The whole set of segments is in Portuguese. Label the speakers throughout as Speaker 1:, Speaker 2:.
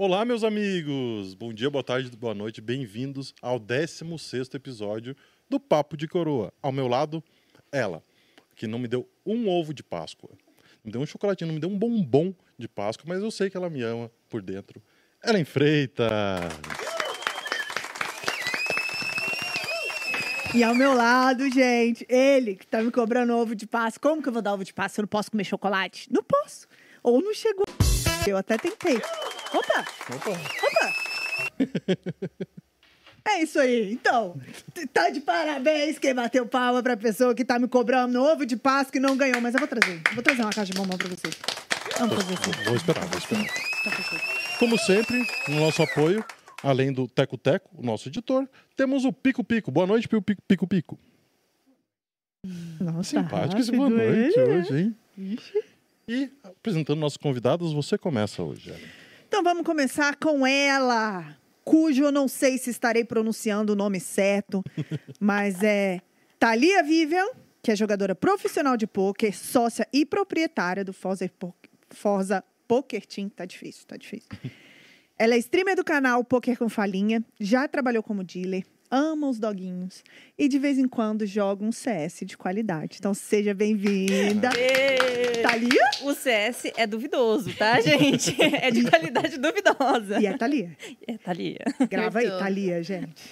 Speaker 1: Olá, meus amigos! Bom dia, boa tarde, boa noite. Bem-vindos ao 16 episódio do Papo de Coroa. Ao meu lado, ela, que não me deu um ovo de Páscoa. Não me deu um chocolatinho, não me deu um bombom de Páscoa, mas eu sei que ela me ama por dentro. Ela enfreita!
Speaker 2: E ao meu lado, gente, ele que tá me cobrando ovo de Páscoa. Como que eu vou dar ovo de Páscoa? Eu não posso comer chocolate? Não posso. Ou não chegou. Eu até tentei. Opa!
Speaker 1: Opa!
Speaker 2: Opa! É isso aí. Então, tá de parabéns quem bateu palma pra pessoa que tá me cobrando ovo de Páscoa e não ganhou. Mas eu vou trazer. Vou trazer uma caixa de bombom pra vocês. Vamos fazer assim.
Speaker 1: Vou esperar, vou esperar.
Speaker 2: Tá.
Speaker 1: Como sempre, no nosso apoio, além do Teco Teco, o nosso editor, temos o Pico Pico. Boa noite, Pico Pico Pico. Pico.
Speaker 2: Nossa,
Speaker 1: Simpático esse boa noite hoje, hein?
Speaker 2: Ixi.
Speaker 1: E apresentando nossos convidados, você começa hoje, Ellen.
Speaker 2: Então vamos começar com ela, cujo eu não sei se estarei pronunciando o nome certo, mas é Thalia Vivian, que é jogadora profissional de pôquer, sócia e proprietária do Forza, Po- Forza Poker Team. Tá difícil, tá difícil. Ela é streamer do canal Poker com Falinha, já trabalhou como dealer, ama os doguinhos e de vez em quando joga um CS de qualidade. Então seja bem-vinda. Thalia
Speaker 3: O CS é duvidoso, tá, gente? É de qualidade duvidosa.
Speaker 2: e a Thalia.
Speaker 3: É, Thalia.
Speaker 2: Grava aí. Thalia, gente.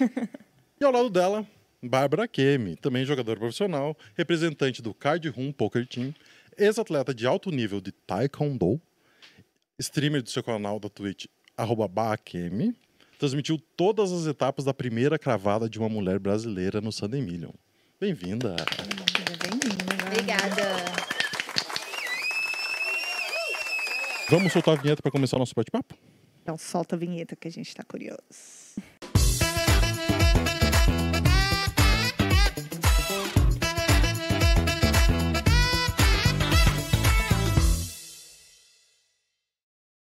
Speaker 1: E ao lado dela, Bárbara Kemi, também jogadora profissional, representante do Card Room Poker Team, ex-atleta de alto nível de Taekwondo, streamer do seu canal da Twitch, arroba Baakemi, transmitiu todas as etapas da primeira cravada de uma mulher brasileira no Sunday Million. Bem-vinda!
Speaker 2: Bem-vinda.
Speaker 4: Obrigada.
Speaker 1: Vamos soltar a vinheta para começar o nosso bate-papo?
Speaker 2: Então solta a vinheta que a gente tá curioso.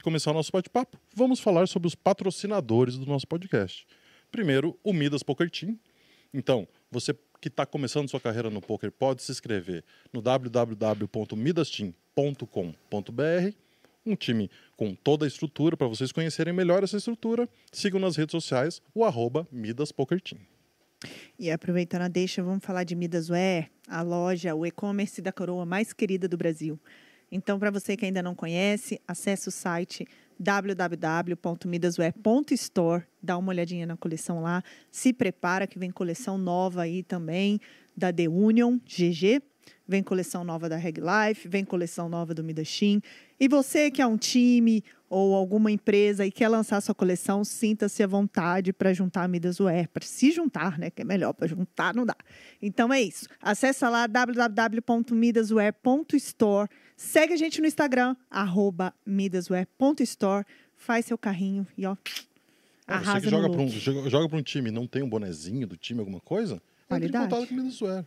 Speaker 1: Começar o nosso bate-papo, vamos falar sobre os patrocinadores do nosso podcast. Primeiro, o Midas Poker Team. Então, você que está começando sua carreira no poker pode se inscrever no www.midasteam.com.br. Um time com toda a estrutura para vocês conhecerem melhor essa estrutura. Sigam nas redes sociais o arroba Midas Poker Team.
Speaker 2: E aproveitando a deixa, vamos falar de Midasware, a loja, o e-commerce da coroa mais querida do Brasil. Então, para você que ainda não conhece, acesse o site www.midasware.store, dá uma olhadinha na coleção lá, se prepara que vem coleção nova aí também da The Union GG, vem coleção nova da Reg Life, vem coleção nova do Midashin. E você que é um time ou alguma empresa e quer lançar sua coleção, sinta-se à vontade para juntar a Midasware, para se juntar, né? Que é melhor, para juntar não dá. Então é isso. Acessa lá www.midasware.store. Segue a gente no Instagram, arroba midasware.store. Faz seu carrinho e ó,
Speaker 1: Ah, você
Speaker 2: arrasa
Speaker 1: que joga para um, joga, joga pra um time e não tem um bonezinho do time, alguma coisa? Em
Speaker 2: Qualidade.
Speaker 1: contato com o Midas Wear.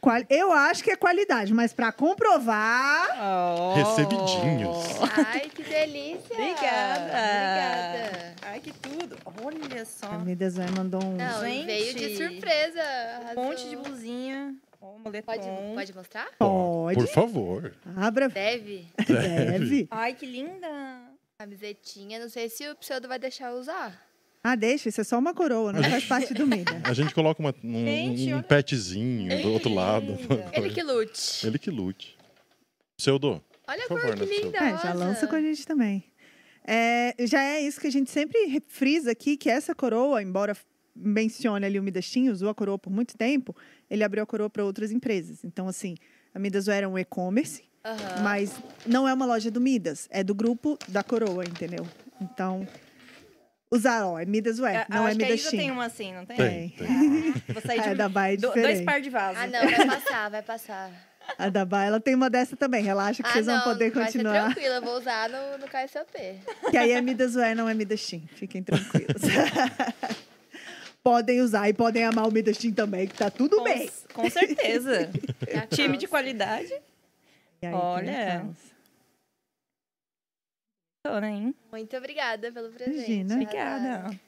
Speaker 2: Qual- Eu acho que é qualidade, mas para comprovar...
Speaker 3: Oh.
Speaker 1: Recebidinhos.
Speaker 4: Ai, que delícia.
Speaker 3: Obrigada.
Speaker 4: Obrigada.
Speaker 3: Ai, que tudo. Olha só.
Speaker 2: A Midasware mandou um...
Speaker 4: Não,
Speaker 3: Gente.
Speaker 4: veio de surpresa.
Speaker 3: Um monte de blusinha. Moletom.
Speaker 4: Pode, pode mostrar?
Speaker 2: Pode.
Speaker 1: Por favor.
Speaker 2: Abra.
Speaker 4: Deve.
Speaker 2: Deve.
Speaker 3: Ai, que linda.
Speaker 4: Camisetinha, não sei se o pseudo vai deixar eu usar.
Speaker 2: Ah, deixa, isso é só uma coroa, não faz parte do Mida.
Speaker 1: A gente coloca uma- um,
Speaker 3: Gente,
Speaker 1: um
Speaker 3: olha-
Speaker 1: petzinho do outro lado.
Speaker 4: Ele que lute.
Speaker 1: Ele que lute. Pseudo.
Speaker 4: Olha a
Speaker 1: Por
Speaker 4: cor
Speaker 1: favor,
Speaker 4: que
Speaker 1: né,
Speaker 4: linda.
Speaker 2: É, já
Speaker 4: rosa.
Speaker 2: lança com a gente também. É, já é isso que a gente sempre frisa aqui, que essa coroa, embora mencione ali o Midastin, usou a coroa por muito tempo, ele abriu a coroa para outras empresas. Então, assim, a Midasware é um e-commerce,
Speaker 4: Aham.
Speaker 2: mas não é uma loja do Midas, é do grupo da coroa, entendeu? Então, usar, ó, é Midasware,
Speaker 3: Eu
Speaker 2: não é
Speaker 3: acho que a Isa
Speaker 2: Midastin.
Speaker 3: tem uma assim, não tem?
Speaker 1: Tem,
Speaker 2: Tem.
Speaker 1: tem.
Speaker 3: Vou sair de
Speaker 2: É, da Bahia é
Speaker 3: do- dois
Speaker 2: diferente.
Speaker 3: par de vasos.
Speaker 4: Ah, não, vai passar, vai passar.
Speaker 2: A da Bahia, ela tem uma dessa também, relaxa que
Speaker 4: ah,
Speaker 2: vocês
Speaker 4: não,
Speaker 2: vão poder
Speaker 4: vai ser
Speaker 2: continuar.
Speaker 4: tranquilo, eu vou usar no, no KSOP.
Speaker 2: Que aí é Midasware, não é Midastin. Fiquem tranquilos. podem usar e podem amar o Midastin também, que tá tudo
Speaker 3: com,
Speaker 2: bem.
Speaker 3: com certeza.
Speaker 4: É
Speaker 3: Time de qualidade.
Speaker 2: E aí,
Speaker 3: Olha. hein?
Speaker 4: Muito obrigada pelo presente.
Speaker 2: Imagina.
Speaker 3: Obrigada.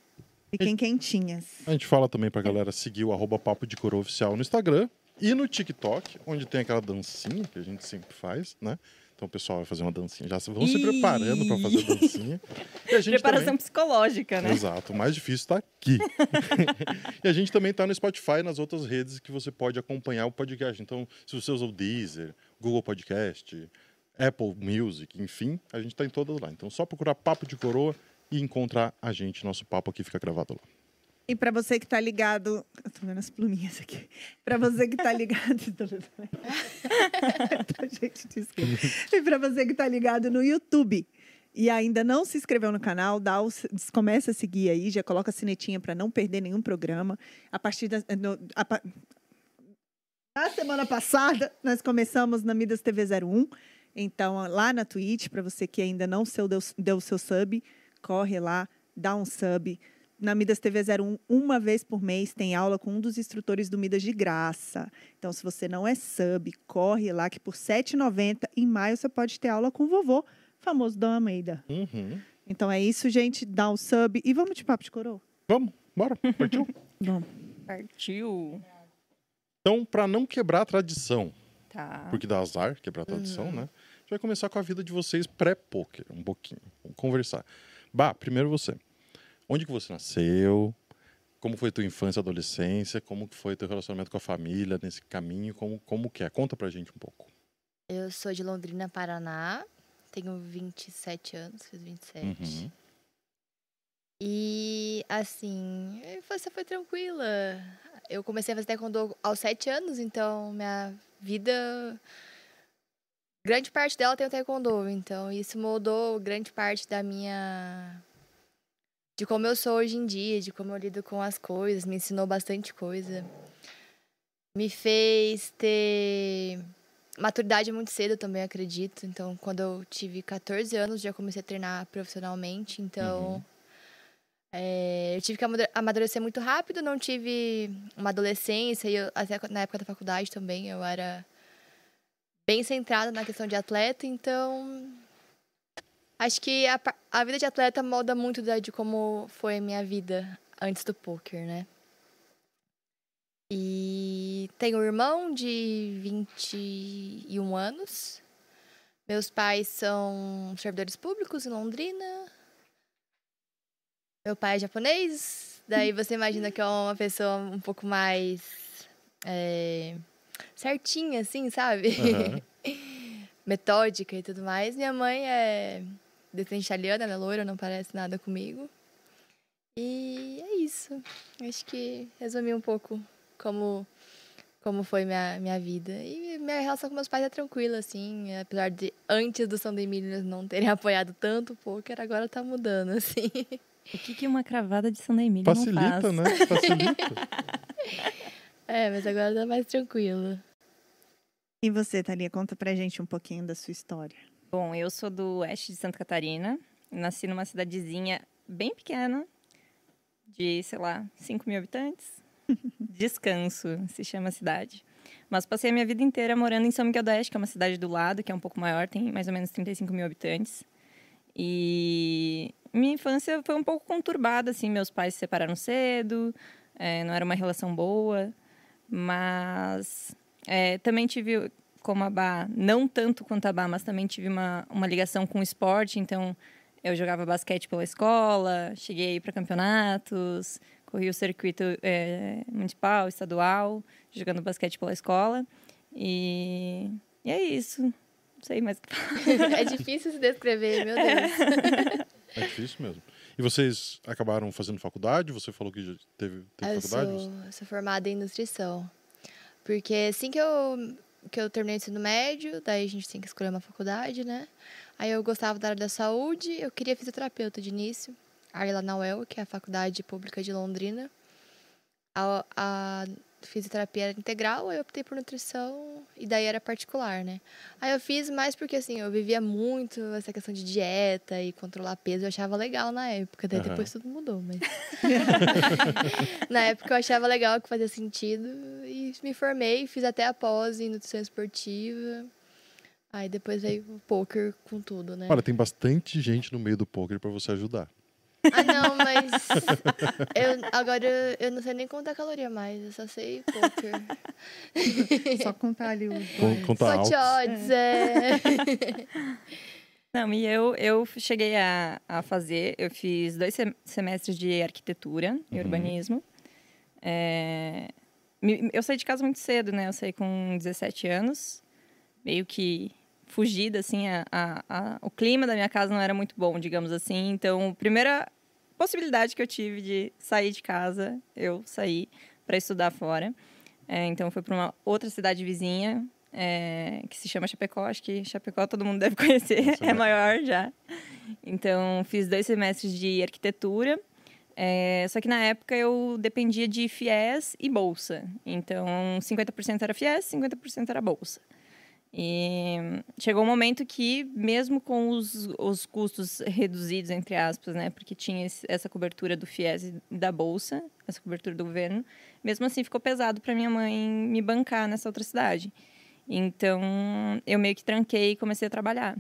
Speaker 2: Fiquem quentinhas.
Speaker 1: A gente fala também pra galera seguir o arroba Papo de Coroa Oficial no Instagram e no TikTok, onde tem aquela dancinha que a gente sempre faz, né? Então o pessoal vai fazer uma dancinha. Já vão se preparando para fazer a dancinha. A
Speaker 3: Preparação
Speaker 1: também...
Speaker 3: psicológica, né?
Speaker 1: Exato, o mais difícil está aqui. e a gente também está no Spotify e nas outras redes que você pode acompanhar o podcast. Então, se você usa o Deezer, Google Podcast, Apple Music, enfim, a gente está em todas lá. Então, só procurar Papo de Coroa e encontrar a gente. Nosso papo aqui fica gravado lá.
Speaker 2: E para você que tá ligado, eu tô vendo as pluminhas aqui. Para você que tá ligado, gente, desculpa. E para você que tá ligado no YouTube e ainda não se inscreveu no canal, dá o, começa a seguir aí, já coloca a sinetinha para não perder nenhum programa. A partir da no, a na semana passada nós começamos na Midas TV 01. Então, lá na Twitch, para você que ainda não deu, deu o seu sub, corre lá, dá um sub. Na Midas TV 01, uma vez por mês, tem aula com um dos instrutores do Midas de graça. Então, se você não é sub, corre lá, que por R$ 7,90 em maio você pode ter aula com o vovô, famoso Dom Almeida.
Speaker 1: Uhum.
Speaker 2: Então é isso, gente. Dá um sub e vamos de papo de coroa?
Speaker 1: Vamos, bora, partiu?
Speaker 2: Vamos.
Speaker 3: Partiu.
Speaker 1: então, para não quebrar a tradição,
Speaker 3: Tá.
Speaker 1: porque dá azar quebrar a tradição, né? A gente vai começar com a vida de vocês pré-poker, um pouquinho. Vamos conversar. Bah, primeiro você. Onde que você nasceu? Como foi tua infância e adolescência? Como foi teu relacionamento com a família nesse caminho? Como, como que é? Conta pra gente um pouco.
Speaker 4: Eu sou de Londrina, Paraná. Tenho 27 anos, fiz 27.
Speaker 1: Uhum.
Speaker 4: E, assim, a infância foi tranquila. Eu comecei a fazer taekwondo aos 7 anos, então minha vida... Grande parte dela tem o taekwondo, então isso moldou grande parte da minha... De como eu sou hoje em dia, de como eu lido com as coisas, me ensinou bastante coisa. Me fez ter maturidade muito cedo também, acredito. Então, quando eu tive 14 anos, já comecei a treinar profissionalmente. Então,
Speaker 1: Uhum.
Speaker 4: é, eu tive que amadurecer muito rápido. Não tive uma adolescência. E eu, até na época da faculdade também, eu era bem centrada na questão de atleta. Então, acho que a, a vida de atleta molda muito da- de como foi a minha vida antes do poker, né? E tenho um irmão de 21 anos. Meus pais são servidores públicos em Londrina. Meu pai é japonês. Daí você imagina que é uma pessoa um pouco mais é, certinha, assim, sabe?
Speaker 1: Aham.
Speaker 4: Metódica e tudo mais. Minha mãe é descendente italiana, ela é loira, não parece nada comigo. E é isso. Acho que resumi um pouco como, como foi minha, minha vida. E minha relação com meus pais é tranquila, assim. Apesar de antes do São Emílio eles não terem apoiado tanto o poker, agora tá mudando, assim.
Speaker 3: O que, que uma cravada de Santa Emília não
Speaker 1: Facilita,
Speaker 3: faz?
Speaker 1: né? Facilita.
Speaker 4: É, mas agora tá mais tranquilo.
Speaker 2: E você, Thalia, conta pra gente um pouquinho da sua história.
Speaker 3: Bom, eu sou do oeste de Santa Catarina. Nasci numa cidadezinha bem pequena, de, sei lá, 5 mil habitantes. Descanso, se chama a cidade. Mas passei a minha vida inteira morando em São Miguel do Oeste, que é uma cidade do lado, que é um pouco maior, tem mais ou menos 35 mil habitantes. E minha infância foi um pouco conturbada, assim. Meus pais se separaram cedo, eh, não era uma relação boa. Mas eh, também tive, como a Bá, não tanto quanto a Bá, mas também tive uma, uma ligação com o esporte. Então, eu jogava basquete pela escola, cheguei para campeonatos, corri o circuito eh, municipal, estadual, jogando basquete pela escola. E, e é isso. Não sei mais o que falar.
Speaker 4: é difícil se descrever, meu Deus.
Speaker 1: É difícil mesmo. E vocês acabaram fazendo faculdade? Você falou que já teve, teve
Speaker 4: eu
Speaker 1: faculdade?
Speaker 4: sou, eu sou formada em nutrição. Porque assim que eu, que eu terminei o ensino médio, daí a gente tem que escolher uma faculdade, né? Aí eu gostava da área da saúde, eu queria fisioterapeuta de início. Aí lá na UEL, que é a Faculdade Pública de Londrina. A, a fisioterapia era integral, aí eu optei por nutrição e daí era particular, né? Aí eu fiz mais porque, assim, eu vivia muito essa questão de dieta e controlar peso, eu achava legal na época, daí
Speaker 1: Aham.
Speaker 4: depois tudo mudou, mas... na época eu achava legal, que fazia sentido e me formei, fiz até a pós em nutrição esportiva. Aí depois veio o poker com tudo, né?
Speaker 1: Olha, tem bastante gente no meio do poker para você ajudar.
Speaker 4: Ah, não, mas. eu, agora eu não sei nem contar caloria mais, eu só sei poker.
Speaker 2: Só contar ali os
Speaker 1: Com-
Speaker 2: dois.
Speaker 1: Conta alto.
Speaker 4: Hot odds, é.
Speaker 3: Não, e eu, eu cheguei a, a fazer, eu fiz dois sem- semestres de arquitetura e
Speaker 1: Uhum.
Speaker 3: urbanismo. É, eu saí de casa muito cedo, né? Eu saí com 17 anos, meio que fugida, assim, a, a- a- o clima da minha casa não era muito bom, digamos assim. Então, primeira possibilidade que eu tive de sair de casa, eu saí para estudar fora. É, então, fui para uma outra cidade vizinha, é, que se chama Chapecó. Acho que Chapecó todo mundo deve conhecer, é maior já. Então, fiz dois semestres de arquitetura. É, só que na época eu dependia de FIES e bolsa. Então, 50% era FIES, 50% era bolsa. E chegou um momento que, mesmo com os, os custos reduzidos, entre aspas, né? Porque tinha essa cobertura do FIES da bolsa, essa cobertura do governo, mesmo assim ficou pesado para minha mãe me bancar nessa outra cidade. Então, eu meio que tranquei e comecei a trabalhar.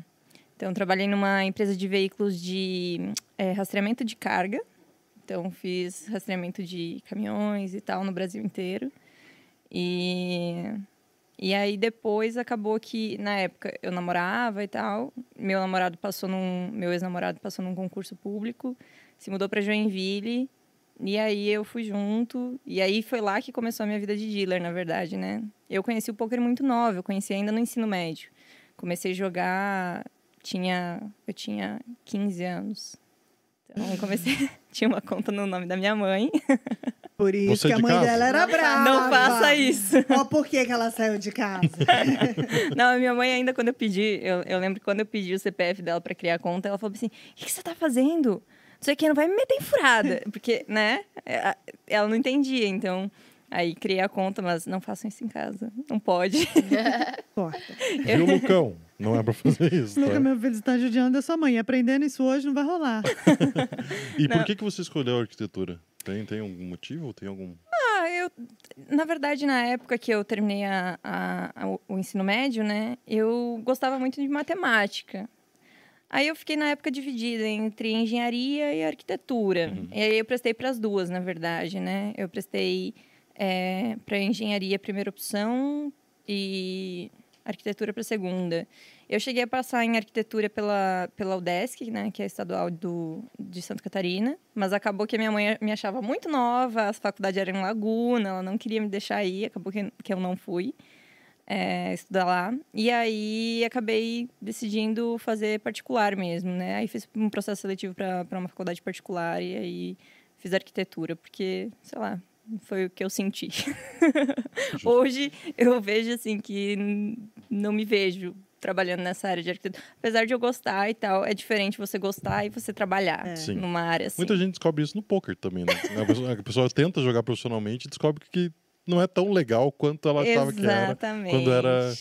Speaker 3: Então, trabalhei numa empresa de veículos de eh, rastreamento de carga. Então, fiz rastreamento de caminhões e tal no Brasil inteiro. E, e aí, depois, acabou que, na época, eu namorava e tal. Meu namorado passou num... Meu ex-namorado passou num concurso público. Se mudou para Joinville. E aí, eu fui junto. E aí, foi lá que começou a minha vida de dealer, na verdade, né? Eu conheci o poker muito nova. Eu conheci ainda no ensino médio. Comecei a jogar... Tinha... Eu tinha 15 anos. Então, comecei... Tinha uma conta no nome da minha mãe.
Speaker 2: Por isso
Speaker 1: Você
Speaker 2: que a mãe
Speaker 1: casa?
Speaker 2: dela era
Speaker 4: Não
Speaker 2: brava.
Speaker 3: Não faça isso.
Speaker 2: Ó, por que, que ela saiu de casa?
Speaker 3: Não, a minha mãe ainda quando eu pedi, eu, eu lembro que quando eu pedi o CPF dela pra criar a conta, ela falou assim: "O que, que você tá fazendo? Não sei o que, não vai me meter em furada", porque, né? é, Ela não entendia, então aí criei a conta, mas não façam isso em casa, não pode.
Speaker 2: Porta.
Speaker 1: Viu, Lucão? Não é pra fazer isso,
Speaker 2: Nunca
Speaker 1: tá?
Speaker 2: meu filho está judiando da sua mãe. Aprendendo isso hoje não vai rolar.
Speaker 1: E por
Speaker 3: Não.
Speaker 1: que, que você escolheu a arquitetura? Tem, tem algum motivo? Tem algum...
Speaker 3: Ah, eu, na verdade, na época que eu terminei a, a- a- o ensino médio, né, eu gostava muito de matemática. Aí eu fiquei na época dividida entre engenharia e arquitetura.
Speaker 1: Uhum.
Speaker 3: E aí eu prestei para as duas, na verdade, né? Eu prestei para engenharia primeira opção e arquitetura para segunda. Eu cheguei a passar em arquitetura pela, pela UDESC, né, que é estadual do, de Santa Catarina, mas acabou que a minha mãe me achava muito nova, a faculdade era em Laguna, ela não queria me deixar ir, acabou que, que eu não fui é, estudar lá. E aí acabei decidindo fazer particular mesmo, né? Aí fiz um processo seletivo para uma faculdade particular e aí fiz arquitetura, porque, sei lá, foi o que eu senti. Hoje eu vejo assim que não me vejo trabalhando nessa área de arquitetura. Apesar de eu gostar e tal, é diferente você gostar e você trabalhar
Speaker 2: É.
Speaker 1: Sim.
Speaker 3: numa área assim.
Speaker 1: Muita gente descobre isso no poker também, né? A pessoa, a pessoa tenta jogar profissionalmente e descobre que não é tão legal quanto ela achava que era.
Speaker 3: Exatamente.
Speaker 1: quando era-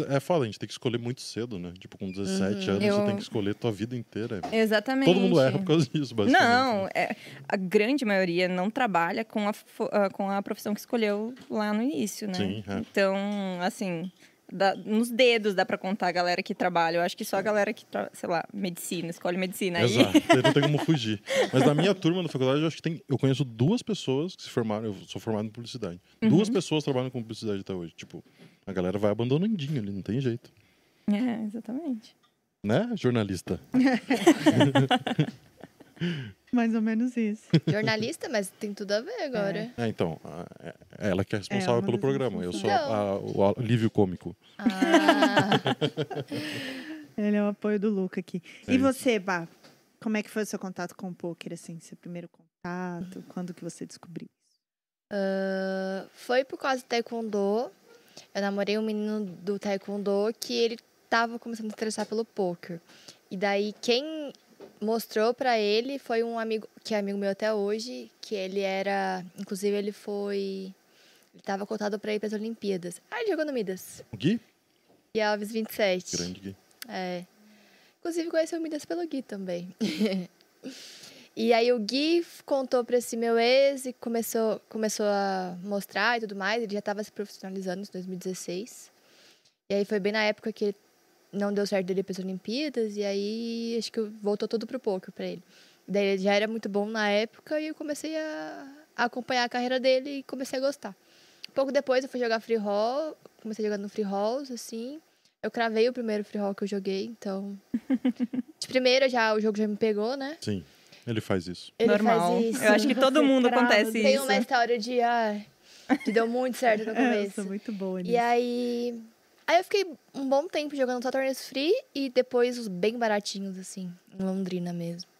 Speaker 1: Mas é foda, a gente tem que escolher muito cedo, né? Tipo, com 17 anos
Speaker 3: Eu-
Speaker 1: você tem que escolher tua vida inteira.
Speaker 3: Exatamente.
Speaker 1: Todo mundo erra por causa disso, basicamente.
Speaker 3: Não, é, a grande maioria não trabalha com a, ah, com a profissão que escolheu lá no início, né?
Speaker 1: Sim, é.
Speaker 3: Então, assim, nos dedos dá pra contar a galera que trabalha. Eu acho que só a galera que, sei lá, medicina, escolhe medicina. Aí,
Speaker 1: Exato, aí não tem como fugir. Mas na minha turma na faculdade, eu acho que tem. Eu conheço duas pessoas que se formaram. Eu sou formado em publicidade. Duas
Speaker 3: Uhum.
Speaker 1: pessoas trabalham com publicidade até hoje. Tipo, a galera vai abandonandinho ali, não tem jeito.
Speaker 3: É, exatamente.
Speaker 1: Né, jornalista?
Speaker 2: Mais ou menos isso.
Speaker 4: Jornalista, mas tem tudo a ver agora.
Speaker 1: É, então. a- é- é ela que é responsável
Speaker 2: uma
Speaker 1: pelo programa. Eu sou a- o alívio cômico.
Speaker 4: Ah,
Speaker 2: Ele é o apoio do Luca aqui.
Speaker 1: É
Speaker 2: e
Speaker 1: isso.
Speaker 2: você, Bá? Como é que foi o seu contato com o poker, assim? Seu primeiro contato? Quando que você descobriu?
Speaker 4: ah, foi por causa do taekwondo. Eu namorei um menino do taekwondo que ele tava começando a se interessar pelo poker. E daí quem mostrou pra ele foi um amigo que é amigo meu até hoje, que ele era, inclusive ele foi ele tava cotado pra ir para as Olimpíadas. Ah, ele jogou no Midas.
Speaker 1: O Gui?
Speaker 4: E Alves 27.
Speaker 1: Grande Gui.
Speaker 4: É. Inclusive conheceu o Midas pelo Gui também. e aí o Gui contou pra esse meu ex e começou, começou a mostrar e tudo mais. Ele já estava se profissionalizando em 2016. E aí foi bem na época que ele não deu certo dele para as Olimpíadas. E aí acho que voltou tudo pro poker pra ele. Daí ele já era muito bom na época e eu comecei a, a acompanhar a carreira dele e comecei a gostar. Pouco depois eu fui jogar free roll, comecei jogando no free rolls, assim. Eu cravei o primeiro free roll que eu joguei, então. de primeira já o jogo já me pegou, né?
Speaker 1: Sim, ele faz isso.
Speaker 4: Ele
Speaker 3: Normal.
Speaker 4: faz isso.
Speaker 3: Eu acho que todo mundo
Speaker 2: crava,
Speaker 3: acontece
Speaker 4: Tem
Speaker 3: isso.
Speaker 4: uma história de. Ah, que deu muito certo no
Speaker 2: eu
Speaker 4: começo.
Speaker 2: sou muito boa nisso.
Speaker 4: E aí. Aí eu fiquei um bom tempo jogando só torneios free e depois os bem baratinhos, assim, em Londrina mesmo.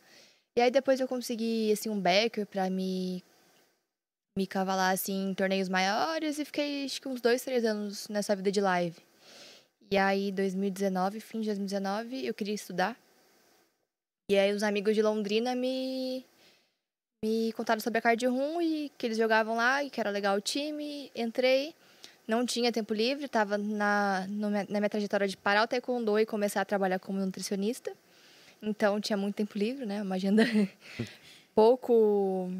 Speaker 4: E aí depois eu consegui, assim, um backer pra me. Me cavalar, assim, em torneios maiores e fiquei, acho que uns dois, três anos nessa vida de live. E aí, 2019, fim de 2019, eu queria estudar. E aí os amigos de Londrina me me contaram sobre a Card Room e que eles jogavam lá e que era legal o time. Entrei, não tinha tempo livre, estava na, na minha trajetória de parar o taekwondo e começar a trabalhar como nutricionista. Então tinha muito tempo livre, né? Uma agenda pouco.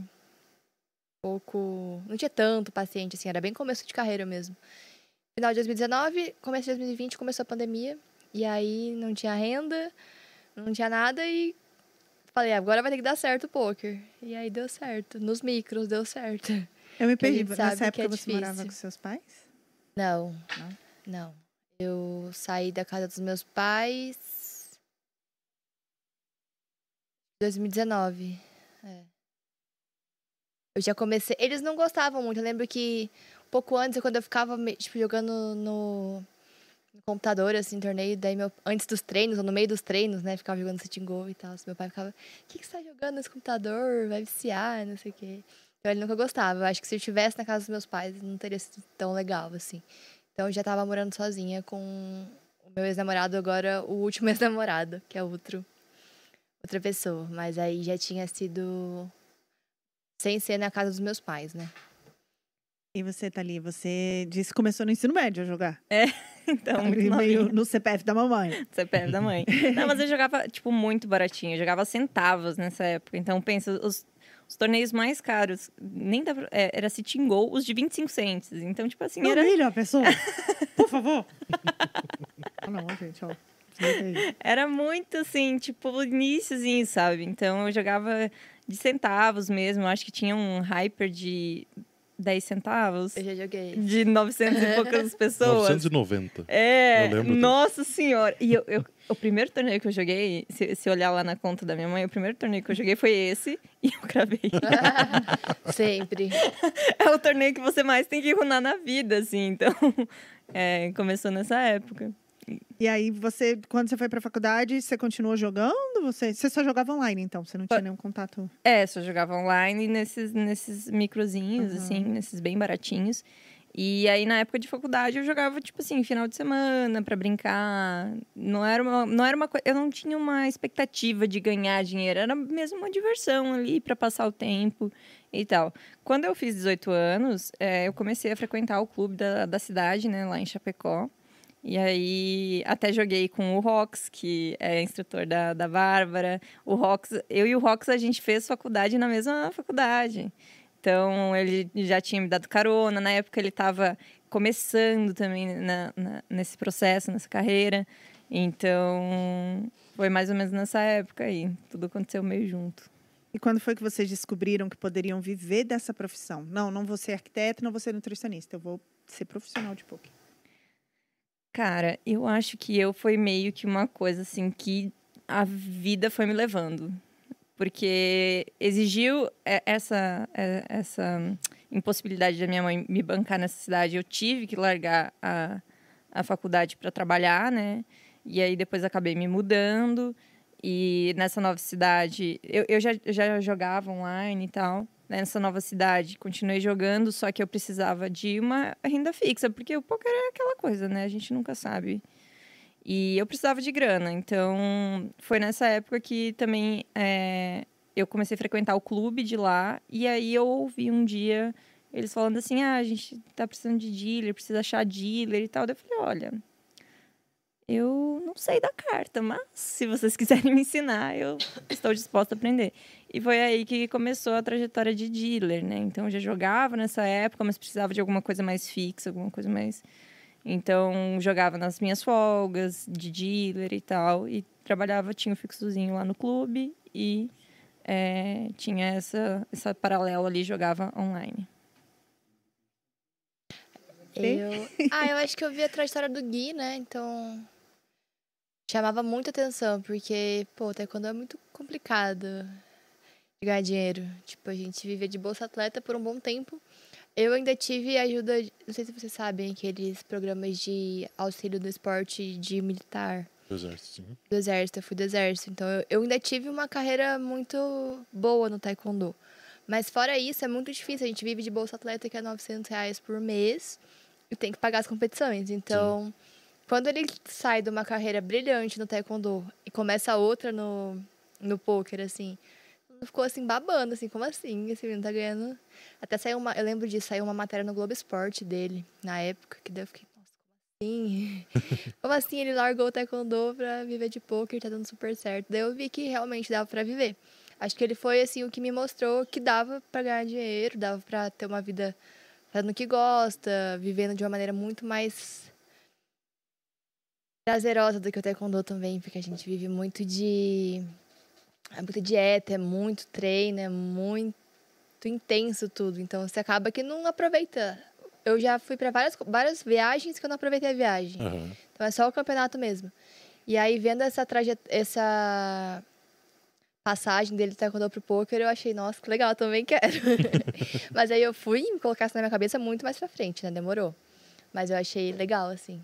Speaker 4: pouco. não tinha tanto paciente, assim, era bem começo de carreira mesmo. Final de 2019, começo de 2020 começou a pandemia. E aí não tinha renda, não tinha nada e falei, agora vai ter que dar certo o poker. E aí deu certo. Nos micros deu certo.
Speaker 2: Eu me perdi. Nessa
Speaker 4: que
Speaker 2: época
Speaker 4: é
Speaker 2: você morava
Speaker 4: difícil.
Speaker 2: com seus pais?
Speaker 4: Não,
Speaker 2: Não?
Speaker 4: não. Eu saí da casa dos meus pais. 2019. É. Eu já comecei. Eles não gostavam muito. Eu lembro que um pouco antes, quando eu ficava tipo, jogando no, no computador, assim, torneio, daí meu, antes dos treinos, ou no meio dos treinos, né? Ficava jogando sitting goal e tal. Meu pai ficava, o que, que você tá jogando nesse computador? Vai viciar, não sei o quê. Então ele nunca gostava. Eu acho que se eu estivesse na casa dos meus pais, não teria sido tão legal, assim. Então eu já tava morando sozinha com o meu ex-namorado, agora o último ex-namorado, que é outro, outra pessoa. Mas aí já tinha sido sem ser na casa dos meus pais, né?
Speaker 2: E você, Thalia, você disse que começou no ensino médio a jogar.
Speaker 3: Então, muito novinha.
Speaker 2: meio no CPF da mamãe.
Speaker 3: CPF da mãe. Não, mas eu jogava, tipo, muito baratinho. Eu jogava centavos nessa época. Então, pensa, os, os torneios mais caros, nem pra, é, era Sitting Goal, os de 25 cents. Então, tipo assim,
Speaker 2: Não
Speaker 3: era,
Speaker 2: humilha a pessoa. Por favor. ah, não, gente, ó.
Speaker 3: Era muito, assim, tipo, iníciozinho, sabe? Então, eu jogava de centavos mesmo. Eu acho que tinha um hyper de 10 centavos.
Speaker 4: Eu já joguei.
Speaker 3: De 900 e poucas pessoas.
Speaker 1: 990.
Speaker 3: É,
Speaker 1: Eu lembro disso.
Speaker 3: nossa senhora. E eu, eu- o primeiro torneio que eu joguei, se, se olhar lá na conta da minha mãe, o primeiro torneio que eu joguei foi esse e eu cravei.
Speaker 4: Sempre.
Speaker 3: é o torneio que você mais tem que runar na vida, assim. Então, é, começou nessa época.
Speaker 2: E aí, você, quando você foi pra faculdade, você continuou jogando? Você, você só jogava online, então? Você não tinha nenhum contato?
Speaker 3: É, só jogava online nesses, nesses microzinhos,
Speaker 2: Uhum.
Speaker 3: assim, nesses bem baratinhos. E aí, na época de faculdade, eu jogava, tipo assim, final de semana pra brincar. Não era uma, não era uma. Eu não tinha uma expectativa de ganhar dinheiro. Era mesmo uma diversão ali pra passar o tempo e tal. Quando eu fiz 18 anos, é, eu comecei a frequentar o clube da, da cidade, né, lá em Chapecó. E aí, até joguei com o Rox, que é instrutor da, da Bárbara. O Rox, eu e o Rox, a gente fez faculdade na mesma faculdade. Então, ele já tinha me dado carona. Na época, ele estava começando também na- na- nesse processo, nessa carreira. Então, foi mais ou menos nessa época aí. Tudo aconteceu meio junto.
Speaker 2: E quando foi que vocês descobriram que poderiam viver dessa profissão? Não, não vou ser arquiteto, não vou ser nutricionista. Eu vou ser profissional de poker.
Speaker 3: Cara, eu acho que eu foi meio que uma coisa assim que a vida foi me levando. Porque exigiu é, essa, é, essa impossibilidade da minha mãe me bancar nessa cidade. Eu tive que largar a, a faculdade para trabalhar, né? E aí depois acabei me mudando. E nessa nova cidade, eu, eu já, já jogava online e tal. Né, Nessa nova cidade, continuei jogando, só que eu precisava de uma renda fixa, porque o poker é aquela coisa, né? A gente nunca sabe. E eu precisava de grana, então foi nessa época que também é, eu comecei a frequentar o clube de lá. E aí eu ouvi um dia eles falando assim: ah, a gente tá precisando de dealer, precisa achar dealer e tal. Daí eu falei: olha, eu não sei da carta, mas se vocês quiserem me ensinar, eu estou disposta a aprender. E foi aí que começou a trajetória de dealer, né? Então eu já jogava nessa época, mas precisava de alguma coisa mais fixa, alguma coisa mais. Então jogava nas minhas folgas de dealer e tal. E trabalhava, tinha um fixozinho lá no clube e é, tinha essa, essa paralelo ali, jogava online.
Speaker 4: Eu... Ah, eu acho que eu vi a trajetória do Gui, né? Então. Chamava muita atenção, porque, pô, taekwondo é muito complicado de ganhar dinheiro. Tipo, a gente vivia de bolsa atleta por um bom tempo. Eu ainda tive ajuda, não sei se vocês sabem, aqueles programas de auxílio do esporte de militar.
Speaker 1: Do exército, sim.
Speaker 4: Do exército, eu fui do exército. Então, eu, eu ainda tive uma carreira muito boa no taekwondo. Mas fora isso, é muito difícil. A gente vive de bolsa atleta, que é 900 reais por mês e tem que pagar as competições. Então, Sim. quando ele sai de uma carreira brilhante no taekwondo e começa outra no, no poker, assim, ficou assim babando, assim, como assim? Esse menino tá ganhando. Até saiu uma, eu lembro disso, saiu uma matéria no Globo Esporte dele, na época, que daí eu fiquei, nossa, como assim? como assim ele largou o taekwondo pra viver de poker, tá dando super certo. Daí eu vi que realmente dava para viver. Acho que ele foi assim o que me mostrou que dava para ganhar dinheiro, dava para ter uma vida fazendo o que gosta, vivendo de uma maneira muito mais prazerosa do que o taekwondo também, porque a gente vive muito de é muita dieta, é muito treino, é muito intenso tudo. Então você acaba que não aproveita. Eu já fui para várias, várias viagens que eu não aproveitei a viagem. Uhum. Então é só o campeonato mesmo. E aí vendo essa trajetória, essa passagem dele do taekwondo pro poker, eu achei, nossa, que legal, também quero. Mas aí eu fui e me colocasse na minha cabeça muito mais pra frente, né? Demorou. Mas eu achei legal, assim.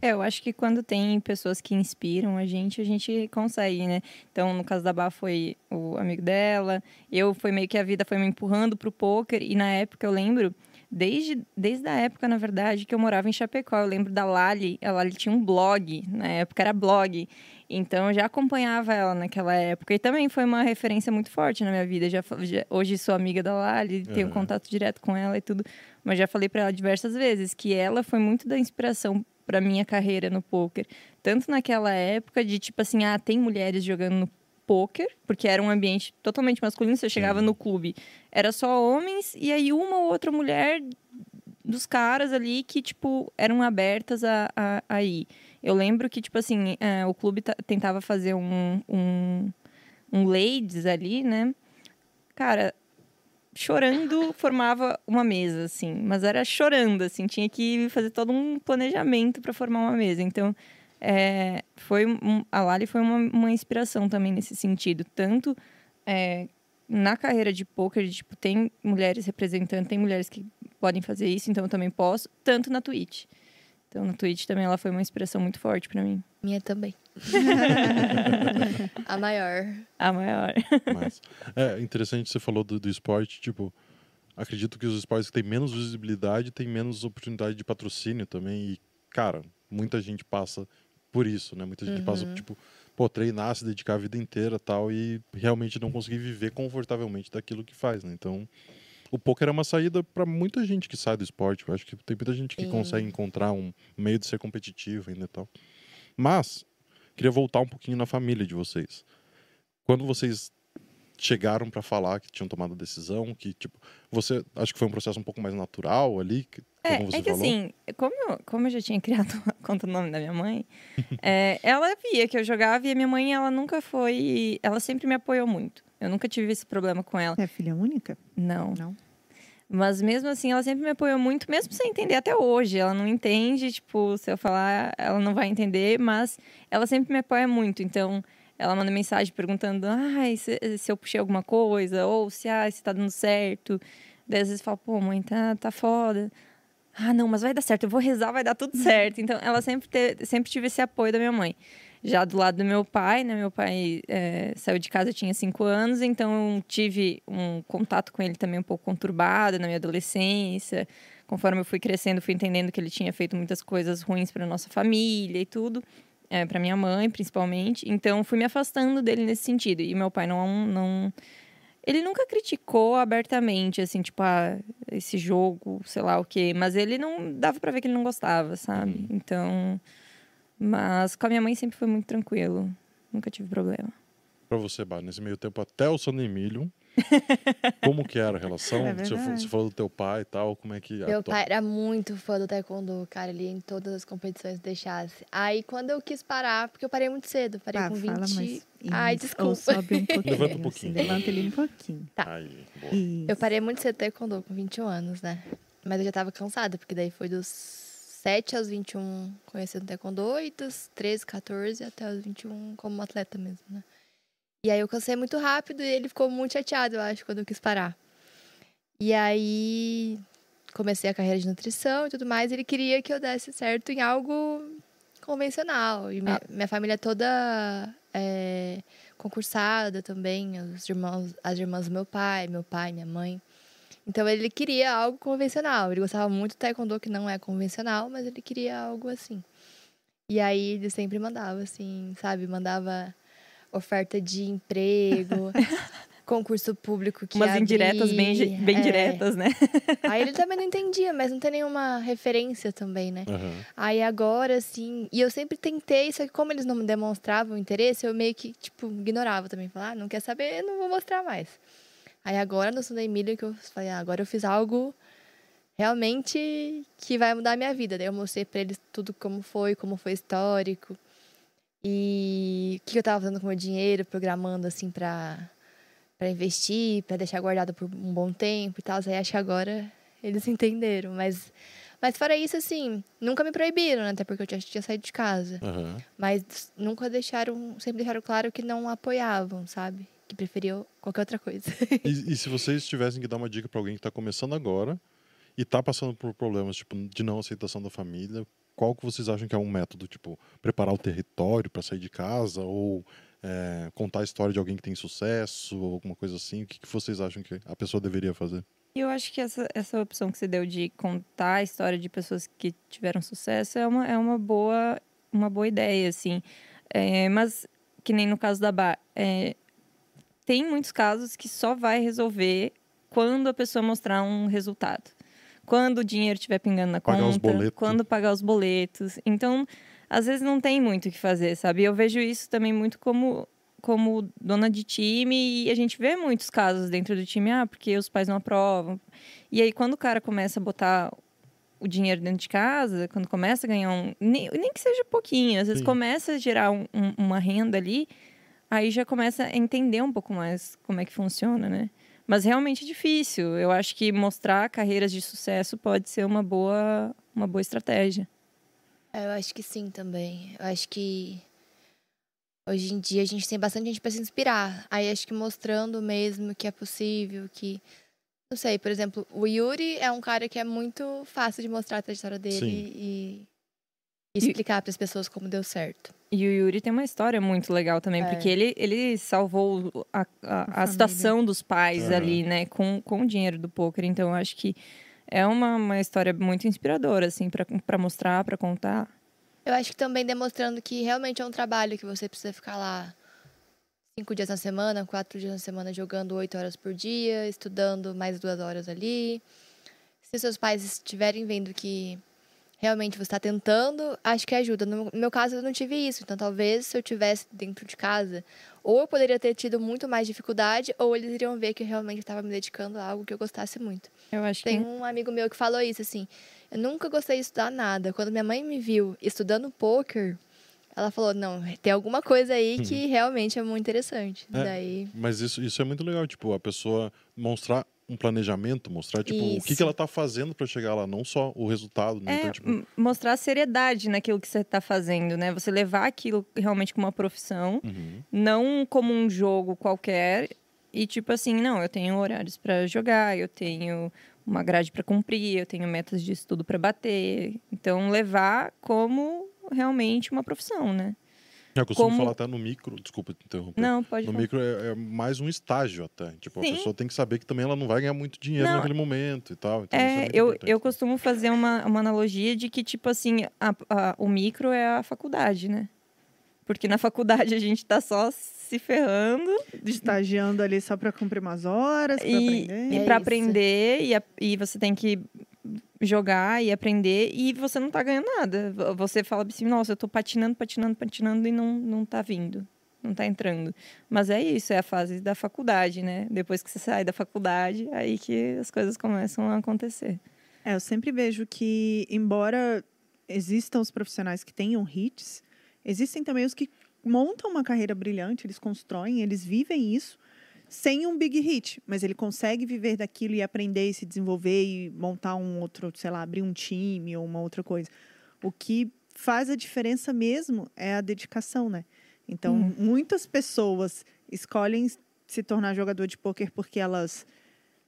Speaker 3: É, eu acho que quando tem pessoas que inspiram a gente, a gente consegue, né? Então, no caso da Bá foi o amigo dela, eu foi meio que a vida foi me empurrando pro poker e na época eu lembro desde, desde a época, na verdade, que eu morava em Chapecó. Eu lembro da Lali, a Lali tinha um blog, na época era blog. Então eu já acompanhava ela naquela época. E também foi uma referência muito forte na minha vida. Já, já hoje sou amiga da Lali, tenho uhum. contato direto com ela e tudo. Mas já falei para ela diversas vezes que ela foi muito da inspiração para minha carreira no poker. Tanto naquela época de tipo assim, ah, tem mulheres jogando no poker, porque era um ambiente totalmente masculino. Você chegava no clube, era só homens, e aí uma ou outra mulher dos caras ali que, tipo, eram abertas a, a, a ir. Eu lembro que, tipo assim, é, o clube tentava fazer um, um, um ladies ali, né? Cara, chorando formava uma mesa, assim. Mas era chorando, assim. Tinha que fazer todo um planejamento para formar uma mesa. Então, é, foi um, a Lali foi uma, uma, inspiração também nesse sentido. Tanto é, na carreira de poker, tipo, tem mulheres representando, tem mulheres que podem fazer isso, então eu também posso. Tanto na Twitch. Então, no Twitch também ela foi uma inspiração muito forte para mim.
Speaker 4: Minha também. a maior.
Speaker 3: A maior.
Speaker 1: Mas, é interessante você falou do, do esporte, tipo, acredito que os esportes que têm menos visibilidade têm menos oportunidade de patrocínio também. E, cara, muita gente passa por isso, né? Muita gente uhum. passa, tipo, pô, treinar, se dedicar a vida inteira tal, e realmente não conseguir viver confortavelmente daquilo que faz, né? Então, o poker é uma saída para muita gente que sai do esporte. Eu acho que tem muita gente que Sim. consegue encontrar um meio de ser competitivo ainda e tal. Mas, queria voltar um pouquinho na família de vocês. Quando vocês chegaram para falar que tinham tomado a decisão, que tipo, você acho que foi um processo um pouco mais natural ali,
Speaker 3: é, é que falou. assim, como eu, como eu já tinha criado conta o nome da minha mãe, é, ela via que eu jogava e a minha mãe ela nunca foi, ela sempre me apoiou muito. Eu nunca tive esse problema com ela.
Speaker 2: É filha única?
Speaker 3: Não. Não. Mas mesmo assim, ela sempre me apoiou muito, mesmo sem entender até hoje. Ela não entende, tipo, se eu falar, ela não vai entender, mas ela sempre me apoia muito. Então, ela manda mensagem perguntando ah, se, se eu puxei alguma coisa, ou se, ah, se tá dando certo. Daí às vezes fala, pô, mãe, tá, tá foda. Ah, não, mas vai dar certo, eu vou rezar, vai dar tudo certo. Então, ela sempre, te, sempre tive esse apoio da minha mãe. Já do lado do meu pai, né? Meu pai é, saiu de casa, tinha cinco anos, então tive um contato com ele também um pouco conturbado na minha adolescência. Conforme eu fui crescendo, fui entendendo que ele tinha feito muitas coisas ruins para nossa família e tudo, é, para minha mãe principalmente. Então fui me afastando dele nesse sentido. E meu pai não não ele nunca criticou abertamente, assim, tipo, ah, esse jogo, sei lá o quê. Mas ele não. Dava pra ver que ele não gostava, sabe? Uhum. Então. Mas com a minha mãe sempre foi muito tranquilo. Nunca tive problema.
Speaker 1: Pra você, Bar, nesse meio tempo até o San Emílio, como que era a relação?
Speaker 2: É
Speaker 1: você, você falou do teu pai e tal, como é que...
Speaker 4: Meu
Speaker 1: tua-
Speaker 4: pai era muito fã do taekwondo, cara. Ele ia em todas as competições deixasse. Aí, quando eu quis parar, porque eu parei muito cedo. Parei
Speaker 2: Ah,
Speaker 4: com 20...
Speaker 2: fala mais.
Speaker 4: Ai, desculpa.
Speaker 2: Ou sobe um pouquinho.
Speaker 1: Levanta um
Speaker 2: assim,
Speaker 1: pouquinho.
Speaker 2: levanta ele um pouquinho.
Speaker 4: Tá.
Speaker 1: Aí.
Speaker 4: Eu parei muito cedo taekwondo, com 21 anos, né? Mas eu já tava cansada, porque daí foi dos 7 aos 21 conhecendo taekwondo e dos 13, 14 até os 21 como atleta mesmo, né? E aí eu cansei muito rápido e ele ficou muito chateado, eu acho, quando eu quis parar. E aí comecei a carreira de nutrição e tudo mais, e ele queria que eu desse certo em algo convencional. E minha, minha família toda é, concursada também, os irmãos, as irmãs do meu pai, meu pai, minha mãe. Então ele queria algo convencional. Ele gostava muito do taekwondo, que não é convencional, mas ele queria algo assim. E aí ele sempre mandava, assim, sabe? Mandava oferta de emprego, concurso público que
Speaker 3: Umas
Speaker 4: ia
Speaker 3: indiretas bem, bem
Speaker 4: é.
Speaker 3: diretas, né?
Speaker 4: Aí ele também não entendia, mas não tem nenhuma referência também, né?
Speaker 1: Aham.
Speaker 4: Aí agora, assim, e eu sempre tentei, só que como eles não me demonstravam interesse, eu meio que, tipo, ignorava também. Falar, ah, não quer saber, não vou mostrar mais. Aí agora, no Sunday Milho, que eu falei, ah, agora eu fiz algo realmente que vai mudar a minha vida. Daí eu mostrei pra eles tudo como foi, como foi histórico. E o que eu tava fazendo com o meu dinheiro, programando, assim, pra, pra investir, pra deixar guardado por um bom tempo e tal. Aí acho que agora eles entenderam, mas... Mas fora isso, assim, nunca me proibiram, né? Até porque eu já tinha saído de casa.
Speaker 1: Aham.
Speaker 4: Mas nunca deixaram, sempre deixaram claro que não apoiavam, sabe? Que preferiam qualquer outra coisa.
Speaker 1: E, e se vocês tivessem que dar uma dica pra alguém que tá começando agora e tá passando por problemas tipo de não aceitação da família, qual que vocês acham que é um método, tipo, preparar o território pra sair de casa ou é, contar a história de alguém que tem sucesso ou alguma coisa assim? O que, que vocês acham que a pessoa deveria fazer?
Speaker 3: E eu acho que essa, essa opção que você deu de contar a história de pessoas que tiveram sucesso é uma, é uma, boa, uma boa ideia, assim. É, mas, que nem no caso da Bar, é, tem muitos casos que só vai resolver quando a pessoa mostrar um resultado. Quando o dinheiro estiver pingando na
Speaker 1: Pagar
Speaker 3: conta, quando pagar os boletos. Então, às vezes não tem muito o que fazer, sabe? Eu vejo isso também muito como como dona de time e a gente vê muitos casos dentro do time, ah, porque os pais não aprovam. E aí quando o cara começa a botar o dinheiro dentro de casa, quando começa a ganhar um, nem, nem que seja pouquinho, às vezes
Speaker 1: Sim.
Speaker 3: começa a gerar um- um- uma renda ali, aí já começa a entender um pouco mais como é que funciona, né? Mas realmente é difícil. Eu acho que mostrar carreiras de sucesso pode ser uma boa, uma boa estratégia.
Speaker 4: É, eu acho que sim também. Eu acho que hoje em dia a gente tem bastante gente para se inspirar. Aí acho que mostrando mesmo que é possível, que. Não sei, por exemplo, o Yuri é um cara que é muito fácil de mostrar a trajetória dele
Speaker 1: Sim.
Speaker 4: e, e explicar para as pessoas como deu certo.
Speaker 3: E o Yuri tem uma história muito legal também,
Speaker 4: É.
Speaker 3: porque ele, ele salvou a, a, a situação dos pais
Speaker 1: Aham.
Speaker 3: ali, né, com, com o dinheiro do poker. Então, eu acho que é uma, uma história muito inspiradora, assim, para mostrar, para contar.
Speaker 4: Eu acho que também demonstrando que realmente é um trabalho que você precisa ficar lá cinco dias na semana, quatro dias na semana jogando oito horas por dia, estudando mais duas horas ali. Se seus pais estiverem vendo que realmente você está tentando, acho que ajuda. No meu caso, eu não tive isso. Então, talvez se eu tivesse dentro de casa, ou eu poderia ter tido muito mais dificuldade, ou eles iriam ver que eu realmente estava me dedicando a algo que eu gostasse muito.
Speaker 3: Eu acho
Speaker 4: Tem
Speaker 3: que
Speaker 4: um amigo meu que falou isso, assim. Eu nunca gostei de estudar nada. Quando minha mãe me viu estudando poker, ela falou: não, tem alguma coisa aí que realmente é muito interessante.
Speaker 1: É.
Speaker 4: Daí.
Speaker 1: Mas isso, isso é muito legal, tipo, a pessoa mostrar um planejamento, mostrar, tipo, o que, que ela tá fazendo pra chegar lá, não só o resultado, né?
Speaker 3: é
Speaker 1: Então, tipo,
Speaker 3: mostrar seriedade naquilo que você está fazendo, né? Você levar aquilo realmente como uma profissão,
Speaker 1: uhum.
Speaker 3: não como um jogo qualquer. E tipo assim, não, eu tenho horários para jogar, eu tenho uma grade para cumprir, eu tenho metas de estudo para bater. Então levar como realmente uma profissão, né?
Speaker 1: Eu costumo
Speaker 3: como-
Speaker 1: falar até no micro, desculpa te interromper.
Speaker 3: Não, pode
Speaker 1: No
Speaker 3: falar.
Speaker 1: micro é, é mais um estágio até. Tipo,
Speaker 3: Sim.
Speaker 1: a pessoa tem que saber que também ela não vai ganhar muito dinheiro
Speaker 3: Não,
Speaker 1: naquele momento e tal. Então,
Speaker 3: É,
Speaker 1: muito
Speaker 3: eu,
Speaker 1: importante.
Speaker 3: eu costumo fazer uma, uma analogia de que, tipo assim, a- a- o micro é a faculdade, né? Porque na faculdade a gente tá só se ferrando
Speaker 2: Estagiando ali só pra cumprir umas horas, pra
Speaker 3: e,
Speaker 2: aprender.
Speaker 3: e
Speaker 4: É
Speaker 3: para aprender e, a- e você tem que jogar e aprender e você não tá ganhando nada. Você fala assim, nossa, eu tô patinando, patinando, patinando e não, não tá vindo. não tá entrando. Mas é isso, é a fase da faculdade, né? Depois que você sai da faculdade, aí que as coisas começam a acontecer.
Speaker 2: É, eu sempre vejo que, embora existam os profissionais que tenham hits, existem também os que montam uma carreira brilhante, eles constroem, eles vivem isso sem um big hit, mas ele consegue viver daquilo e aprender e se desenvolver e montar um outro, sei lá, abrir um time ou uma outra coisa. O que faz a diferença mesmo é a dedicação, né? Então,
Speaker 3: Uhum.
Speaker 2: muitas pessoas escolhem se tornar jogador de pôquer porque elas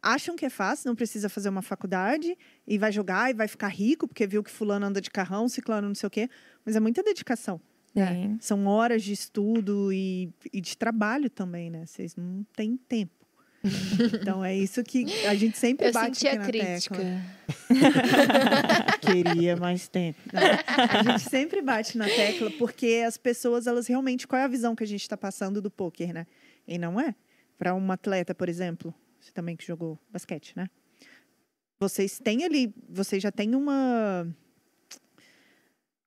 Speaker 2: acham que é fácil, não precisa fazer uma faculdade e vai jogar e vai ficar rico porque viu que fulano anda de carrão, ciclano não sei o quê, mas é muita dedicação.
Speaker 3: Tem.
Speaker 2: São horas de estudo e, e de trabalho também, né? Vocês não têm tempo. então é isso que a gente sempre
Speaker 4: Eu
Speaker 2: bate
Speaker 4: senti
Speaker 2: aqui
Speaker 4: a
Speaker 2: na
Speaker 4: crítica.
Speaker 2: tecla. Queria mais tempo. Não. A gente sempre bate na tecla porque as pessoas, elas realmente, qual é a visão que a gente está passando do poker, né? E não é. Para um atleta, por exemplo, você também que jogou basquete, né? Vocês têm ali, vocês já têm uma.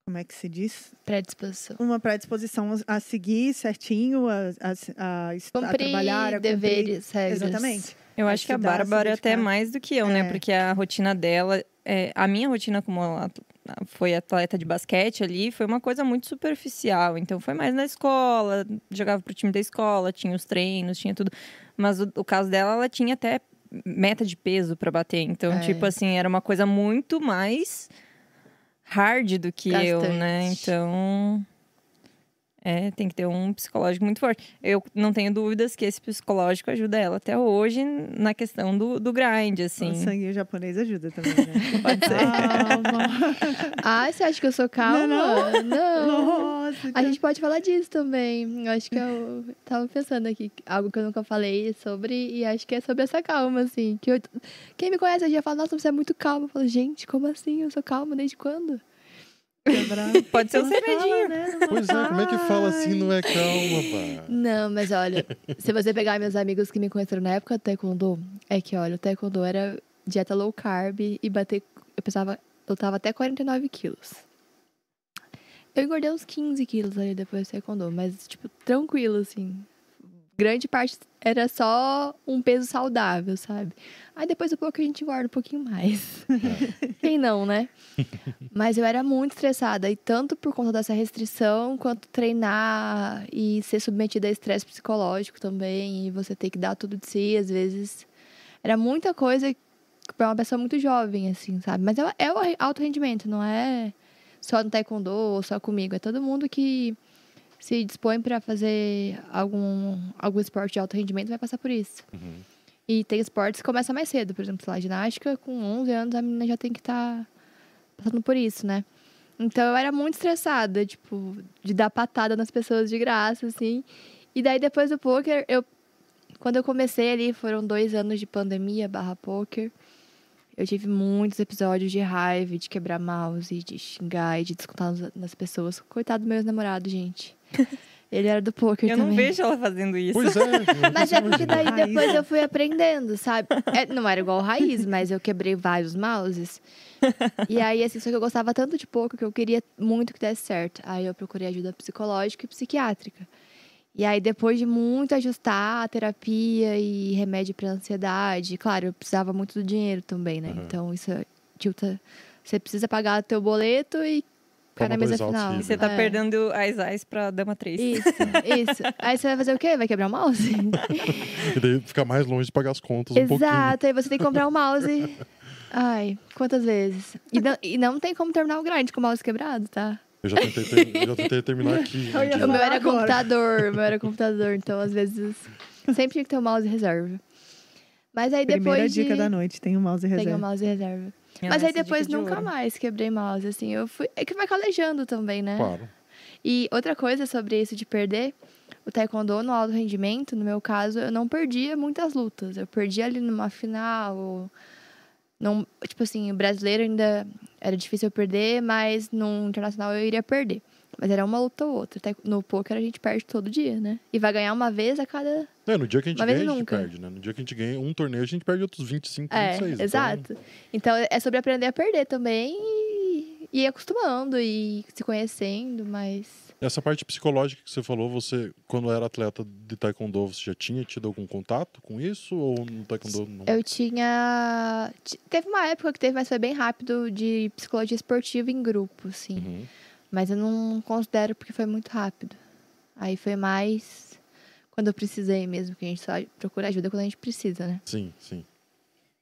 Speaker 2: Como é que se diz?
Speaker 4: Predisposição.
Speaker 2: Uma predisposição a seguir certinho, a, a, a, a
Speaker 4: Cumprir
Speaker 2: trabalhar, a cumprir.
Speaker 4: deveres, regras.
Speaker 2: Exatamente.
Speaker 3: Eu
Speaker 2: A
Speaker 3: acho que a
Speaker 2: se
Speaker 3: Bárbara é até mais do que eu,
Speaker 2: É.
Speaker 3: né? Porque a rotina dela, é, a minha rotina como foi atleta de basquete ali, foi uma coisa muito superficial. Então foi mais na escola, jogava pro time da escola, tinha os treinos, tinha tudo. Mas o, o caso dela, ela tinha até meta de peso pra bater. Então,
Speaker 4: É.
Speaker 3: tipo assim, era uma coisa muito mais hard do que eu, né? Então. É, tem que ter um psicológico muito forte. Eu não tenho dúvidas que esse psicológico ajuda ela até hoje na questão do, do grind, assim.
Speaker 2: O sangue japonês ajuda também, né?
Speaker 3: Pode ser.
Speaker 2: Calma.
Speaker 4: Ah, você acha que eu sou calma?
Speaker 2: Não,
Speaker 4: Não.
Speaker 2: Nossa,
Speaker 4: A gente pode falar disso também. Eu acho que eu tava pensando aqui, algo que eu nunca falei sobre, e acho que é sobre essa calma, assim. Que eu- quem me conhece já fala, nossa, você é muito calma. Eu falo, gente, como assim? Eu sou calma desde quando?
Speaker 2: Quebrar.
Speaker 3: Pode ser um
Speaker 2: Não
Speaker 3: segredinho.
Speaker 2: né?
Speaker 1: Pois é, como é que fala assim, não é calma, pá?
Speaker 4: Não, mas olha, se você pegar meus amigos que me conheceram na época do taekwondo, é que, olha, o taekwondo era dieta low carb e bater. Eu pesava. Eu tava até 49 quilos. Eu engordei uns 15 quilos ali depois do taekwondo, mas, tipo, tranquilo, assim. Grande parte era só um peso saudável, sabe? Aí depois do pouco a gente engorda um pouquinho mais. Quem não, né? Mas eu era muito estressada, e tanto por conta dessa restrição, quanto treinar e ser submetida a estresse psicológico também, e você ter que dar tudo de si, às vezes. Era muita coisa para uma pessoa muito jovem, assim, sabe? Mas é, é o alto rendimento, não é só no taekwondo ou só comigo, é todo mundo que se dispõe para fazer algum, algum esporte de alto rendimento vai passar por isso.
Speaker 1: Uhum.
Speaker 4: E tem esportes que começam mais cedo, por exemplo, sei lá, ginástica, com 11 anos a menina já tem que estar passando por isso, né? Então eu era muito estressada, tipo, de dar patada nas pessoas de graça, assim. E daí depois do poker, eu. Quando eu comecei ali, foram dois anos de pandemia barra poker. Eu tive muitos episódios de raiva, de quebrar mouse, de xingar e de descontar nas- pessoas. Coitado do meu ex-namorado, gente. Ele era do poker
Speaker 3: Eu
Speaker 4: também.
Speaker 3: não vejo ela fazendo isso.
Speaker 1: Pois é. eu
Speaker 4: Mas é porque daí depois eu fui aprendendo, sabe? É, não era igual o raiz, mas eu quebrei vários mouses. E aí, assim, só que eu gostava tanto de pouco que eu queria muito que desse certo. Aí eu procurei ajuda psicológica e psiquiátrica. E aí, depois de muito ajustar a terapia e remédio pra ansiedade, claro, eu precisava muito do dinheiro também, né?
Speaker 1: Uhum.
Speaker 4: Então, isso é, tilta. Você precisa pagar teu boleto e cai na mesa final.
Speaker 1: livres.
Speaker 3: Você tá
Speaker 4: É.
Speaker 3: perdendo as eyes pra Dama 3.
Speaker 4: Isso, isso. Aí você vai fazer o quê? Vai quebrar o mouse?
Speaker 1: E daí fica mais longe de pagar as contas um pouquinho.
Speaker 4: Exato, aí você tem que comprar um mouse. Ai, quantas vezes? E não, e não tem como terminar o grind com o mouse quebrado, tá?
Speaker 1: Eu já tentei, ter- eu já tentei terminar aqui.
Speaker 4: O meu era
Speaker 2: Agora.
Speaker 4: computador, o meu era computador, então às vezes sempre tinha que ter um mouse reserva. Mas aí
Speaker 2: Primeira
Speaker 4: depois de...
Speaker 2: dica da noite, tem um mouse
Speaker 4: Tem um
Speaker 2: reserva.
Speaker 4: mouse reserva.
Speaker 3: Minha
Speaker 4: Mas aí depois
Speaker 3: de
Speaker 4: nunca
Speaker 3: ouro.
Speaker 4: mais quebrei mouse, assim. Eu fui... É que vai calejando também, né?
Speaker 1: Claro.
Speaker 4: E outra coisa sobre isso de perder, o taekwondo no alto rendimento, no meu caso, eu não perdia muitas lutas. Eu perdia ali numa final. ou Não, tipo assim, o brasileiro ainda era difícil eu perder, mas no internacional eu iria perder. Mas era uma luta ou outra. No poker a gente perde todo dia, né? E vai ganhar uma vez a cada.
Speaker 1: É, no dia que a gente
Speaker 4: Uma
Speaker 1: ganha, a gente
Speaker 4: nunca.
Speaker 1: perde, né? No dia que a gente ganha um torneio, a gente perde outros 25,
Speaker 4: É,
Speaker 1: 26. então-
Speaker 4: exato. Então é sobre aprender a perder também e, ir acostumando e se conhecendo, mas
Speaker 1: Essa parte psicológica que você falou, você, quando era atleta de taekwondo, você já tinha tido algum contato com isso? Ou no taekwondo não?
Speaker 4: eu tinha. ti- Teve uma época que teve, mas foi bem rápido, de psicologia esportiva em grupo, assim.
Speaker 1: Uhum.
Speaker 4: Mas eu não considero porque foi muito rápido. Aí foi mais quando eu precisei mesmo, que a gente só procura ajuda quando a gente precisa, né?
Speaker 1: Sim, sim.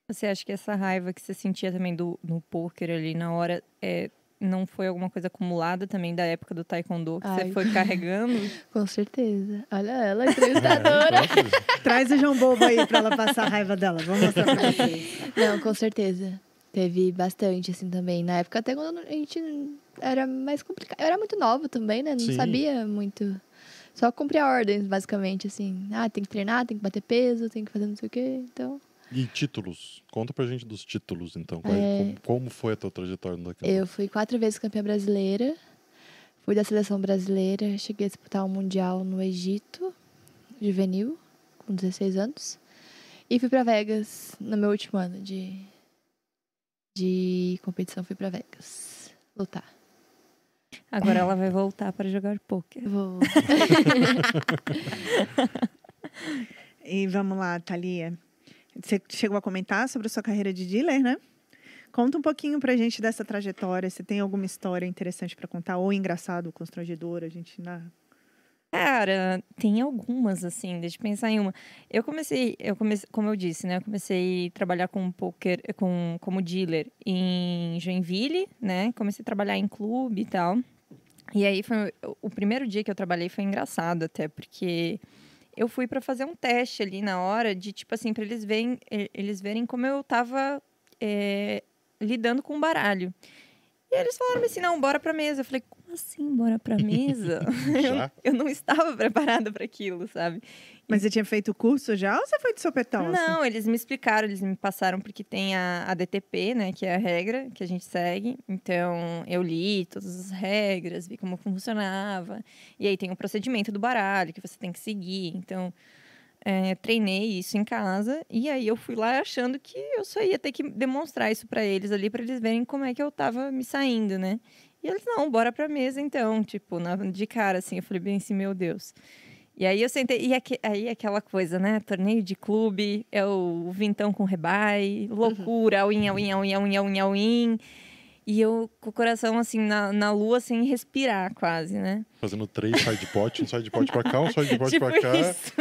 Speaker 3: Você acha que essa raiva que você sentia também do, no poker ali na hora é, não foi alguma coisa acumulada também da época do taekwondo que
Speaker 4: Ai.
Speaker 3: você foi carregando?
Speaker 4: Com certeza. Olha ela,
Speaker 1: É,
Speaker 4: entrevistadora.
Speaker 1: próprio.
Speaker 2: Traz o João Bobo aí pra ela passar a raiva dela. Vamos mostrar pra vocês.
Speaker 4: Não, com certeza. Teve bastante, assim, também. Na época, até quando a gente era mais complicado. Eu era muito nova também, né? Não
Speaker 1: Sim.
Speaker 4: sabia muito. Só cumpria ordens, basicamente, assim. Ah, tem que treinar, tem que bater peso, tem que fazer não sei o quê. Então,
Speaker 1: E títulos? Conta pra gente dos títulos, então. Qual-
Speaker 4: É.
Speaker 1: Como, como foi a tua trajetória no taekwondo?
Speaker 4: eu fui quatro vezes campeã brasileira. Fui da seleção brasileira. Cheguei a disputar um mundial no Egito, juvenil, com 16 anos. E fui pra Vegas no meu último ano de, de competição. Fui pra Vegas lutar.
Speaker 3: Agora ela vai voltar para jogar poker.
Speaker 4: Vou.
Speaker 2: E vamos lá, Thalia. Você chegou a comentar sobre a sua carreira de dealer, né? Conta um pouquinho pra gente dessa trajetória. Se tem alguma história interessante pra contar, ou engraçado, ou constrangedor, a gente na...
Speaker 3: Cara, tem algumas, assim, deixa eu pensar em uma. Eu comecei, eu comecei, como eu disse, né? Eu comecei a trabalhar com poker, com, como dealer em Joinville, né? Comecei a trabalhar em clube e tal. E aí foi o primeiro dia que eu trabalhei foi engraçado até, porque eu fui para fazer um teste ali na hora de tipo assim, para eles verem, eles verem como eu tava eh, lidando com o baralho. E eles falaram assim: "Não, bora pra mesa". Eu falei: "Como assim, bora pra mesa?"
Speaker 1: Já?
Speaker 3: eu não estava preparada para aquilo, sabe?
Speaker 2: Mas você tinha feito o curso já ou você foi de sopetão? assim?
Speaker 3: Não, eles me explicaram, eles me passaram porque tem a, a DTP, né, que é a regra que a gente segue. Então, eu li todas as regras, vi como funcionava. E aí tem o procedimento do baralho que você tem que seguir. Então, é, treinei isso em casa e aí eu fui lá achando que eu só ia ter que demonstrar isso para eles ali, para eles verem como é que eu tava me saindo, né? E eles, não, bora pra mesa então, tipo, na- de cara, assim. Eu falei bem assim, meu Deus. E aí eu sentei, e aque- aí aquela coisa, né? Torneio de clube, é o vintão com rebai, loucura, all-in, all-in, all-in, all-in, all-in, all-in. E eu com o coração, assim, na, na lua, sem respirar, quase, né?
Speaker 1: Fazendo três side pot, um side pot pra cá, um side pot
Speaker 3: tipo
Speaker 1: pra cá.
Speaker 3: isso.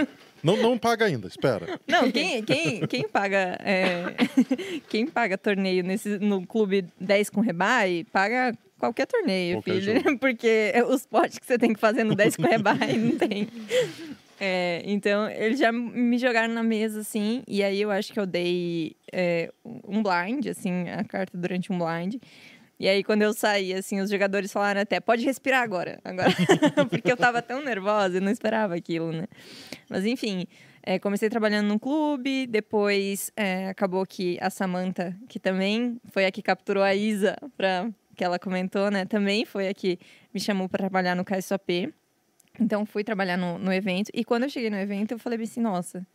Speaker 1: Não, não paga ainda, espera.
Speaker 3: Não, quem, quem, quem paga é, quem paga torneio nesse, no clube 10 com rebai, paga qualquer torneio,
Speaker 1: Qualquer
Speaker 3: filho.
Speaker 1: jogo.
Speaker 3: Porque os potes que você tem que fazer no 10 com rebai não tem. É, então, eles já me jogaram na mesa, assim, e aí eu acho que eu dei é, um blind, assim, a carta durante um blind. E aí, quando eu saí, assim, os jogadores falaram até, pode respirar agora. agora. Porque eu tava tão nervosa e não esperava aquilo, né? Mas, enfim, é, comecei trabalhando num clube, depois é, acabou que a Samantha, que também foi a que capturou a Isa, pra, que ela comentou, né? Também foi a que me chamou para trabalhar no KSOP. Então, fui trabalhar no, no evento. E quando eu cheguei no evento, eu falei assim, nossa...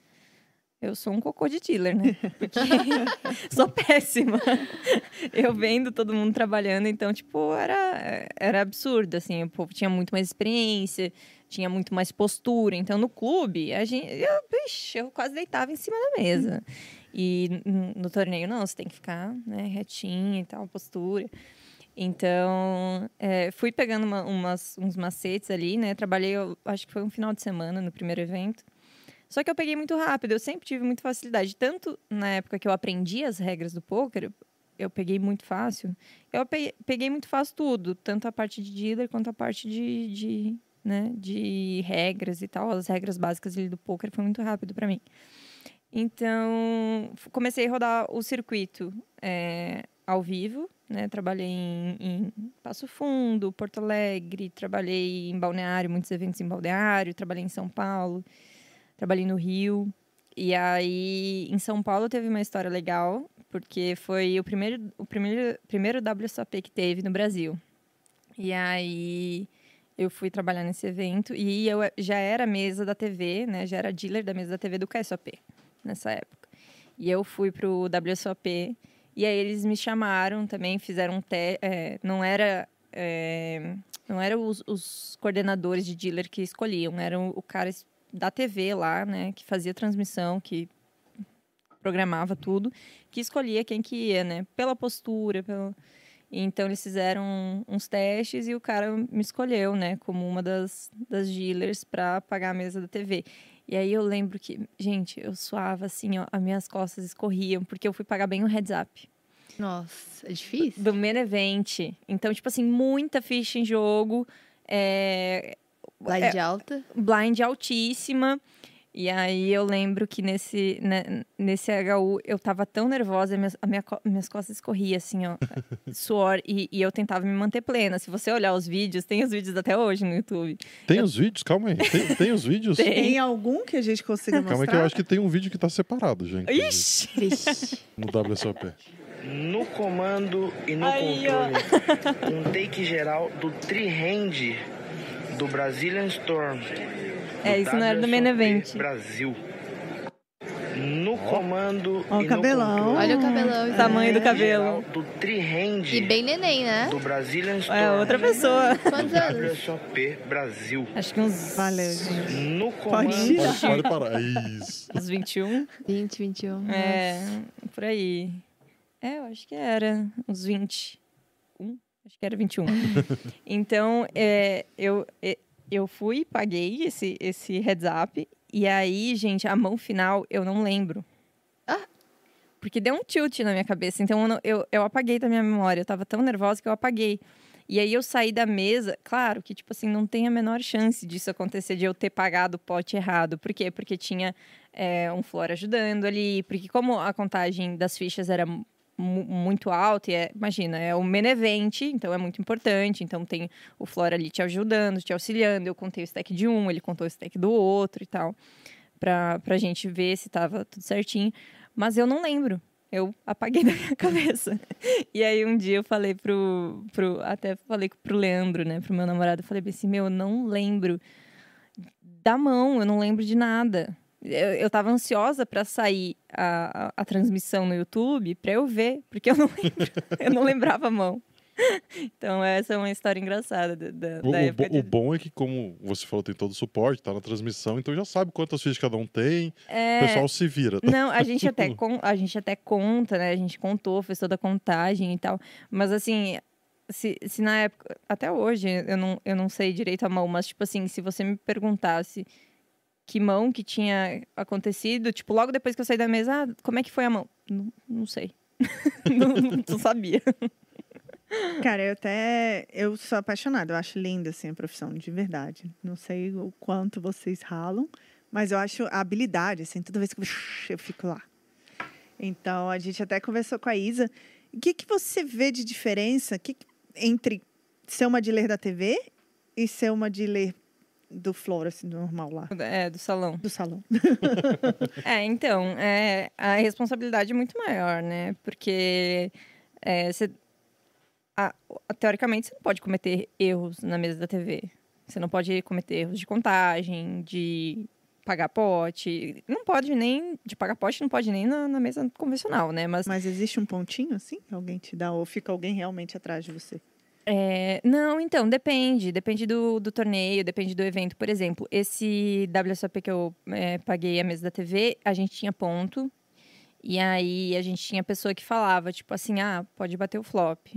Speaker 3: Eu sou um cocô de dealer, né? Porque sou péssima. Eu vendo todo mundo trabalhando, então, tipo, era, era absurdo, assim. O povo tinha muito mais experiência, tinha muito mais postura. Então, no clube, a gente, eu, bicho, eu quase deitava em cima da mesa. E no torneio, não, você tem que ficar né, retinha e tal, postura. Então, é, fui pegando uma- umas, uns macetes ali, né? Trabalhei, eu acho que foi um final de semana no primeiro evento. Só que eu peguei muito rápido, eu sempre tive muita facilidade. Tanto na época que eu aprendi as regras do poker, eu- peguei muito fácil. Eu pe- peguei muito fácil tudo, tanto a parte de dealer quanto a parte de, de, né, de regras e tal. As regras básicas do poker foi muito rápido para mim. Então, comecei a rodar o circuito é, ao vivo, né? Trabalhei em, em Passo Fundo, Porto Alegre, trabalhei em Balneário, muitos eventos em Balneário, trabalhei em São Paulo, trabalhei no Rio. E aí, em São Paulo teve uma história legal, porque foi o primeiro, o primeiro, primeiro WSOP que teve no Brasil. E aí, eu fui trabalhar nesse evento e eu já era mesa da TV, né? Já era dealer da mesa da TV do KSOP nessa época. E eu fui pro WSOP E aí eles me chamaram também, fizeram um teste. não era. é, não eram os, os coordenadores de dealer que escolhiam, eram o cara da TV lá, né? Que fazia transmissão, que programava tudo, que escolhia quem que ia, né? Pela postura, pelo... Então eles fizeram uns testes e o cara me escolheu, né? Como uma das, das dealers para pagar a mesa da TV. E aí eu lembro que, gente, eu suava assim, ó, as minhas costas escorriam, porque eu fui pagar bem o heads up
Speaker 4: Nossa, é difícil?
Speaker 3: do main event. Então, tipo assim, muita ficha em jogo, é,
Speaker 4: Lá
Speaker 3: é,
Speaker 4: alta.
Speaker 3: blind altíssima. E aí eu lembro que nesse, né, nesse HU eu tava tão nervosa, minhas, a minha, minhas costas escorriam assim, ó, suor, e, e eu tentava me manter plena. Se você olhar os vídeos, tem os vídeos até hoje no YouTube.
Speaker 1: Tem os vídeos? Calma aí. Tem, tem os vídeos?
Speaker 3: Tem.
Speaker 2: Tem algum que a gente consiga mostrar?
Speaker 1: Calma aí que eu acho que tem um vídeo que tá separado, gente.
Speaker 3: Ixi!
Speaker 4: Vixe.
Speaker 1: No WSOP.
Speaker 5: No comando e no
Speaker 3: Aí, ó.
Speaker 5: controle, um take geral do tri-hand do Brazilian Storm.
Speaker 3: É, isso não era do main event.
Speaker 5: Brasil. No comando
Speaker 2: Ó o cabelão.
Speaker 4: Olha o cabelão.
Speaker 3: O tamanho do cabelo.
Speaker 5: do tri-hand
Speaker 4: E bem neném, né?
Speaker 5: do Brazilian Storm.
Speaker 3: É outra pessoa.
Speaker 4: Quantos anos?
Speaker 5: WSOP Brasil.
Speaker 3: Acho que uns,
Speaker 2: Valeu, gente.
Speaker 5: No
Speaker 2: Pode
Speaker 5: comando
Speaker 2: tirar.
Speaker 1: Pode, pode parar. Isso.
Speaker 3: uns 21.
Speaker 4: 20, 21.
Speaker 3: É, por aí. É, eu acho que era uns 20. Um? Acho que era 21. então, é, eu, é, eu fui, paguei esse, esse heads up. E aí, gente, a mão final eu não lembro.
Speaker 4: Ah.
Speaker 3: Porque deu um tilt na minha cabeça. Então, eu, não- eu, eu apaguei da minha memória. Eu tava tão nervosa que eu apaguei. E aí eu saí da mesa, claro que, tipo assim, não tem a menor chance disso acontecer, de eu ter pagado o pote errado. Por quê? Porque tinha é, um flor ajudando ali, porque como a contagem das fichas era muito alta, e é, imagina, é o Menevent, então é muito importante, então tem o flor ali te ajudando, te auxiliando, eu contei o stack de um, ele contou o stack do outro e tal, pra, pra gente ver se tava tudo certinho, mas eu não lembro, eu apaguei da minha cabeça. E aí um dia eu falei pro, pro até falei pro Leandro, né, pro meu namorado, eu falei assim, meu, eu não lembro da mão, eu não lembro de nada. Eu, eu tava ansiosa para sair a, a, a transmissão no YouTube para eu ver, porque eu não lembro, eu não lembrava a mão. Então essa é uma história engraçada da, da
Speaker 1: o
Speaker 3: época.
Speaker 1: bo-
Speaker 3: de-
Speaker 1: o bom é que, como você falou, tem todo o suporte, tá na transmissão, então já sabe quantas fichas cada um tem.
Speaker 3: É,
Speaker 1: O pessoal se vira. tá?
Speaker 3: Não, a gente até con- a gente até conta, né? A gente contou, fez toda a contagem e tal. Mas assim, se, se na época, até hoje, eu não, eu não sei direito a mão, mas tipo assim, se você me perguntasse que mão que tinha acontecido, tipo, logo depois que eu saí da mesa, ah, como é que foi a mão? Não, não sei. não, não, sabia.
Speaker 2: Cara, eu até. Eu sou apaixonada, eu acho linda assim, a profissão, de verdade. Não sei o quanto vocês ralam, mas eu acho a habilidade, assim, toda vez que eu, eu fico lá. Então, a gente até conversou com a Isa. O que, que você vê de diferença que, entre ser uma dealer da TV e ser uma dealer do Flora, assim, do normal lá?
Speaker 3: É, do salão.
Speaker 2: Do salão.
Speaker 3: É, então, é, a responsabilidade é muito maior, né? Porque é, você- a- teoricamente você não pode cometer erros na mesa da TV. Você não pode cometer erros de contagem, de pagar pote. Não pode nem. De pagar pote, não pode nem na, na mesa convencional, né? Mas
Speaker 2: Mas existe um pontinho assim alguém te dá, ou fica alguém realmente atrás de você?
Speaker 3: É, não, então, depende. Depende do, do torneio, depende do evento. Por exemplo, esse WSOP que eu é, paguei a mesa da TV, a gente tinha ponto. E aí a gente tinha pessoa que falava, tipo assim, ah, pode bater o flop,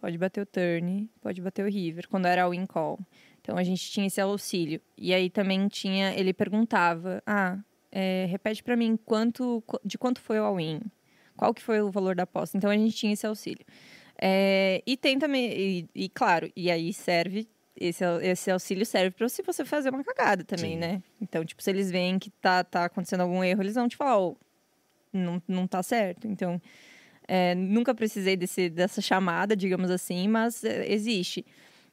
Speaker 3: pode bater o turn, pode bater o river, quando era o win call. Então a gente tinha esse auxílio. E aí também tinha, ele perguntava, ah, é, repete pra mim quanto, de quanto foi o all-in, qual que foi o valor da aposta. Então a gente tinha esse auxílio. É, e tem também, e, e claro, e aí serve, esse, esse auxílio serve para se você fazer uma cagada também,
Speaker 1: Sim.
Speaker 3: né? Então, tipo, se eles veem que tá, tá acontecendo algum erro, eles vão te falar, ô, não, não tá certo. Então, é, nunca precisei desse, dessa chamada, digamos assim, mas é, existe.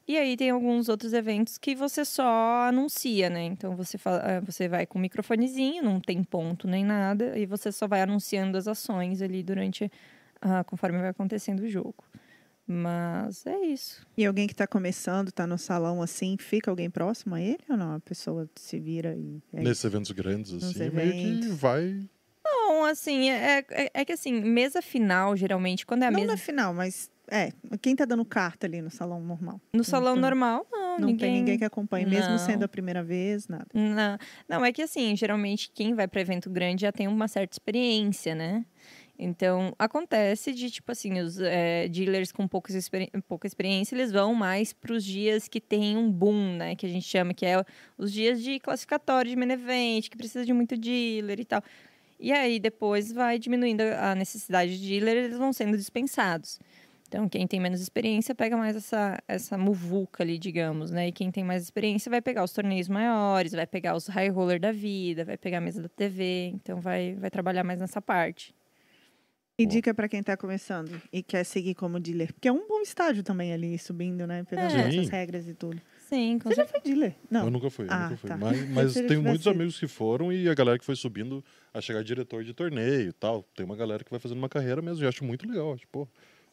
Speaker 3: E aí tem alguns outros eventos que você só anuncia, né? Então você, fala, ah, você vai com um microfonezinho, não tem ponto nem nada, e você só vai anunciando as ações ali durante, ah, conforme vai acontecendo o jogo. Mas é isso.
Speaker 2: E alguém que está começando, está no salão assim, fica alguém próximo a ele ou não? A pessoa se vira e. é
Speaker 1: Nesses eventos grandes, assim, meio que
Speaker 2: eventos.
Speaker 1: vai.
Speaker 3: Não, assim, é, é, é que assim, mesa final, geralmente, quando é a
Speaker 2: não
Speaker 3: mesa
Speaker 2: na final, mas é. Quem tá dando carta ali no salão normal?
Speaker 3: no salão
Speaker 2: não-
Speaker 3: normal, não,
Speaker 2: Não
Speaker 3: ninguém...
Speaker 2: tem ninguém que acompanhe, mesmo
Speaker 3: Não.
Speaker 2: sendo a primeira vez, nada.
Speaker 3: Não, não, é que assim, geralmente quem vai para evento grande já tem uma certa experiência, né? Então, acontece de, tipo assim, os é, dealers com poucas experi- pouca experiência, eles vão mais para os dias que tem um boom, né? Que a gente chama, que é os dias de classificatório de main event, que precisa de muito dealer e tal. E aí, depois vai diminuindo a necessidade de dealer, eles vão sendo dispensados. Então, quem tem menos experiência pega mais essa, essa muvuca ali, digamos, né? E quem tem mais experiência vai pegar os torneios maiores, vai pegar os high roller da vida, vai pegar a mesa da TV, então vai, vai trabalhar mais nessa parte.
Speaker 2: E dica pra quem tá começando e quer seguir como dealer. Porque é um bom estágio também ali, subindo, né? Pegando
Speaker 3: É.
Speaker 2: essas regras e tudo.
Speaker 3: Sim, com
Speaker 2: Você já foi dealer? Não.
Speaker 1: Eu nunca fui, eu
Speaker 2: Ah,
Speaker 1: nunca fui.
Speaker 2: tá.
Speaker 1: Mas, mas tenho muitos
Speaker 2: tivesse-
Speaker 1: amigos que foram e a galera que foi subindo a chegar diretor de torneio e tal. Tem uma galera que vai fazendo uma carreira mesmo. E eu acho muito legal. Acho, pô,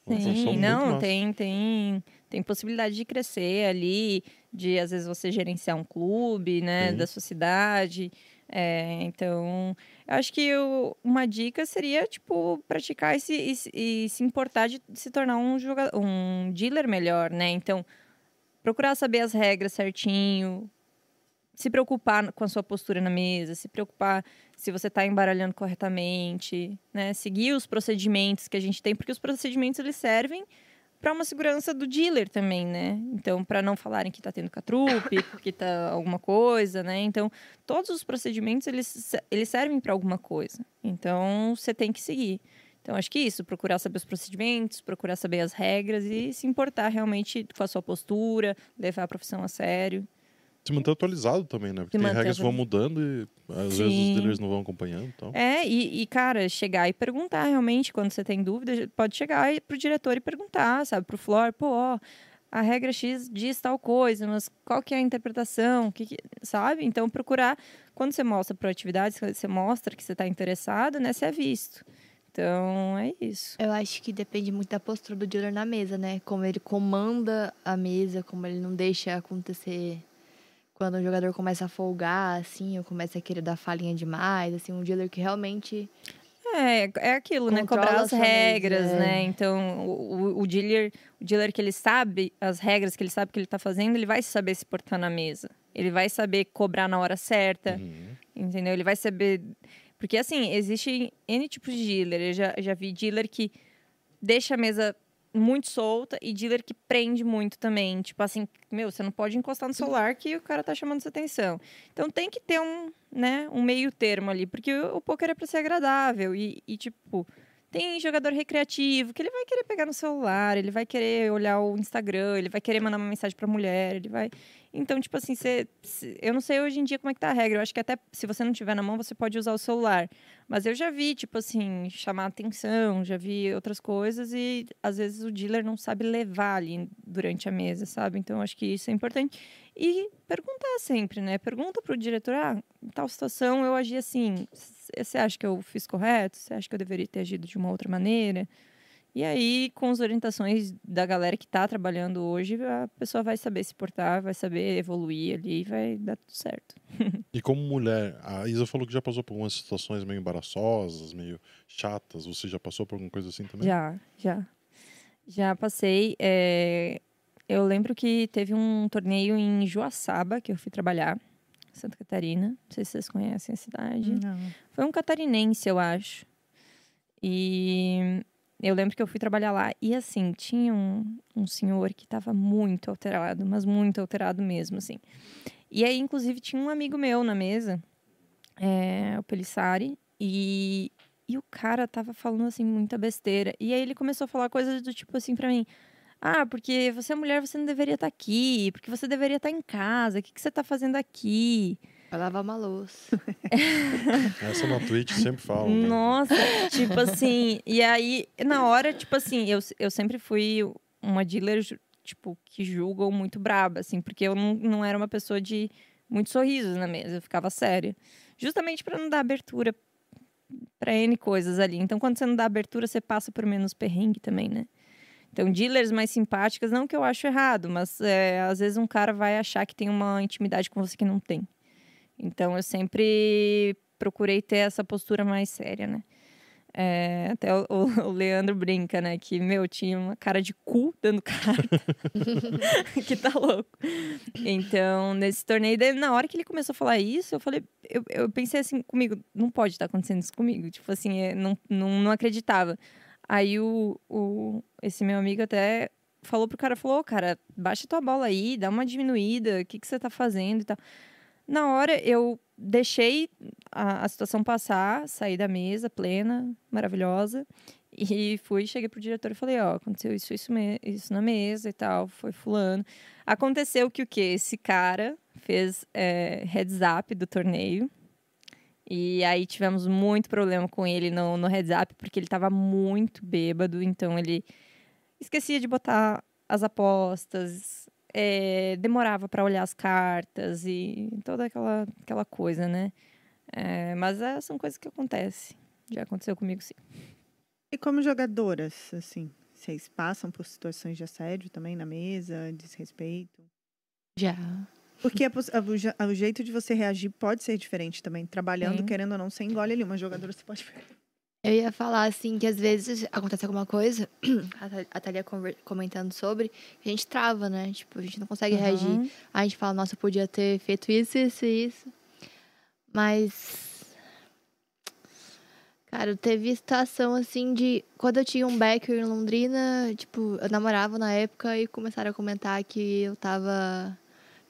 Speaker 1: uma função
Speaker 3: Sim, não, tem, tem, tem possibilidade de crescer ali, de às vezes você gerenciar um clube, né,
Speaker 1: Sim.
Speaker 3: da sua cidade. É, então, eu acho que o- uma dica seria, tipo, praticar e se, e e se importar de se tornar um, joga, um dealer melhor, né? Então, procurar saber as regras certinho, se preocupar com a sua postura na mesa, se preocupar se você está embaralhando corretamente, né? Seguir os procedimentos que a gente tem, porque os procedimentos eles servem para uma segurança do dealer também, né? Então, para não falarem que está tendo catrupe, que tá alguma coisa, né? Então, todos os procedimentos eles, eles servem para alguma coisa. Então, você tem que seguir. Então, acho que isso, procurar saber os procedimentos, procurar saber as regras e se importar realmente com a sua postura, levar a profissão a sério.
Speaker 1: Se manter atualizado também, né? Porque tem
Speaker 3: manter
Speaker 1: regras que vão mudando e às vezes
Speaker 3: Sim.
Speaker 1: os dealers não vão acompanhando. Então.
Speaker 3: É, e, e, cara, chegar e perguntar realmente, quando você tem dúvida, pode chegar e- pro diretor e perguntar, sabe, pro Flor, pô, ó, a regra X diz tal coisa, mas qual que é a interpretação, que que- sabe? Então, procurar, quando você mostra proatividade, você mostra que você está interessado, né, você é visto. Então, é isso.
Speaker 4: Eu acho que depende muito da postura do dealer na mesa, né? Como ele comanda a mesa, como ele não deixa acontecer quando o jogador começa a folgar, assim, ou começa a querer dar falinha demais, assim, um dealer que realmente
Speaker 3: É, é aquilo, né? Cobrar as
Speaker 4: sua mesa,
Speaker 3: regras,
Speaker 4: é.
Speaker 3: né? Então, o, o- o dealer, o dealer que ele sabe as regras, que ele sabe o que ele tá fazendo, ele vai saber se portar na mesa. Ele vai saber cobrar na hora certa,
Speaker 1: Uhum.
Speaker 3: entendeu? Ele vai saber... Porque, assim, existe N tipos de dealer. Eu já, já vi dealer que deixa a mesa muito solta e dealer que prende muito também. Tipo assim, meu, você não pode encostar no celular que o cara tá chamando sua atenção. Então tem que ter um, né, um meio termo ali, porque o, o poker é para ser agradável e, e, tipo, tem jogador recreativo que ele vai querer pegar no celular, ele vai querer olhar o Instagram, ele vai querer mandar uma mensagem pra mulher, ele vai. Então, tipo assim, eu não sei hoje em dia como é que tá a regra. Eu acho que até se você não tiver na mão, você pode usar o celular. Mas eu já vi, tipo assim, chamar atenção, já vi outras coisas e às vezes o dealer não sabe levar ali durante a mesa, sabe? Então, acho que isso é importante. E perguntar sempre, né? Pergunta pro diretor, ah, em tal situação eu agi assim. Você acha que eu fiz correto? Você acha que eu deveria ter agido de uma outra maneira? E aí, com as orientações da galera que está trabalhando hoje, a pessoa vai saber se portar, vai saber evoluir ali e vai dar tudo certo.
Speaker 1: E como mulher, a Isa falou que já passou por algumas situações meio embaraçosas, meio chatas. Você já passou por alguma coisa assim também?
Speaker 3: Já, já. Já passei. é, Eu lembro que teve um torneio em Joaçaba que eu fui trabalhar, Santa Catarina. Não sei se vocês conhecem a cidade.
Speaker 2: Não.
Speaker 3: Foi um catarinense, eu acho. E eu lembro que eu fui trabalhar lá e assim, tinha um, um senhor que estava muito alterado, mas muito alterado mesmo, assim. E aí, inclusive, tinha um amigo meu na mesa, é, o Pelissari, e, e o cara tava falando assim muita besteira. E aí ele começou a falar coisas do tipo assim pra mim. Ah, porque você é mulher, você não deveria estar aqui, porque você deveria estar em casa, o que, que você tá fazendo aqui?
Speaker 4: vai lavar uma louça.
Speaker 1: Essa na Twitch sempre fala. né?
Speaker 3: Nossa, tipo assim, e aí, na hora, tipo assim, eu, eu sempre fui uma dealer, tipo, que julgam muito braba, assim, porque eu não, não era uma pessoa de muitos sorrisos na mesa, eu ficava séria. Justamente para não dar abertura para N coisas ali. Então, quando você não dá abertura, você passa por menos perrengue também, né? Então, dealers mais simpáticas, não que eu acho errado, mas é, às vezes um cara vai achar que tem uma intimidade com você que não tem. Então, eu sempre procurei ter essa postura mais séria, né? É, até o, o, Leandro brinca, né? Que, meu, tinha uma cara de cu dando carta. que tá louco. Então, nesse torneio, daí, na hora que ele começou a falar isso, eu falei, eu, eu pensei assim comigo, não pode estar tá acontecendo isso comigo. Tipo assim, é, não, não, não acreditava. Aí o, o, esse meu amigo até falou pro cara, falou, cara, baixa tua bola aí, dá uma diminuída, o que, que você tá fazendo e tal. Na hora, eu deixei a, a situação passar, saí da mesa plena, maravilhosa, e fui, cheguei pro diretor e falei, ó, aconteceu isso, isso, isso na mesa e tal, foi fulano. Aconteceu que o quê? Esse cara fez é, heads up do torneio, e aí tivemos muito problema com ele no, no heads up, porque ele estava muito bêbado, então ele esquecia de botar as apostas, é, demorava para olhar as cartas e toda aquela, aquela coisa, né? É, mas é, são coisas que acontecem. Já aconteceu comigo, sim.
Speaker 2: E como jogadoras, assim, vocês passam por situações de assédio também na mesa, desrespeito?
Speaker 4: Já.
Speaker 2: Porque a, a, o jeito de você reagir pode ser diferente também. Trabalhando, sim. querendo ou não, você engole ali. Uma jogadora você pode
Speaker 4: eu ia falar, assim, que às vezes acontece alguma coisa, a Thalia comentando sobre, a gente trava, né? Tipo, a gente não consegue uhum. reagir. a gente fala, nossa, eu podia ter feito isso, isso e isso. Mas. Cara, teve situação assim de. Quando eu tinha um backer em Londrina, tipo, eu namorava na época e começaram a comentar que eu tava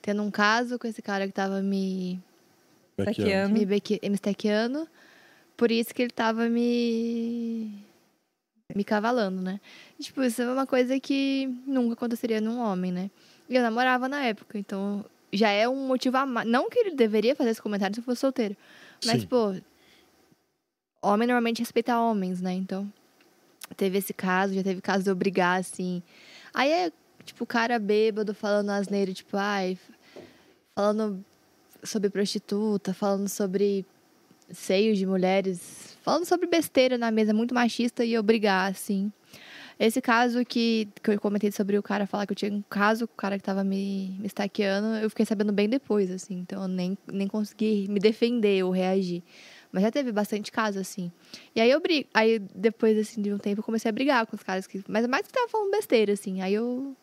Speaker 4: tendo um caso com esse cara que tava me.
Speaker 3: Bequeando.
Speaker 4: Me, beque, me estequeando. Por isso que ele tava me. me cavalando, né? tipo, isso é uma coisa que nunca aconteceria num homem, né? E eu namorava na época, então já é um motivo a mais. Não que ele deveria fazer esse comentário se eu fosse solteiro. Mas, Sim. pô. Homem normalmente respeita homens, né? Então. Teve esse caso, já teve caso de eu brigar, assim. Aí é, tipo, o cara bêbado falando asneiro, tipo, ai. Falando sobre prostituta, falando sobre seios de mulheres, falando sobre besteira na mesa, muito machista, e eu brigar, assim. Esse caso que, que eu comentei sobre o cara falar que eu tinha um caso com o cara que tava me, me estaqueando, eu fiquei sabendo bem depois, assim. Então eu nem, nem consegui me defender ou reagir. Mas já teve bastante caso, assim. E aí eu brigo. Aí depois, assim, de um tempo, eu comecei a brigar com os caras que. Mas mais que estavam falando besteira, assim. Aí eu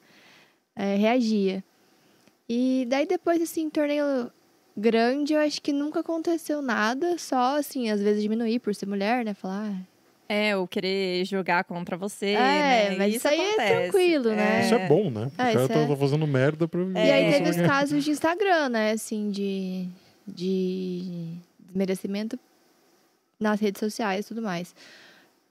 Speaker 4: é, reagia. E daí depois, assim, torneio grande, eu acho que nunca aconteceu nada, só assim, às vezes diminuir por ser mulher, né? Falar. Ah,
Speaker 3: é, ou querer jogar contra você.
Speaker 4: É,
Speaker 3: né?
Speaker 4: mas isso, aí acontece. é tranquilo, né?
Speaker 1: Isso é bom, né? É, o cara tá, é... fazendo merda pra.
Speaker 4: É. E aí teve os casos de Instagram, né? Assim, de. de desmerecimento nas redes sociais e tudo mais.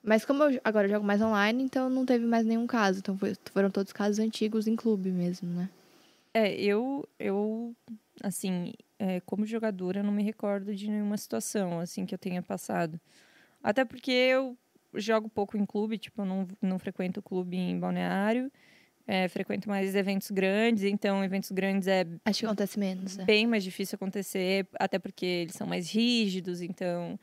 Speaker 4: Mas como eu agora eu jogo mais online, então não teve mais nenhum caso. Então foi, foram todos casos antigos em clube mesmo, né?
Speaker 3: É, eu, eu assim, é, como jogadora, eu não me recordo de nenhuma situação, assim, que eu tenha passado. Até porque eu jogo pouco em clube, tipo, eu não, não frequento clube em balneário. É, frequento mais eventos grandes, então eventos grandes é.
Speaker 4: Acho que acontece menos. É.
Speaker 3: Bem mais difícil acontecer, até porque eles são mais rígidos, então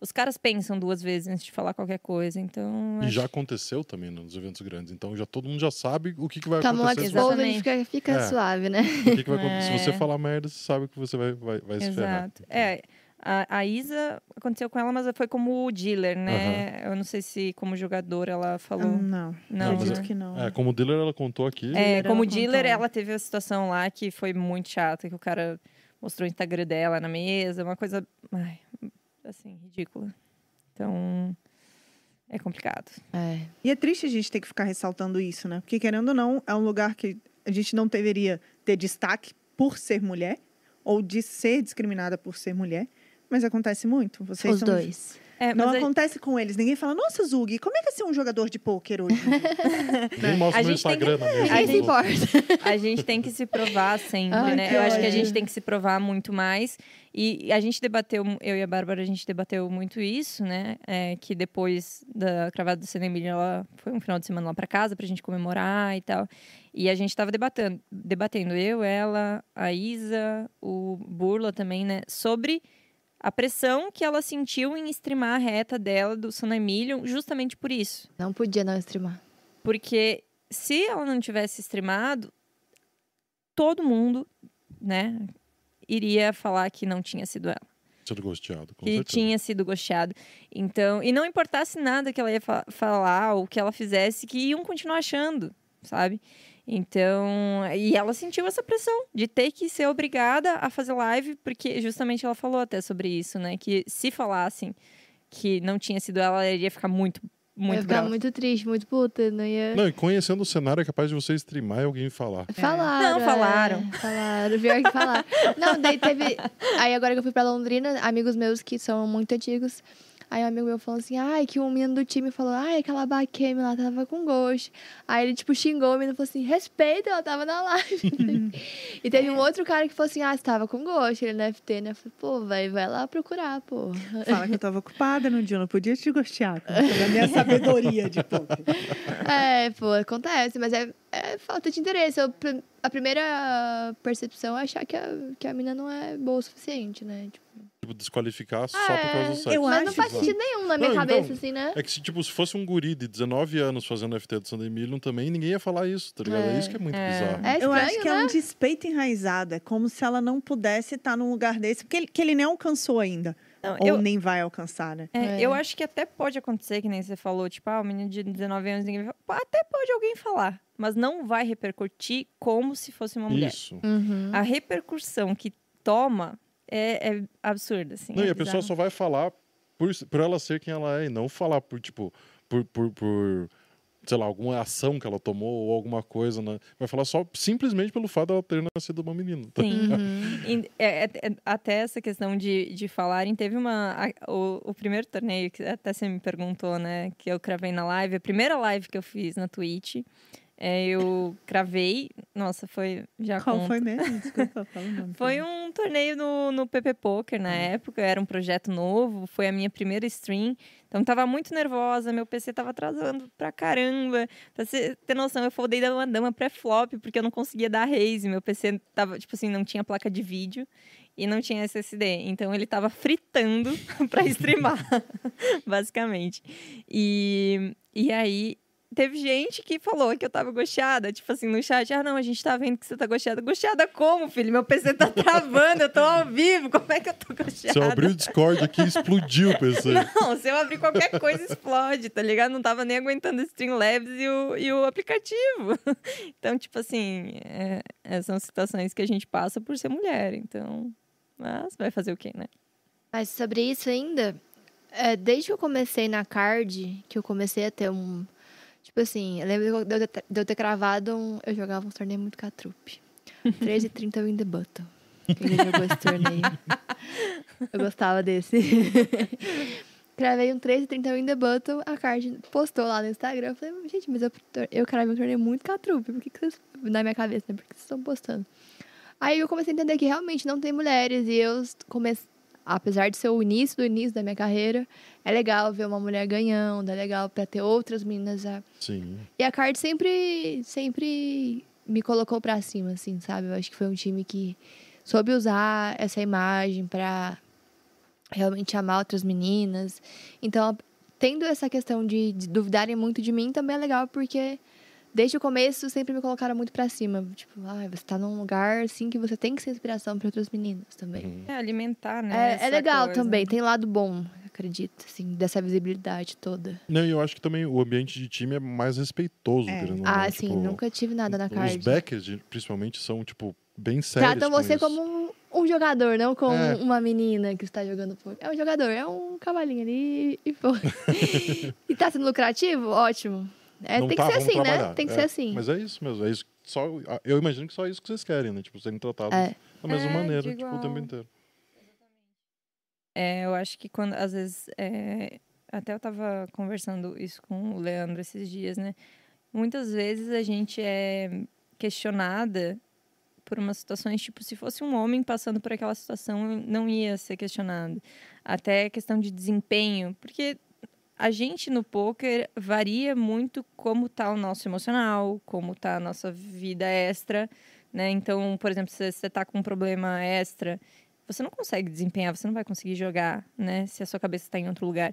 Speaker 3: os caras pensam duas vezes antes de falar qualquer coisa, então...
Speaker 1: E acho... já aconteceu também nos eventos grandes, então já todo mundo já sabe o que, que vai Tomou acontecer.
Speaker 4: Tomou a fica, fica é. suave, né?
Speaker 1: O que, que vai acontecer? É. Se você falar merda, você sabe que você vai, vai, vai se ferrar. Exato.
Speaker 3: É, a, a, Isa aconteceu com ela, mas foi como dealer, né? Uhum. Eu não sei se como jogador ela falou.
Speaker 2: Não, não, não acredito
Speaker 1: é,
Speaker 2: que não.
Speaker 1: É, como dealer ela contou aqui.
Speaker 3: É, como dealer contou. ela teve a situação lá que foi muito chata, que o cara mostrou o Instagram dela na mesa, uma coisa, ai, assim, ridícula. Então, é complicado.
Speaker 4: É.
Speaker 2: E é triste a gente ter que ficar ressaltando isso, né? Porque, querendo ou não, é um lugar que a gente não deveria ter destaque por ser mulher ou de ser discriminada por ser mulher, mas acontece muito. Vocês
Speaker 4: Os
Speaker 2: são...
Speaker 4: dois.
Speaker 2: É, não acontece com eles. Ninguém fala, nossa, Zug, como é que é ser um jogador de pôquer hoje?
Speaker 1: Ninguém mostra no Instagram que... mesmo.
Speaker 3: A gente, importa. a gente tem que se provar sempre, Ai, né? Eu acho que a gente tem que se provar muito mais. E a gente debateu, eu e a Bárbara, a gente debateu muito isso, né? É, que depois da cravada do Senemilha, ela foi um final de semana lá para casa pra gente comemorar e tal. E a gente tava debatendo, debatendo eu, ela, a Isa, o Burla também, né? Sobre a pressão que ela sentiu em streamar a reta dela do San Emílio, justamente por isso.
Speaker 4: Não podia não streamar.
Speaker 3: Porque se ela não tivesse streamado, todo mundo, né, iria falar que não tinha sido ela.
Speaker 1: Sido gosteado, com
Speaker 3: que
Speaker 1: certeza.
Speaker 3: tinha sido gosteado. Então, e não importasse nada que ela ia fa- falar ou que ela fizesse, que iam continuar achando, sabe? Então, e ela sentiu essa pressão de ter que ser obrigada a fazer live, porque justamente ela falou até sobre isso, né? Que se falassem que não tinha sido ela, ela iria ficar muito,
Speaker 4: Ia
Speaker 3: muito
Speaker 4: ficar
Speaker 3: brava.
Speaker 4: muito triste, muito puta. Não ia.
Speaker 1: Não, e conhecendo o cenário é capaz de você streamar e alguém falar.
Speaker 4: Falaram.
Speaker 3: Não, falaram.
Speaker 4: é, falaram, pior que falaram. Não, daí teve. Aí agora que eu fui pra Londrina, amigos meus que são muito antigos. Aí um amigo meu falou assim, ai, que um menino do time falou, ai, aquela Baqueme lá tava com gosto. Aí ele, tipo, xingou o menino e falou assim, respeita, ela tava na live. e teve um outro cara que falou assim, ah, você tava com gosto, ele no FT, né? Eu falei, pô, vai, vai lá procurar, pô.
Speaker 2: Fala que eu tava ocupada no dia, eu não podia te gostear. com toda a minha sabedoria de poker.
Speaker 4: É, pô, acontece, mas é, é falta de interesse. Eu, a primeira percepção é achar que a, que a mina não é boa o suficiente, né? Tipo,
Speaker 1: Tipo, desqualificar só
Speaker 4: É,
Speaker 1: por causa do sexo.
Speaker 2: eu
Speaker 4: mas não
Speaker 2: acho
Speaker 4: faz
Speaker 2: que-
Speaker 4: sentido nenhum na minha
Speaker 1: Não,
Speaker 4: cabeça,
Speaker 1: então,
Speaker 4: assim, né?
Speaker 1: É que se, tipo, se fosse um guri de 19 anos fazendo FT do Sunday Million também, ninguém ia falar isso, tá ligado? É,
Speaker 4: É.
Speaker 1: isso que é muito
Speaker 3: É.
Speaker 1: bizarro.
Speaker 4: É
Speaker 2: eu
Speaker 4: estranho,
Speaker 2: acho que
Speaker 4: né?
Speaker 2: é um despeito enraizado. É como se ela não pudesse estar num lugar desse, porque ele, que ele nem alcançou ainda.
Speaker 3: Não,
Speaker 2: Ou
Speaker 3: eu,
Speaker 2: nem vai alcançar, né?
Speaker 3: É,
Speaker 4: É.
Speaker 3: Eu acho que até pode acontecer, que nem você falou, tipo, ah, o menino de 19 anos, ninguém vai falar. Até pode alguém falar, mas não vai repercutir como se fosse uma mulher.
Speaker 1: Isso.
Speaker 4: Uhum.
Speaker 3: A repercussão que toma é, é absurda, assim.
Speaker 1: Não,
Speaker 3: é
Speaker 1: e a pessoa só vai falar por, por ela ser quem ela é, e não falar por, tipo, por, por, por, sei lá, alguma ação que ela tomou ou alguma coisa, né? Vai falar só simplesmente pelo fato dela ter nascido uma menina. tá?
Speaker 3: Sim.
Speaker 4: Uhum.
Speaker 3: É, é, é, até essa questão de, de falarem, teve uma. a- o, o primeiro torneio, que até você me perguntou, né? Que eu cravei na live, a primeira live que eu fiz na Twitch, é, eu cravei. Nossa, foi já
Speaker 2: Qual
Speaker 3: com
Speaker 2: foi mesmo? Desculpa, fala o nome.
Speaker 3: Foi um torneio no, no PP Poker na época, era um projeto novo, foi a minha primeira stream. Então tava muito nervosa, meu PC tava atrasando pra caramba. Pra você ter noção, eu foldei da uma dama pré-flop, porque eu não conseguia dar raise. Meu PC tava, tipo assim, não tinha placa de vídeo e não tinha SSD. Então ele tava fritando pra streamar, basicamente. E, e aí teve gente que falou que eu tava gosteada, tipo assim, no chat, ah, não, a gente tá vendo que você tá gosteada. Gosteada como, filho? Meu PC tá travando, eu tô ao vivo, como é que eu tô gosteada?
Speaker 1: Se eu abrir o Discord aqui, explodiu o PC.
Speaker 3: Não, se eu abrir qualquer coisa, explode, tá ligado? Não tava nem aguentando o Streamlabs e o, e o aplicativo. Então, tipo assim, é, é, são situações que a gente passa por ser mulher, então... Mas vai fazer o quê, né?
Speaker 4: Mas sobre isso ainda, é, desde que eu comecei na card, que eu comecei a ter um. Tipo assim, eu lembro de eu ter, de eu ter cravado um. Eu jogava um torneio muito catrupe. 13 30 Win the Button. Já jogou esse torneio? Eu gostava desse. Cravei um 13 30 Win the Button, a card postou lá no Instagram. Eu falei, gente, mas eu, eu cravei um torneio muito catrupe. Por que, que vocês. Na minha cabeça, né? Por que vocês estão postando? Aí eu comecei a entender que realmente não tem mulheres. E eu comecei. Apesar de ser o início do início da minha carreira, é legal ver uma mulher ganhando, é legal pra ter outras meninas. A...
Speaker 1: Sim.
Speaker 4: E a Card sempre, sempre me colocou pra cima, assim, sabe? Eu acho que foi um time que soube usar essa imagem pra realmente amar outras meninas. Então, tendo essa questão de, de duvidarem muito de mim também é legal, porque desde o começo sempre me colocaram muito pra cima. Tipo, ah, você tá num lugar assim que você tem que ser inspiração pra outras meninas também.
Speaker 3: É alimentar, né?
Speaker 4: É, é legal
Speaker 3: coisa.
Speaker 4: também, tem lado bom, acredito, assim, dessa visibilidade toda.
Speaker 1: Não, e eu acho que também o ambiente de time é mais respeitoso,
Speaker 2: É.
Speaker 4: Ah,
Speaker 1: não,
Speaker 4: sim,
Speaker 1: tipo,
Speaker 4: nunca tive nada na
Speaker 1: Os
Speaker 4: card.
Speaker 1: backers, principalmente, são, tipo, bem sérios
Speaker 4: Tratam
Speaker 1: com
Speaker 4: você
Speaker 1: isso.
Speaker 4: como um, jogador, não como
Speaker 1: É.
Speaker 4: uma menina que está jogando por. É um jogador, é um cavalinho ali e foi. e tá sendo lucrativo? Ótimo. É,
Speaker 1: Não
Speaker 4: tem
Speaker 1: tá,
Speaker 4: que ser
Speaker 1: vamos
Speaker 4: assim, né? Tem que
Speaker 1: É,
Speaker 4: ser assim.
Speaker 1: Mas é isso mesmo. É isso. Só, eu imagino que só isso que vocês querem, né? Tipo, serem tratados
Speaker 4: É.
Speaker 1: da mesma
Speaker 3: É,
Speaker 1: maneira, tipo, o tempo inteiro.
Speaker 3: É, eu acho que quando, às vezes, é, até eu tava conversando isso com o Leandro esses dias, né? Muitas vezes a gente é questionada por umas situações, tipo, se fosse um homem passando por aquela situação, não ia ser questionado. Até questão de desempenho, porque a gente no poker varia muito como tá o nosso emocional, como tá a nossa vida extra, né? Então, por exemplo, se você tá com um problema extra, você não consegue desempenhar, você não vai conseguir jogar, né? Se a sua cabeça está em outro lugar.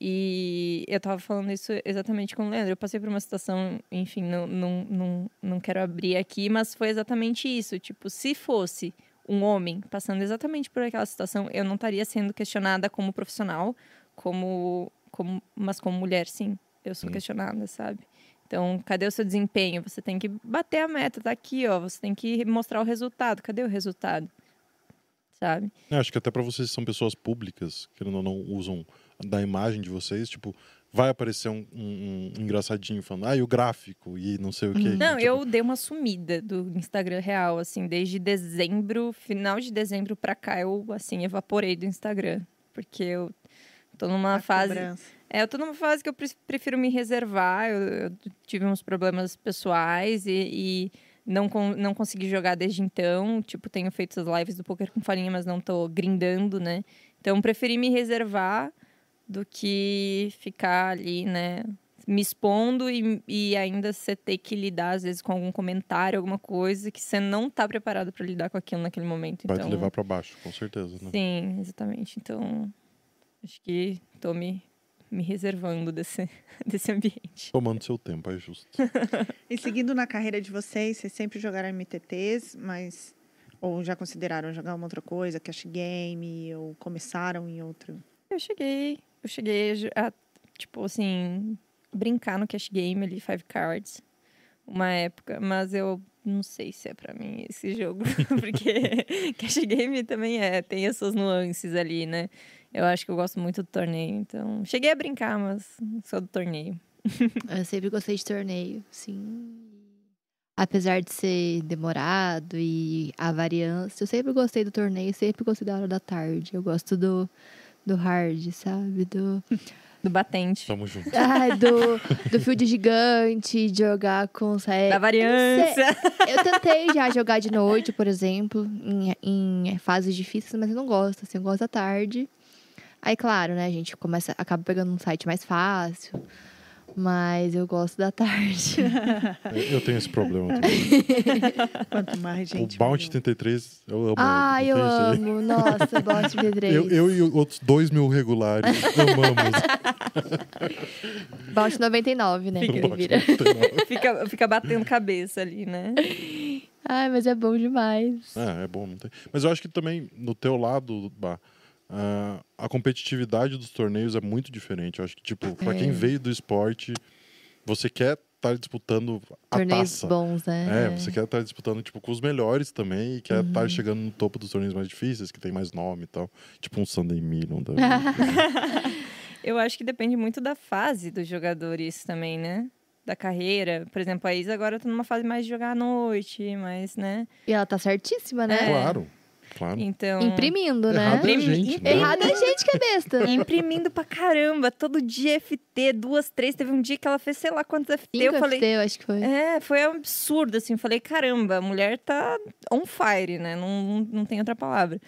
Speaker 3: E eu tava falando isso exatamente com o Leandro. Eu passei por uma situação, enfim, não, não, não, não quero abrir aqui, mas foi exatamente isso. Tipo, se fosse um homem passando exatamente por aquela situação, eu não estaria sendo questionada como profissional, como, como mas como mulher, sim. Eu sou
Speaker 1: Sim.
Speaker 3: questionada, sabe? Então, cadê o seu desempenho? Você tem que bater a meta, tá aqui, ó. Você tem que mostrar o resultado. Cadê o resultado? Sabe?
Speaker 1: Eu acho que até pra vocês que são pessoas públicas, que não, não usam da imagem de vocês, tipo, vai aparecer um, um- um engraçadinho falando, ah, e o gráfico, e não sei o quê.
Speaker 3: Não,
Speaker 1: Tipo,
Speaker 3: eu dei uma sumida do Instagram real, assim, desde dezembro, final de dezembro pra cá, eu, assim, evaporei do Instagram. Porque eu tô numa
Speaker 2: A
Speaker 3: fase.
Speaker 2: cobrança.
Speaker 3: É, eu tô numa fase que eu pre- prefiro me reservar. Eu, eu tive uns problemas pessoais e, e não, con- não consegui jogar desde então. Tipo, tenho feito as lives do Poker com farinha, mas não tô grindando, né? Então, preferi me reservar do que ficar ali, né? Me expondo e, e ainda você ter que lidar, às vezes, com algum comentário, alguma coisa que você não tá preparado para lidar com aquilo naquele momento.
Speaker 1: vai
Speaker 3: então,
Speaker 1: te levar pra baixo, com certeza, né?
Speaker 3: Sim, exatamente. Então, acho que tô me, me reservando desse, desse ambiente.
Speaker 1: Tomando seu tempo, é justo.
Speaker 2: E seguindo na carreira de vocês, vocês sempre jogaram MTTs, mas ou já consideraram jogar uma outra coisa, cash game, ou começaram em outro?
Speaker 3: Eu cheguei, eu cheguei a, tipo assim, brincar no cash game ali, Five Cards, uma época, mas eu não sei se é pra mim esse jogo, porque cash game também é, tem as suas nuances ali, né? Eu acho que eu gosto muito do torneio, então cheguei a brincar, mas só do torneio.
Speaker 4: Eu sempre gostei de torneio, sim. Apesar de ser demorado e a variância, eu sempre gostei do torneio, sempre gostei da hora da tarde. Eu gosto do, do hard, sabe? Do,
Speaker 3: Do batente,
Speaker 1: Tamo junto.
Speaker 4: ai, do, do field gigante, de jogar com os
Speaker 3: da variância.
Speaker 4: Eu tentei já jogar de noite, por exemplo, em, em fases difíceis, mas eu não gosto, assim, eu gosto da tarde. Aí, claro, né, a gente começa, acaba pegando um site mais fácil, mas eu gosto da tarde.
Speaker 1: Eu tenho esse problema também.
Speaker 2: Quanto mais gente.
Speaker 1: o Bounty
Speaker 2: melhor.
Speaker 1: 33, eu amo.
Speaker 4: ah, eu
Speaker 1: jeito.
Speaker 4: amo. Nossa, eu de V3.
Speaker 1: Eu, eu e outros dois mil regulares amamos.
Speaker 4: Bounty 99, né, que
Speaker 1: o
Speaker 4: ele
Speaker 1: Bounty
Speaker 4: vira.
Speaker 1: 99.
Speaker 3: fica, fica batendo cabeça ali, né?
Speaker 4: Ai, mas é bom demais.
Speaker 1: É, é bom, não tem. Mas eu acho que também, no teu lado, Bah, ah, a competitividade dos torneios é muito diferente. Eu acho que, tipo, pra quem
Speaker 4: É.
Speaker 1: veio do esporte, você quer estar disputando a
Speaker 4: Torneios
Speaker 1: taça.
Speaker 4: bons, né?
Speaker 1: É, você quer estar disputando tipo, com os melhores também e quer
Speaker 4: Uhum.
Speaker 1: estar chegando no topo dos torneios mais difíceis, que tem mais nome e tal. Tipo um Sunday Million. Da...
Speaker 3: Eu acho que depende muito da fase do jogador, isso também, né? Da carreira. Por exemplo, a Isa agora tá numa fase mais de jogar à noite, mas, né?
Speaker 4: E ela tá certíssima, né?
Speaker 1: Claro, claro.
Speaker 3: Então.
Speaker 4: Imprimindo, né?
Speaker 1: Errado é a gente, né?
Speaker 4: Errado é a gente que é besta.
Speaker 3: Imprimindo pra caramba, todo dia FT, duas, três. Teve um dia que ela fez sei lá quantos FT.
Speaker 4: Cinco
Speaker 3: eu falei.
Speaker 4: FT, eu acho que foi.
Speaker 3: É, foi um absurdo, assim. Eu falei, caramba, a mulher tá on fire, né? Não, não, não tem outra palavra.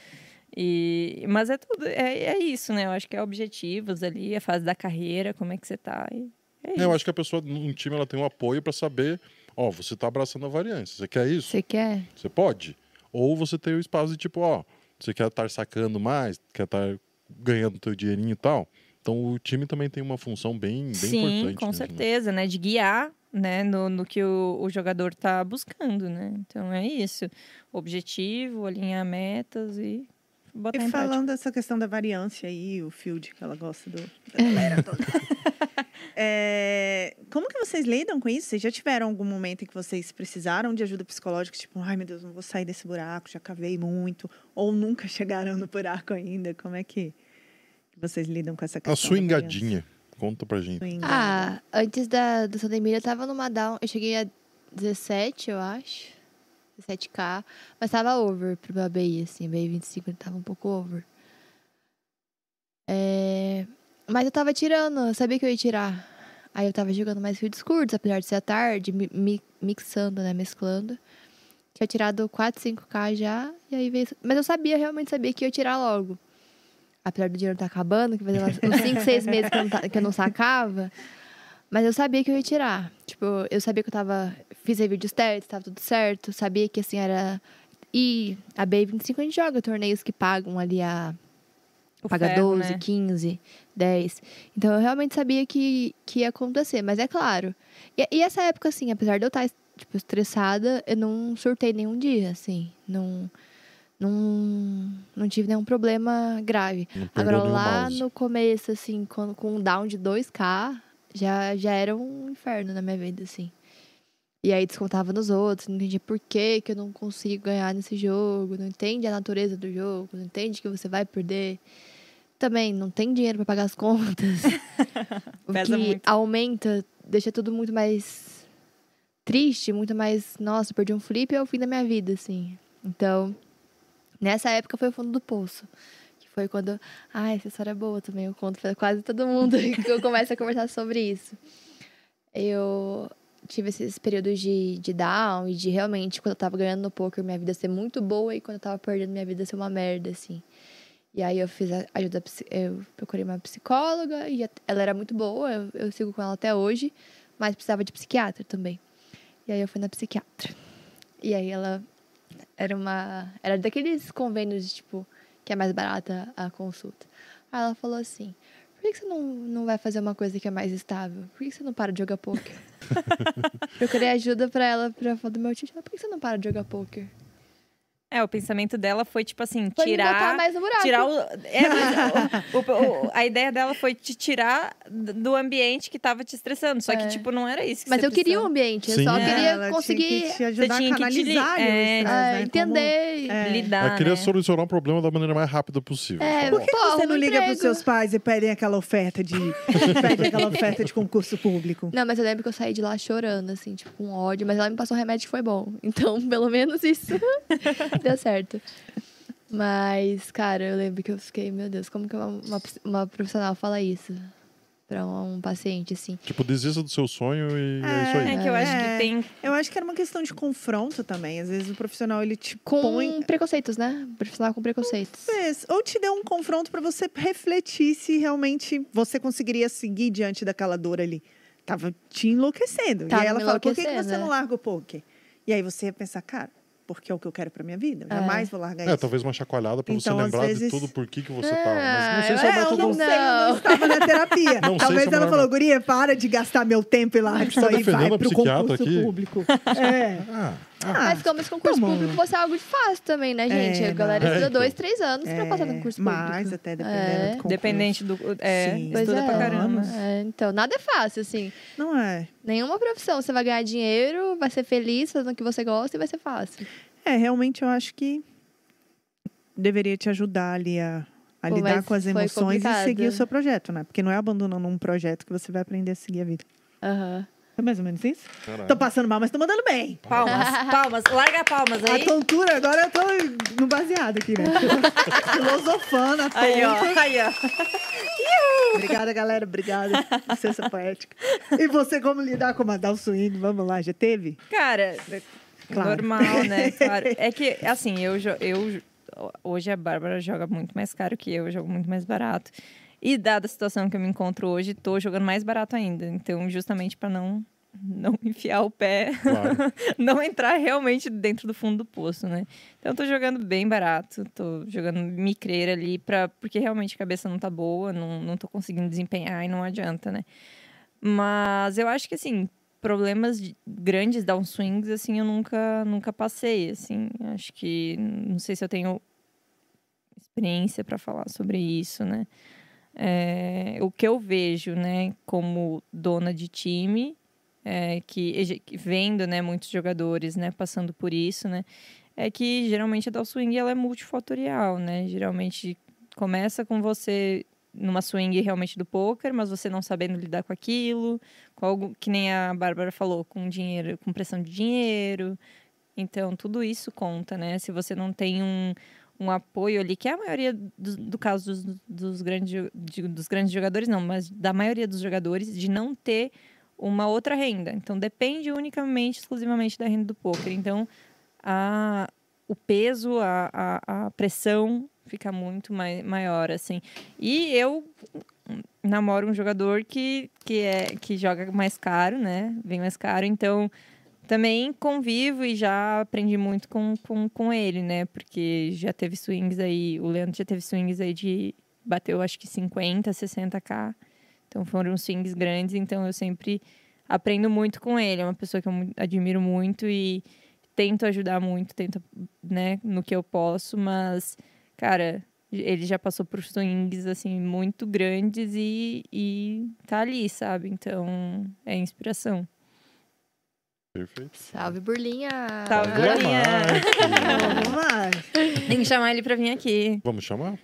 Speaker 3: E, mas é tudo, é, é isso, né? Eu acho que é objetivos ali, a fase da carreira, como é que você tá. E é isso.
Speaker 1: Eu acho que a pessoa, num time, ela tem um apoio pra saber, ó, você tá abraçando a variância. Você quer isso?
Speaker 4: Você quer?
Speaker 1: Você pode. Ou você tem o espaço de tipo, ó, você quer estar sacando mais, quer estar ganhando teu dinheirinho e tal. Então o time também tem uma função bem, bem
Speaker 3: Sim,
Speaker 1: importante.
Speaker 3: com
Speaker 1: mesmo.
Speaker 3: certeza, né? De guiar, né? No, no que o, o jogador tá buscando, né? Então é isso. Objetivo, alinhar metas e botar
Speaker 2: E
Speaker 3: em prática.
Speaker 2: falando dessa questão da variância aí, o field que ela gosta do, da galera toda. É, como que vocês lidam com isso? Vocês já tiveram algum momento em que vocês precisaram de ajuda psicológica? Tipo, ai meu Deus, não vou sair desse buraco, já cavei muito. Ou nunca chegaram no buraco ainda? Como é que vocês lidam com essa questão?
Speaker 1: A sua engadinha. Conta pra gente.
Speaker 2: Swingada.
Speaker 4: Ah, antes da, do Sandemir eu tava numa down. Eu cheguei a 17, eu acho. 17k. Mas tava over pro meu ABI, assim. ABI 25 ele tava um pouco over. É, Mas eu tava tirando, eu sabia que eu ia tirar. Aí eu tava jogando mais fields curtos, apesar de ser à tarde, mi- mi- mixando, né? Mesclando. Tinha tirado 4, 5k já. E aí veio. Mas eu sabia, realmente sabia que ia tirar logo. Apesar do dinheiro estar acabando, que fazia uns 5, 6 meses que eu, não ta- que eu não sacava. Mas eu sabia que eu ia tirar. Tipo, eu sabia que eu tava. Fiz vídeos testes, tava tudo certo. Sabia que assim era. E a B25 a gente joga torneios que pagam ali a.
Speaker 3: O
Speaker 4: paga
Speaker 3: ferro,
Speaker 4: 12,
Speaker 3: né?
Speaker 4: 15, 10. Então eu realmente sabia que, que ia acontecer. Mas é claro. E, e essa época, assim, apesar de eu estar tipo, estressada, eu não surtei nenhum dia, assim. Não. não, não tive nenhum problema grave. Agora lá
Speaker 1: mouse.
Speaker 4: no começo, assim, quando, com um down de 2K, já, já era um inferno na minha vida, assim. E aí descontava nos outros, não entendia por que, que eu não consigo ganhar nesse jogo, não entende a natureza do jogo, não entende que você vai perder. Também não tem dinheiro pra pagar as contas. o
Speaker 3: Pesa
Speaker 4: que
Speaker 3: muito.
Speaker 4: aumenta, deixa tudo muito mais triste, muito mais, nossa, perdi um flip é o fim da minha vida, assim. Então, nessa época foi o fundo do poço. Que foi quando, ah, essa história é boa também, eu conto pra quase todo mundo que eu começo a conversar sobre isso. Eu tive esses períodos de, de down e de realmente, quando eu tava ganhando no poker, minha vida ser muito boa e quando eu tava perdendo, minha vida ser uma merda, assim. E aí eu fiz ajuda, eu procurei uma psicóloga e ela era muito boa, eu, eu sigo com ela até hoje, mas precisava de psiquiatra também. E aí eu fui na psiquiatra. E aí ela era uma. Era daqueles convênios, tipo, que é mais barata a consulta. Aí ela falou assim: por que você não, não vai fazer uma coisa que é mais estável? Por que que você não para de jogar poker? Procurei ajuda pra ela pra falar do meu tio. Por que você não para de jogar poker?
Speaker 3: É, o pensamento dela foi, tipo assim,
Speaker 4: Foi
Speaker 3: tirar.
Speaker 4: mais no buraco.
Speaker 3: Tirar o, é, mas o- o- o- a ideia dela foi te tirar do ambiente que tava te estressando. Só que,
Speaker 4: É.
Speaker 3: tipo, não era isso que
Speaker 4: Mas
Speaker 3: você
Speaker 4: eu queria um
Speaker 3: precisava.
Speaker 4: ambiente, eu
Speaker 1: Sim.
Speaker 4: só
Speaker 1: É,
Speaker 4: queria
Speaker 2: ela
Speaker 4: conseguir
Speaker 2: tinha que te ajudar
Speaker 3: tinha
Speaker 2: a
Speaker 3: que te
Speaker 2: canalizar ali o
Speaker 3: é,
Speaker 2: estresse,
Speaker 4: ah,
Speaker 2: né?
Speaker 4: entender.
Speaker 2: É.
Speaker 3: lidar,
Speaker 1: É querer
Speaker 3: né?
Speaker 1: solucionar um problema da maneira mais rápida possível.
Speaker 4: É.
Speaker 2: Por que
Speaker 4: Pô,
Speaker 2: você não liga pros
Speaker 4: emprego.
Speaker 2: seus pais e pedem aquela oferta de. pedem aquela oferta de concurso público?
Speaker 4: Não, mas eu lembro que eu saí de lá chorando, assim, tipo, com ódio. Mas ela me passou um remédio que foi bom. Então, pelo menos isso deu certo. Mas, cara, eu lembro que eu fiquei, meu Deus, como que uma, uma, uma profissional fala isso pra um, paciente, assim?
Speaker 1: Tipo, desista do seu sonho e é, isso aí.
Speaker 3: É que eu acho
Speaker 2: É.
Speaker 3: que tem.
Speaker 2: Eu acho que era uma questão de confronto também. Às vezes o profissional ele te
Speaker 4: Com
Speaker 2: põe.
Speaker 4: preconceitos, né? Profissional com preconceitos.
Speaker 2: Talvez. Ou te deu um confronto pra você refletir se realmente você conseguiria seguir diante daquela dor ali. Tava te enlouquecendo.
Speaker 4: Tava
Speaker 2: e aí ela fala, por que, que você
Speaker 4: é.
Speaker 2: não larga o poker? E aí você ia pensar, cara, porque é o que eu quero pra minha vida. Eu
Speaker 4: É.
Speaker 2: jamais vou largar
Speaker 1: É,
Speaker 2: isso.
Speaker 1: talvez uma chacoalhada pra
Speaker 2: Então,
Speaker 1: você lembrar
Speaker 2: vezes-
Speaker 1: de tudo por que, que você
Speaker 4: Ah,
Speaker 1: tava. Mas não sei se é
Speaker 2: É,
Speaker 1: o
Speaker 2: eu
Speaker 1: método.
Speaker 2: não sei, eu não
Speaker 4: Não.
Speaker 2: estava na terapia.
Speaker 1: Não
Speaker 2: Talvez
Speaker 1: é o
Speaker 2: ela falou, guria, para de gastar meu tempo e larga isso
Speaker 1: tá
Speaker 2: aí, vai pro
Speaker 1: psiquiatra
Speaker 2: concurso
Speaker 1: aqui?
Speaker 2: público. É.
Speaker 1: Ah, ah,
Speaker 4: Mas como esse concurso
Speaker 2: tá bom.
Speaker 4: público fosse algo de fácil também, né, gente?
Speaker 2: É,
Speaker 4: a galera estuda
Speaker 1: É,
Speaker 4: dois, três anos pra passar no
Speaker 2: É,
Speaker 4: concurso público.
Speaker 2: mais até dependendo
Speaker 4: É.
Speaker 2: do concurso.
Speaker 3: Dependente do. É,
Speaker 2: Sim.
Speaker 3: Estuda
Speaker 4: é.
Speaker 3: pra caramba.
Speaker 4: É, então, nada é fácil, assim.
Speaker 2: Não é.
Speaker 4: Nenhuma profissão. Você vai ganhar dinheiro, vai ser feliz fazendo o que você gosta e vai ser fácil.
Speaker 2: É, realmente eu acho que deveria te ajudar ali a, a
Speaker 4: Pô,
Speaker 2: lidar com as emoções e
Speaker 4: complicado.
Speaker 2: seguir o seu projeto, né? Porque não é abandonando um projeto que você vai aprender a seguir a vida.
Speaker 4: Aham.
Speaker 2: É mais ou menos isso?
Speaker 1: caralho.
Speaker 2: Tô passando mal, mas tô mandando bem.
Speaker 3: Palmas, palmas. Larga palmas aí.
Speaker 2: A tontura, agora eu tô no baseado aqui, né? Filosofando a
Speaker 3: Aí, ó. Aí, ó.
Speaker 2: Obrigada, galera. Obrigada. Licença poética. E você, como lidar com mandar o swing? Vamos lá, já teve?
Speaker 3: Cara,
Speaker 2: Claro.
Speaker 3: normal, né? Claro. É que, assim, eu, eu. Hoje a Bárbara joga muito mais caro que eu, eu jogo muito mais barato. E dada a situação que eu me encontro hoje, tô jogando mais barato ainda. Então, justamente para não não enfiar o pé,
Speaker 1: Claro.
Speaker 3: não entrar realmente dentro do fundo do poço, né? Então, eu tô jogando bem barato, tô jogando micreira ali, pra, porque realmente a cabeça não tá boa, não, não tô conseguindo desempenhar e não adianta, né? Mas eu acho que, assim, problemas de- grandes downswings, assim, eu nunca, nunca passei, assim. Acho que, não sei se eu tenho experiência para falar sobre isso, né? É, o que eu vejo, né, como dona de time, é, que, vendo, né, muitos jogadores, né, passando por isso, né, é que geralmente a downswing ela é multifatorial, né? Geralmente começa com você numa swing realmente do poker, mas você não sabendo lidar com aquilo, com algo que nem a Bárbara falou, com dinheiro, com pressão de dinheiro. Então, tudo isso conta, né? Se você não tem um, um apoio ali, que é a maioria do, do caso dos, dos, grandes, de- dos grandes jogadores, não, mas da maioria dos jogadores, de não ter uma outra renda. Então, depende unicamente, exclusivamente da renda do poker. Então, a, o peso, a, a, a pressão fica muito mai, maior, assim. E eu namoro um jogador que, que, é, que joga mais caro, né? Bem mais caro, então também convivo e já aprendi muito com, com, com ele, né? Porque já teve swings aí, o Leandro já teve swings aí de. bateu acho que 50, 60k. Então foram swings grandes, então eu sempre aprendo muito com ele. É uma pessoa que eu admiro muito e tento ajudar muito, tento, né, no que eu posso, mas, cara, ele já passou por swings, assim, muito grandes e, e tá ali, sabe? Então, é inspiração.
Speaker 1: Perfeito.
Speaker 4: Salve, Burlinha!
Speaker 3: Salve, Burlinha.
Speaker 2: Vamos lá.
Speaker 3: Tem que chamar ele pra vir aqui.
Speaker 1: Vamos chamar?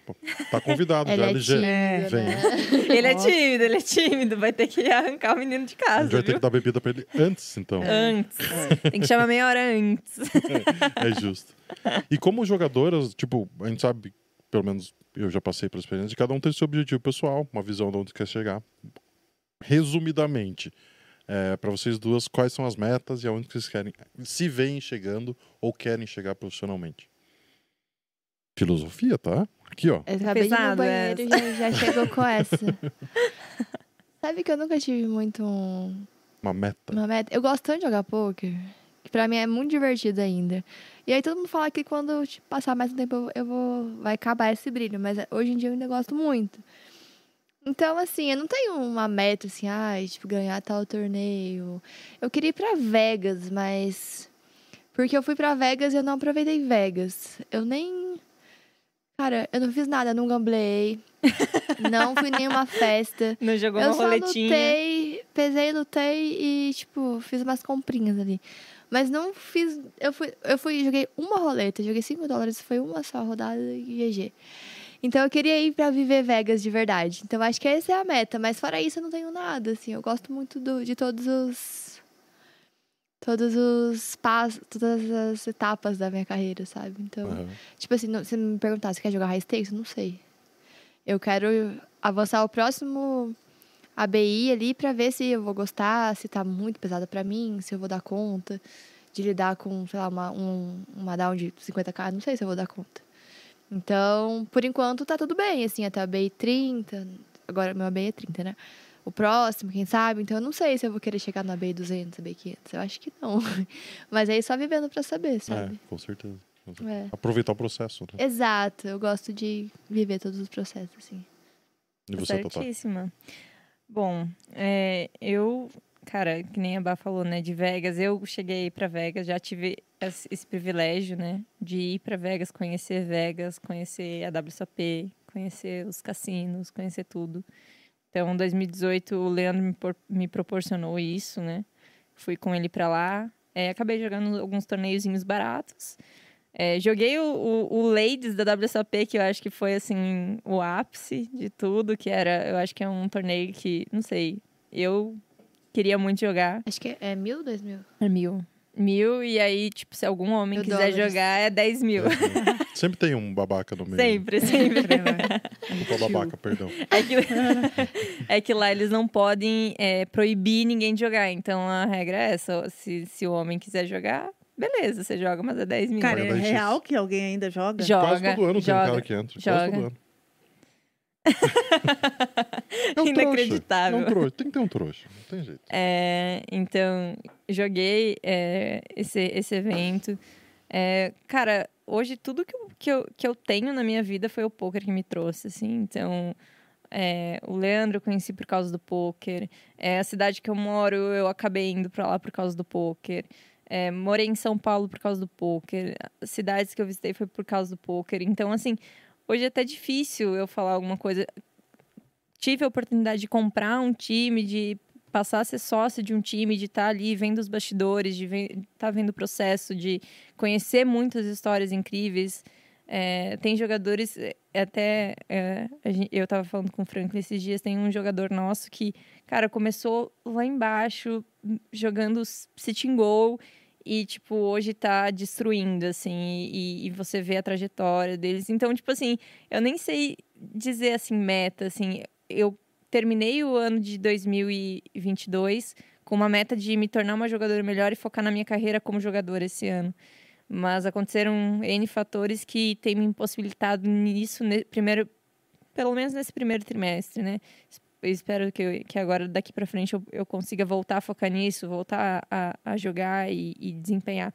Speaker 1: Tá convidado
Speaker 4: Ele
Speaker 1: já,
Speaker 4: é
Speaker 1: LG.
Speaker 4: tímido,
Speaker 1: Vem.
Speaker 4: né?
Speaker 3: Ele é tímido, ele é tímido. Vai ter que arrancar o menino de
Speaker 1: A
Speaker 3: casa,
Speaker 1: gente vai ter que dar bebida pra ele antes, então.
Speaker 3: Antes. Tem que chamar meia hora antes.
Speaker 1: É justo. E como jogadoras, tipo, a gente sabe, pelo menos eu já passei pela experiência, de cada um tem seu objetivo pessoal, uma visão de onde quer chegar. Resumidamente, é, para vocês duas, quais são as metas e aonde que vocês querem, se veem chegando ou querem chegar profissionalmente? Filosofia, tá? Aqui, ó.
Speaker 4: Eu acabei de ir no
Speaker 3: Pesado
Speaker 4: banheiro e já, já chegou com essa. Sabe que eu nunca tive muito um-
Speaker 1: Uma meta.
Speaker 4: uma meta. Eu gosto tanto de jogar poker, que pra mim é muito divertido ainda. E aí todo mundo fala que quando tipo, passar mais um tempo eu vou vai acabar esse brilho, mas hoje em dia eu ainda gosto muito. Então, assim, eu não tenho uma meta assim, ai, tipo, ganhar tal torneio. Eu queria ir pra Vegas, mas. Porque eu fui pra Vegas e eu não aproveitei Vegas. Eu nem. Cara, eu não fiz nada, não gamblei. não fui nenhuma festa.
Speaker 3: Não jogou
Speaker 4: Eu
Speaker 3: uma
Speaker 4: só
Speaker 3: roletinha.
Speaker 4: lutei, pesei, lutei e, tipo, fiz umas comprinhas ali. Mas não fiz. Eu fui, eu fui, joguei uma roleta, joguei 5 dólares, foi uma só rodada e GG. Então eu queria ir pra viver Vegas de verdade. Então acho que essa é a meta. Mas fora isso, eu não tenho nada, assim. Eu gosto muito do, de todos os. Todos os passos, todas as etapas da minha carreira, sabe? Então.
Speaker 1: Aham.
Speaker 4: Tipo assim, não- se me perguntar se quer jogar high stakes, eu não sei. Eu quero avançar o próximo ABI ali pra ver se eu vou gostar, se tá muito pesada pra mim, se eu vou dar conta de lidar com, sei lá, uma, um, uma down de 50k, não sei se eu vou dar conta. Então, por enquanto tá tudo bem, assim, até a ABI 30, agora meu ABI é 30, né? O próximo, quem sabe? Então eu não sei se eu vou querer chegar no ABI 200, ABI 500, eu acho que não. Mas aí só vivendo pra saber,
Speaker 1: É,
Speaker 4: sabe?
Speaker 1: com certeza. com certeza.
Speaker 4: É.
Speaker 1: Aproveitar o processo, né?
Speaker 4: Exato, eu gosto de viver todos os processos, assim.
Speaker 1: E você?
Speaker 3: Certíssima. Bom, é, eu, cara, que nem a Bá falou, né, de Vegas, eu cheguei para Vegas, já tive esse, privilégio, né, de ir para Vegas, conhecer Vegas, conhecer a WSOP, conhecer os cassinos, conhecer tudo. Então, em 2018, o Leandro me, me proporcionou isso, né? Fui com ele para lá, é, acabei jogando alguns torneiozinhos baratos. É, joguei o, o, o Ladies da WSOP, que eu acho que foi, assim, o ápice de tudo, que era, eu acho que é um torneio que, não sei, eu queria muito jogar.
Speaker 4: Acho que é mil, dois mil?
Speaker 3: É mil. Mil, e aí, tipo, se algum homem
Speaker 4: Mil
Speaker 3: quiser
Speaker 4: dólares.
Speaker 3: jogar, é 10 mil.
Speaker 1: É, sempre tem um babaca no meio.
Speaker 3: Sempre, sempre.
Speaker 1: Desculpa, babaca, perdão.
Speaker 3: É que, é que lá eles não podem é, proibir ninguém de jogar. Então a regra é essa: se, se o homem quiser jogar, beleza, você joga, mas é 10 mil.
Speaker 2: Cara, é
Speaker 1: Paga 10x.
Speaker 2: real que alguém ainda joga?
Speaker 3: joga.
Speaker 1: Quase todo ano tem um
Speaker 3: joga.
Speaker 1: cara que entra. Quase
Speaker 3: joga.
Speaker 1: todo ano. É um trouxa.
Speaker 3: Inacreditável.
Speaker 1: É um trouxa. Tem que ter um trouxa. Não tem jeito.
Speaker 3: É, então, joguei é, esse, esse evento. É, cara, hoje tudo que eu, que, eu, que eu tenho na minha vida foi o poker que me trouxe, assim. Então, é, o Leandro eu conheci por causa do poker. É, a cidade que eu moro, eu acabei indo pra lá por causa do poker. É, morei em São Paulo por causa do poker. As cidades que eu visitei foi por causa do poker. Então, assim, hoje é até difícil eu falar alguma coisa. Tive a oportunidade de comprar um time, de passar a ser sócio de um time, de estar ali vendo os bastidores, de estar vendo o processo, de conhecer muitas histórias incríveis. É, tem jogadores, é, até é, a gen- eu estava falando com o Franklin esses dias, tem um jogador nosso que, cara, começou lá embaixo, jogando sitting goal, e, tipo, hoje tá destruindo, assim, e, e você vê a trajetória deles. Então, tipo assim, eu nem sei dizer, assim, meta, assim, eu terminei o ano de 2022 com uma meta de me tornar uma jogadora melhor e focar na minha carreira como jogadora esse ano. Mas aconteceram N fatores que têm me impossibilitado nisso, primeiro, pelo menos nesse primeiro trimestre, né? Eu espero que, que agora, daqui para frente, eu, eu consiga voltar a focar nisso, voltar a, a jogar e, e desempenhar.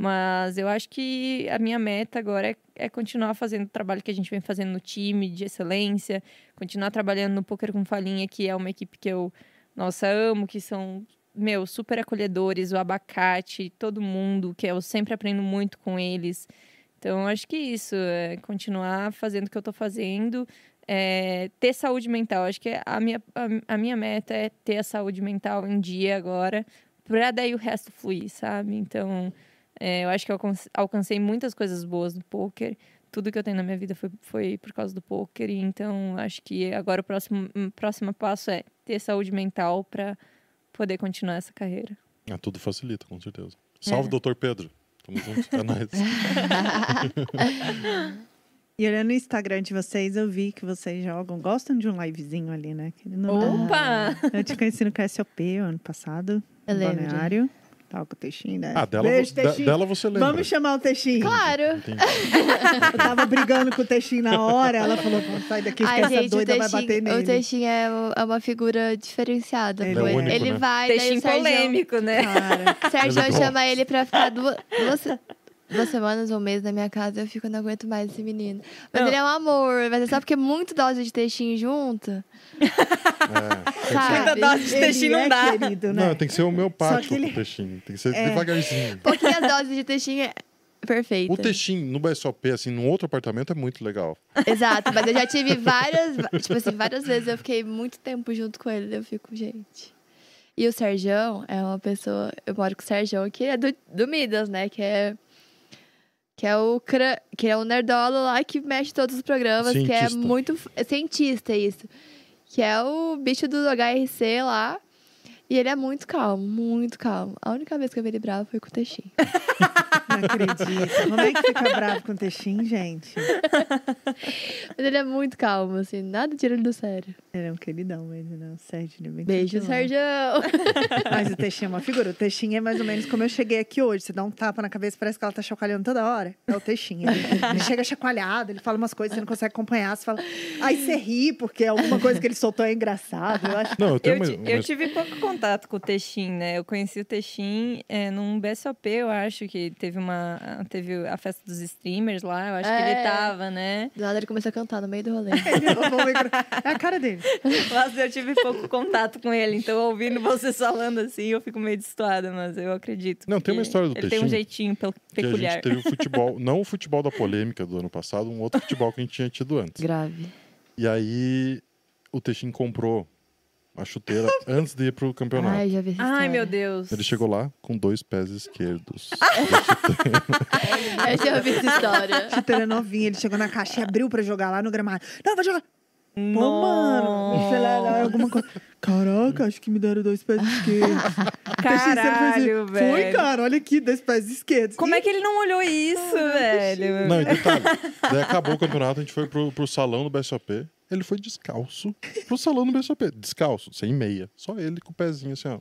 Speaker 3: Mas eu acho que a minha meta agora é, é continuar fazendo o trabalho que a gente vem fazendo no time de excelência, continuar trabalhando no Poker com Falinha, que é uma equipe que eu, nossa, amo, que são meu, super acolhedores, o abacate, todo mundo, que eu sempre aprendo muito com eles. Então, acho que isso, é continuar fazendo o que eu tô fazendo, é, ter saúde mental. Acho que a minha, a, a minha meta é ter a saúde mental em dia agora, pra daí o resto fluir, sabe? Então, é, eu acho que eu alcan- alcancei muitas coisas boas no poker. Tudo que eu tenho na minha vida foi, foi por causa do poker. E então, acho que agora o próximo, o próximo passo é ter saúde mental para poder continuar essa carreira.
Speaker 1: Ah, tudo facilita, com certeza. Salve,
Speaker 3: É.
Speaker 1: doutor Pedro. Tamo junto. É nóis.
Speaker 2: E olhando no Instagram de vocês, eu vi que vocês jogam, gostam de um livezinho ali, né?
Speaker 3: Opa!
Speaker 2: Eu te conheci no KSOP o ano passado,
Speaker 4: Eu
Speaker 2: no
Speaker 4: lembro.
Speaker 2: Balneário. Tava com o Teixinho, né?
Speaker 1: Ah, dela,
Speaker 2: Beijo,
Speaker 1: de-
Speaker 2: Teixinho.
Speaker 1: dela você lembra.
Speaker 2: Vamos chamar o Teixinho.
Speaker 4: Claro.
Speaker 1: Entendi.
Speaker 2: Eu tava brigando com o Teixinho na hora, ela falou, "Vamos sair daqui, porque
Speaker 4: Ai,
Speaker 2: essa
Speaker 4: gente, o
Speaker 2: doida vai bater
Speaker 4: Teixinho,
Speaker 2: nele.
Speaker 4: o Teixinho é é uma figura diferenciada.
Speaker 2: Ele
Speaker 1: é único,
Speaker 4: ele
Speaker 1: né?
Speaker 4: vai, daí
Speaker 3: Peixinho
Speaker 4: o Sérgio,
Speaker 3: polêmico, né?
Speaker 2: Cara,
Speaker 4: Sérgio
Speaker 1: Ele
Speaker 4: chama ele pra ficar duas, duas, duas semanas ou um mês na minha casa. Eu fico, não aguento mais esse menino. Mas
Speaker 3: Não.
Speaker 4: ele é um amor. Mas é só porque é muito dose de Teixinho junto.
Speaker 1: É.
Speaker 4: Sabe?
Speaker 3: Muita dose de
Speaker 2: ele
Speaker 3: Teixinho
Speaker 2: é
Speaker 3: não dá.
Speaker 2: querido, né?
Speaker 1: Não, tem que ser homeopático
Speaker 2: Só que ele-
Speaker 1: o Teixinho. Tem que ser
Speaker 2: É.
Speaker 1: devagarzinho.
Speaker 4: Pouquinhas doses de Teixinho é perfeita.
Speaker 1: O Teixinho no BSOP, assim, num outro apartamento é muito legal.
Speaker 4: Exato, mas eu já tive várias, tipo assim, várias vezes eu fiquei muito tempo junto com ele, eu fico, gente. E o Serjão é uma pessoa, eu moro com o Serjão, que é do, do Midas, né, que é que é o cra- que é o nerdola lá que mexe todos os programas, que é
Speaker 1: Cientista.
Speaker 4: muito é cientista isso. Que é o bicho do HRC lá. E ele é muito calmo, muito calmo. A única vez que eu vi ele bravo foi com o Teixinho.
Speaker 2: Não acredito. Como é que fica bravo com o Teixinho, gente?
Speaker 4: Mas ele é muito calmo, assim, nada tira ele do sério.
Speaker 2: Ele é um queridão mesmo, não. O Sérgio, ele é bem
Speaker 4: Beijo. Serjão!
Speaker 2: Mas o Teixinho é uma figura. O Teixinho é mais ou menos como eu cheguei aqui hoje. Você dá um tapa na cabeça, parece que ela tá chacoalhando toda hora. É o Teixinho. Ele, ele chega chacoalhado, ele fala umas coisas, você não consegue acompanhar. Você fala... Aí você ri, porque alguma coisa que ele soltou é engraçado. Eu acho
Speaker 1: Não, eu tenho
Speaker 3: Eu,
Speaker 1: uma, uma-
Speaker 3: eu tive pouco contato com o Texin, né? Eu conheci o Texin é, num BSOP, eu acho que teve uma. Teve a festa dos streamers lá, eu acho que ele
Speaker 4: É.
Speaker 3: tava, né?
Speaker 4: Do nada ele começou a cantar no meio do rolê.
Speaker 2: É a cara dele.
Speaker 3: Mas eu tive pouco contato com ele, então ouvindo vocês falando assim, eu fico meio destoada, mas eu acredito.
Speaker 1: Não, tem uma história do
Speaker 3: Ele tem um jeitinho pe-
Speaker 1: que a
Speaker 3: peculiar.
Speaker 1: gente teve o futebol, não o futebol da polêmica do ano passado, um outro futebol que a gente tinha tido antes.
Speaker 4: Grave.
Speaker 1: E aí o Teixin comprou a chuteira antes de ir pro campeonato.
Speaker 4: Ai, já vi essa
Speaker 3: Ai,
Speaker 4: história.
Speaker 3: meu Deus.
Speaker 1: Ele chegou lá com dois pés esquerdos.
Speaker 4: Eu já vi essa história.
Speaker 2: Chuteira novinha, ele chegou na caixa e abriu pra jogar lá no gramado. Não, vai jogar. Pô, mano. Sei lá, lá, alguma coisa. Caraca, acho que me deram dois pés esquerdos.
Speaker 3: Caralho, velho.
Speaker 2: Foi, cara, olha aqui, dois pés esquerdos.
Speaker 3: Como é que ele não olhou isso, velho?
Speaker 1: Não, e detalhe. Daí acabou o campeonato, a gente foi pro, pro salão do BSOP. Ele foi descalço pro salão do BSOP. Descalço, sem meia. Só ele com o pezinho assim, ó.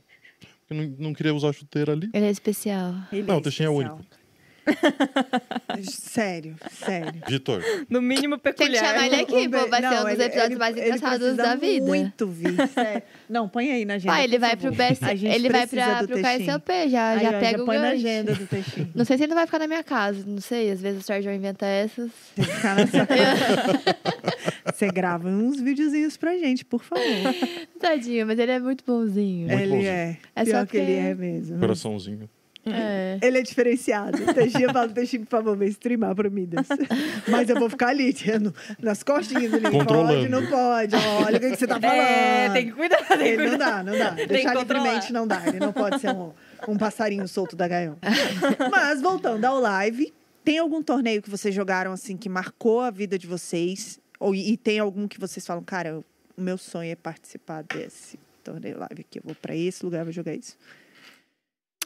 Speaker 1: Porque não, não queria usar chuteira ali.
Speaker 4: Ele é especial.
Speaker 2: Ele
Speaker 1: Não, o Teixinho é único.
Speaker 2: Sério, sério.
Speaker 1: Vitor,
Speaker 3: No mínimo
Speaker 4: Tem que
Speaker 3: peculiar.
Speaker 4: chamar ele aqui, pô. Vai ser um dos
Speaker 2: ele-
Speaker 4: episódios
Speaker 2: ele-
Speaker 4: mais
Speaker 2: ele
Speaker 4: engraçados da vida.
Speaker 2: muito vir, sério. Não, põe aí na agenda.
Speaker 4: Vai, ele vai pro. BS,
Speaker 2: A gente
Speaker 4: ele vai pra,
Speaker 2: do
Speaker 4: pro. KSLP, já,
Speaker 2: Aí,
Speaker 4: já
Speaker 2: ó,
Speaker 4: pega o
Speaker 2: põe na
Speaker 4: gancho.
Speaker 2: agenda do Teixinho.
Speaker 4: Não sei se ele não vai ficar na minha casa, não sei. Às vezes o Sérgio inventa essas.
Speaker 2: Tem que ficar na sua casa. Você grava uns videozinhos pra gente, por favor.
Speaker 4: Tadinho, mas ele é muito bonzinho.
Speaker 1: Muito
Speaker 2: ele
Speaker 1: bonzinho.
Speaker 2: é.
Speaker 4: É
Speaker 2: Pior
Speaker 4: só
Speaker 2: que ele
Speaker 4: que-
Speaker 2: é mesmo.
Speaker 1: coraçãozinho.
Speaker 4: É.
Speaker 2: Ele é diferenciado. Teixinho fala, Teixinho, por favor, vem streamar pro Midas. Mas eu vou ficar ali, tendo nas costinhas ali. Pode, não pode. Olha o que, que você tá falando.
Speaker 3: É, tem que cuidar, tem que
Speaker 2: Ele não
Speaker 3: cuidar.
Speaker 2: dá, não dá.
Speaker 3: que
Speaker 2: Deixar livremente não dá. Ele não pode ser um, um passarinho solto da gaiola. Mas, voltando ao live, tem algum torneio que vocês jogaram, assim, que marcou a vida de vocês? Ou, e tem algum que vocês falam, cara, o meu sonho é participar desse torneio live aqui. Eu vou pra esse lugar, vou jogar isso.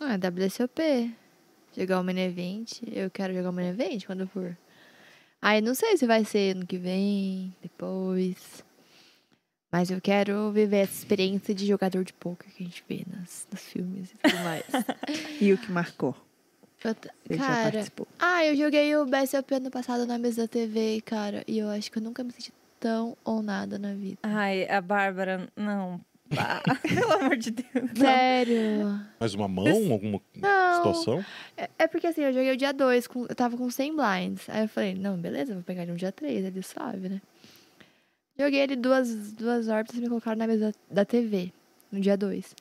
Speaker 4: Ah, WSOP. Jogar o Main Event. Eu quero jogar o Main Event quando for. Aí não sei se vai ser ano que vem, depois. Mas eu quero viver essa experiência de jogador de poker que a gente vê nas, nos filmes e tudo mais.
Speaker 2: E o que marcou?
Speaker 4: Eu
Speaker 2: Você
Speaker 4: cara, ah, eu joguei o BSOP ano passado na mesa da TV, cara. E eu acho que eu nunca me senti tão ou nada na vida.
Speaker 3: Ai, a Bárbara, não. Pá, Pelo amor de Deus.
Speaker 4: Sério.
Speaker 1: Mais uma mão? Alguma
Speaker 4: Não.
Speaker 1: situação?
Speaker 4: É, é porque assim, eu joguei o dia 2, eu tava com 100 blinds. Aí eu falei, não, beleza, vou pegar ele no dia 3, ele suave, né? Joguei ele duas, duas órbitas e me colocaram na mesa da, da TV, no dia 2.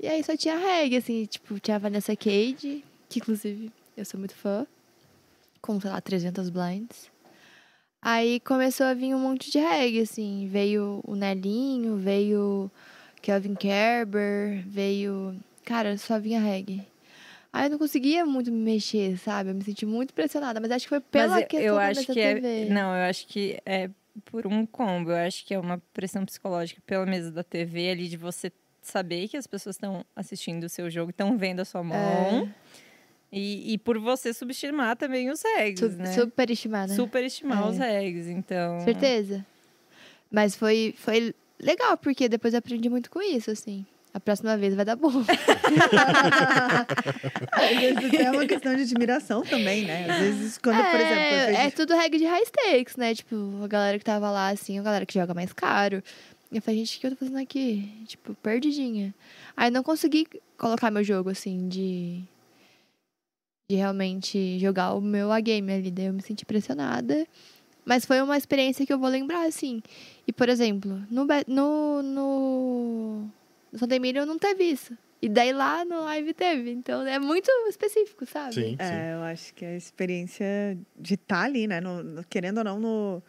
Speaker 4: E aí só tinha reggae, assim, tipo, tinha a Vanessa Cage, que inclusive eu sou muito fã, com, sei lá, 300 blinds. Aí começou a vir um monte de reggae, assim, veio o Nelinho, veio Kelvin Kerber, veio... Cara, só vinha reggae. Aí eu não conseguia muito me mexer, sabe? Eu me senti muito pressionada, mas acho que foi pela
Speaker 3: Mas eu-
Speaker 4: questão
Speaker 3: eu acho que é.
Speaker 4: TV.
Speaker 3: Não, eu acho que é por um combo. Eu acho que é uma pressão psicológica pela mesa da TV ali de você saber que as pessoas estão assistindo o seu jogo, estão vendo a sua
Speaker 4: É.
Speaker 3: mão. E, e por você subestimar também os regs,
Speaker 4: Su
Speaker 3: né?
Speaker 4: Superestimar, né?
Speaker 3: Superestimar
Speaker 4: É.
Speaker 3: os regs, então.
Speaker 4: Certeza. Mas foi, foi legal, porque depois eu aprendi muito com isso, assim. A próxima vez vai dar bom.
Speaker 2: Às vezes é uma questão de admiração também, né? Às vezes, quando, por exemplo,
Speaker 4: é, é tudo reggae de high stakes, né? Tipo, a galera que tava lá, assim, a galera que joga mais caro. E eu falei, gente, o que eu tô fazendo aqui? Tipo, perdidinha. Aí não consegui colocar meu jogo, assim, de. De realmente jogar o meu A-game ali. Daí eu me senti pressionada. Mas foi uma experiência que eu vou lembrar, assim. E, por exemplo, no, no, no, no Santa Emília não teve isso. E daí lá no live teve. Então é muito específico, sabe?
Speaker 1: Sim, sim.
Speaker 2: É, eu acho que a experiência de estar ali, né? no- no- querendo ou não, no,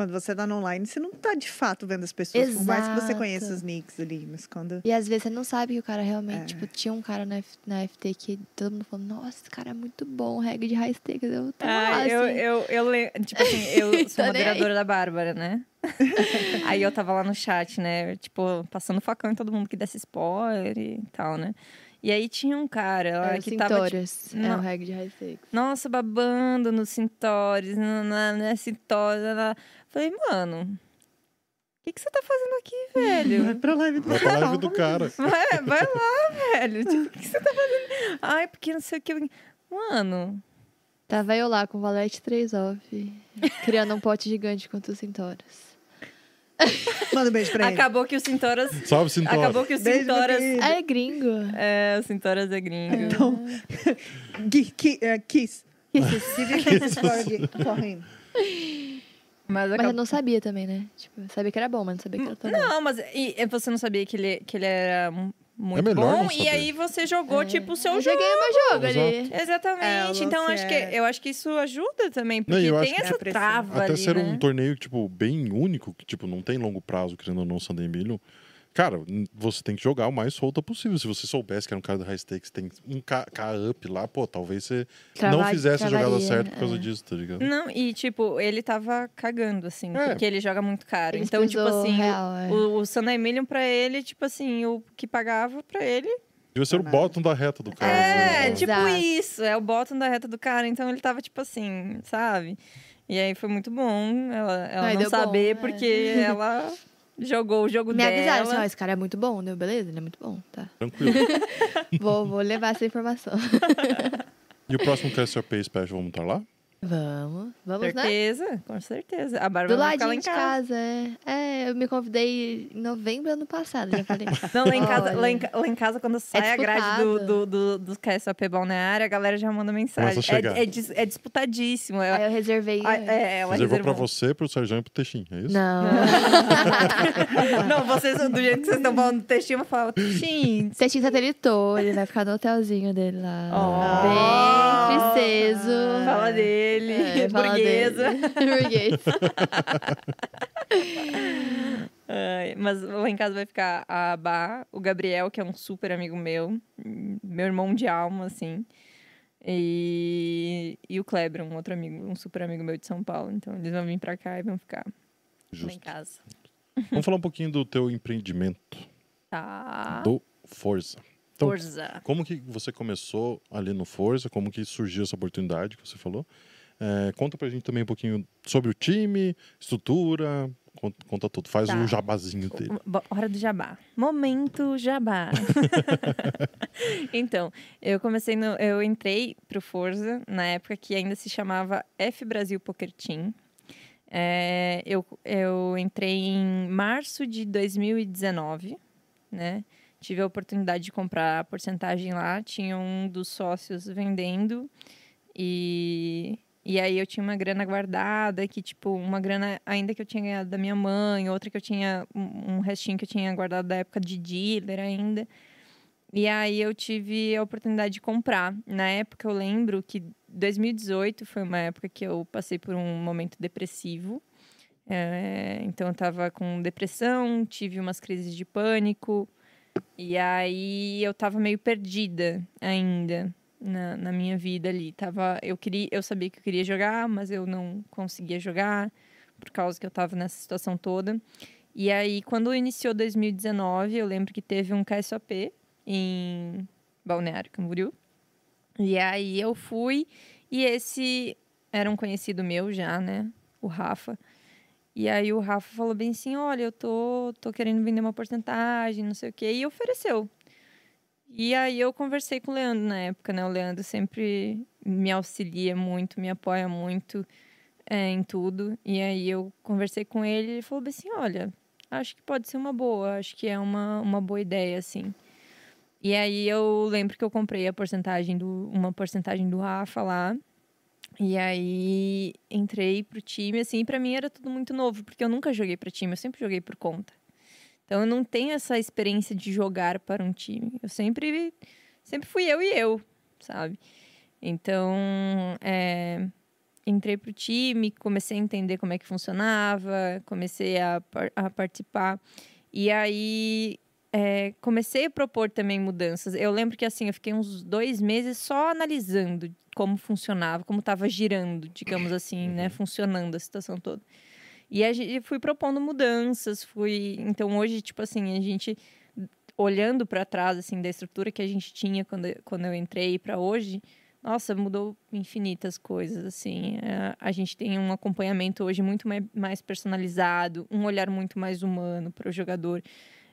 Speaker 2: quando você tá no online, você não tá de fato vendo as pessoas. Por mais que você
Speaker 4: Exato.
Speaker 2: conheça os nicks ali, mas quando.
Speaker 4: E às vezes você não sabe que o cara realmente,
Speaker 2: É.
Speaker 4: tipo, tinha um cara na, F- na FT que todo mundo falou, nossa, esse cara é muito bom, reggae de high stakes. Eu tô lá,
Speaker 3: Ah, eu,
Speaker 4: assim.
Speaker 3: eu, eu, le- tipo assim, eu sou moderadora da Bárbara, né? aí eu tava lá no chat, né? Tipo, passando facão em todo mundo que desse spoiler e tal, né? E aí tinha um cara lá
Speaker 4: É,
Speaker 3: que tava, tipo,
Speaker 4: é
Speaker 3: não.
Speaker 4: o reggae de high stakes.
Speaker 3: nossa, babando nos Cintores, na, na, na Cintores. na- Falei, mano, o que, que você tá fazendo aqui,
Speaker 2: Vai
Speaker 3: velho?
Speaker 2: pra live do
Speaker 1: Vai pra live do cara.
Speaker 3: Vai, vai lá, velho. Tipo, o que, que você tá fazendo? Ai, porque não sei o que. Mano,
Speaker 4: Tava eu lá com o Valete 3 off, criando um pote gigante contra os Cintoras.
Speaker 2: Manda um beijo pra ele.
Speaker 3: acabou que o Cintoras.
Speaker 1: Salve, Cintora.
Speaker 3: Acabou que o Cintoras.
Speaker 4: Ah, é gringo.
Speaker 3: É, o Cintoras é gringo.
Speaker 2: Então, ki- é, Kiss. Give a kiss for him.
Speaker 3: Mas,
Speaker 4: Mas eu
Speaker 3: acabou...
Speaker 4: não sabia também, né? Tipo, eu sabia que era bom, mas não sabia que era tão bom.
Speaker 3: Não, mas e, você não sabia que ele, que ele era mu- muito
Speaker 1: melhor
Speaker 3: bom.
Speaker 1: não
Speaker 3: E aí você jogou,
Speaker 4: É.
Speaker 3: tipo, o seu
Speaker 4: Eu
Speaker 3: jogo.
Speaker 4: joguei o meu jogo ali.
Speaker 3: Exatamente.
Speaker 2: É,
Speaker 3: então, acho que,
Speaker 2: é-
Speaker 3: eu acho que isso ajuda também.
Speaker 1: Não,
Speaker 3: Porque
Speaker 1: eu
Speaker 3: tem essa
Speaker 2: É
Speaker 3: trava
Speaker 1: Até
Speaker 3: ali,
Speaker 1: ser
Speaker 3: né?
Speaker 1: um torneio, tipo, bem único, que, tipo, não tem longo prazo, querendo ou não, Sunday Million. Cara, você tem que jogar o mais solta possível. Se você soubesse que era um cara do high stakes, tem um K, K up lá, pô, talvez você não
Speaker 4: Trava-
Speaker 1: fizesse a jogada certa por causa
Speaker 4: é.
Speaker 1: disso, tá ligado?
Speaker 3: Não, e tipo, ele tava cagando, assim,
Speaker 1: É.
Speaker 3: porque ele joga muito caro.
Speaker 4: Ele
Speaker 3: então, tipo assim,
Speaker 4: real, é.
Speaker 3: o, o Sunday Million pra ele, tipo assim, o que pagava pra ele.
Speaker 1: Devia ser o bottom da reta do cara.
Speaker 3: É,
Speaker 1: né?
Speaker 3: tipo
Speaker 4: Exato.
Speaker 3: isso, é o bottom da reta do cara. Então ele tava, tipo assim, sabe? E aí foi muito bom ela, ela
Speaker 4: Ai,
Speaker 3: não
Speaker 4: deu bom,
Speaker 3: saber,
Speaker 4: é.
Speaker 3: porque ela jogou o jogo
Speaker 4: Me
Speaker 3: dela.
Speaker 4: avisaram, assim, ó, esse cara é muito bom, deu beleza? Ele é muito bom, tá.
Speaker 1: Tranquilo.
Speaker 4: vou, vou levar essa informação.
Speaker 1: E o próximo Cassiopeia Special, vamos estar lá?
Speaker 4: Vamos, vamos, né?
Speaker 3: certeza, com certeza. A
Speaker 4: Do
Speaker 3: Bárbara vai ficar lá em
Speaker 4: de
Speaker 3: casa.
Speaker 4: casa, é. É, eu me convidei em novembro do ano passado, já falei.
Speaker 3: Não, lá em, casa, lá, em, lá em casa, quando sai a grade do, do, do, do KSOP Balneário, a galera já manda mensagem. É, é, é disputadíssimo. É,
Speaker 4: Aí eu reservei.
Speaker 3: a- é, ela
Speaker 1: Reservou pra
Speaker 3: reservou.
Speaker 1: você, pro Sérgio e pro Teixim, é isso?
Speaker 4: Não.
Speaker 3: Não, vocês, do jeito que vocês estão falando do textinho, eu falo, Tim,
Speaker 4: Testinho satelitou, ele vai ficar no hotelzinho dele lá.
Speaker 3: Oh.
Speaker 4: Bem princeso.
Speaker 3: fala dele,
Speaker 4: É, fala
Speaker 3: burguesa.
Speaker 4: dele. Burguês.
Speaker 3: Ai, mas lá em casa vai ficar a Bá, o Gabriel, que é um super amigo meu, meu irmão de alma, assim. E, e o Kleber, um outro amigo, um super amigo meu de São Paulo. Então eles vão vir pra cá e vão ficar lá em
Speaker 1: Justo.
Speaker 3: casa.
Speaker 1: Vamos falar um pouquinho do teu empreendimento,
Speaker 3: Tá.
Speaker 1: do Forza. Então,
Speaker 3: Forza.
Speaker 1: Como que você começou ali no Forza? Como que surgiu essa oportunidade que você falou? É, conta pra gente também um pouquinho sobre o time, estrutura, conta, conta tudo. Faz
Speaker 3: Tá.
Speaker 1: o jabazinho dele.
Speaker 3: Hora do jabá. Momento jabá. então, eu comecei no. Eu entrei pro Forza na época que ainda se chamava F Brasil Poker Team. É, eu, eu entrei em março de 2019, né? Tive a oportunidade de comprar a porcentagem lá. Tinha um dos sócios vendendo. E, e aí eu tinha uma grana guardada, que, tipo, uma grana ainda que eu tinha ganhado da minha mãe, outra que eu tinha, um restinho que eu tinha guardado da época de dealer ainda. E aí eu tive a oportunidade de comprar. Na época eu lembro que 2018 foi uma época que eu passei por um momento depressivo. É, então eu tava com depressão, tive umas crises de pânico. E aí eu tava meio perdida ainda na, na minha vida ali. Tava, eu, queria, eu sabia que eu queria jogar, mas eu não conseguia jogar por causa que eu tava nessa situação toda. E aí, quando iniciou 2019, eu lembro que teve um KSOP em Balneário Camboriú. E aí eu fui e esse era um conhecido meu já, né? O Rafa. E aí o Rafa falou bem assim: olha, eu tô, tô querendo vender uma porcentagem, não sei o quê, e ofereceu. E aí eu conversei com o Leandro na época, né? O Leandro sempre me auxilia muito, me apoia muito é, em tudo. E aí eu conversei com ele e ele falou assim: olha, acho que pode ser uma boa, acho que é uma, uma boa ideia, assim. E aí eu lembro que eu comprei a porcentagem do, uma porcentagem do Rafa lá. E aí entrei pro time, assim, para mim era tudo muito novo, porque eu nunca joguei para time, eu sempre joguei por conta. Então eu não tenho essa experiência de jogar para um time. Eu sempre sempre fui eu e eu, sabe? Então, é, entrei pro time, comecei a entender como é que funcionava, comecei a, a participar. E aí é, comecei a propor também mudanças. Eu lembro que assim, eu fiquei uns dois meses só analisando como funcionava, como estava girando, digamos assim, né, uhum. funcionando a situação toda. E a gente fui propondo mudanças, fui, então hoje tipo assim, a gente olhando para trás assim da estrutura que a gente tinha quando, quando eu entrei para hoje, nossa, mudou infinitas coisas assim. É, a gente tem um acompanhamento hoje muito mais personalizado, um olhar muito mais humano para o jogador.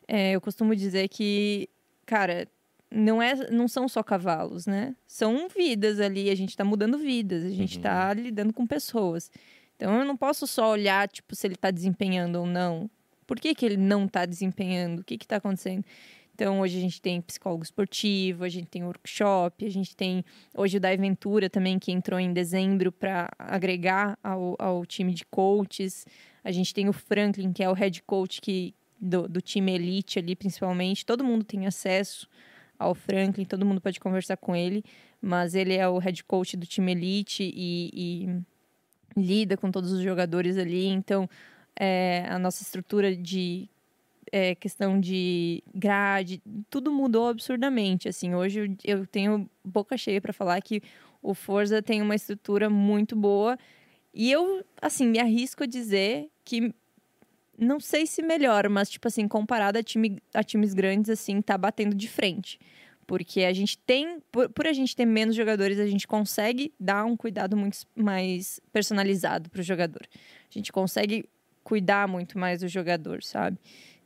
Speaker 3: É, eu costumo dizer que, cara, não, é, não são só cavalos, né? São vidas ali, a gente está mudando vidas, a gente está uhum. lidando com pessoas. Então eu não posso só olhar, tipo, se ele está desempenhando ou não. Por que, que ele não está desempenhando? O que está acontecendo? Então, hoje a gente tem psicólogo esportivo, a gente tem workshop, a gente tem hoje o da Aventura também, que entrou em dezembro para agregar ao, ao time de coaches. A gente tem o Franklin, que é o head coach que, do, do time elite ali, principalmente. Todo mundo tem acesso ao Franklin, todo mundo pode conversar com ele, mas ele é o head coach do time elite e, e lida com todos os jogadores ali. Então, é, a nossa estrutura de é, questão de grade, tudo mudou absurdamente. Assim, hoje eu tenho boca cheia para falar que o Forza tem uma estrutura muito boa e eu, assim, me arrisco a dizer que não sei se melhor, mas, tipo assim, comparado a, time, a times grandes, assim, tá batendo de frente. Porque a gente tem, por, por, a gente ter menos jogadores, a gente consegue dar um cuidado muito mais personalizado para o jogador. A gente consegue cuidar muito mais do jogador, sabe?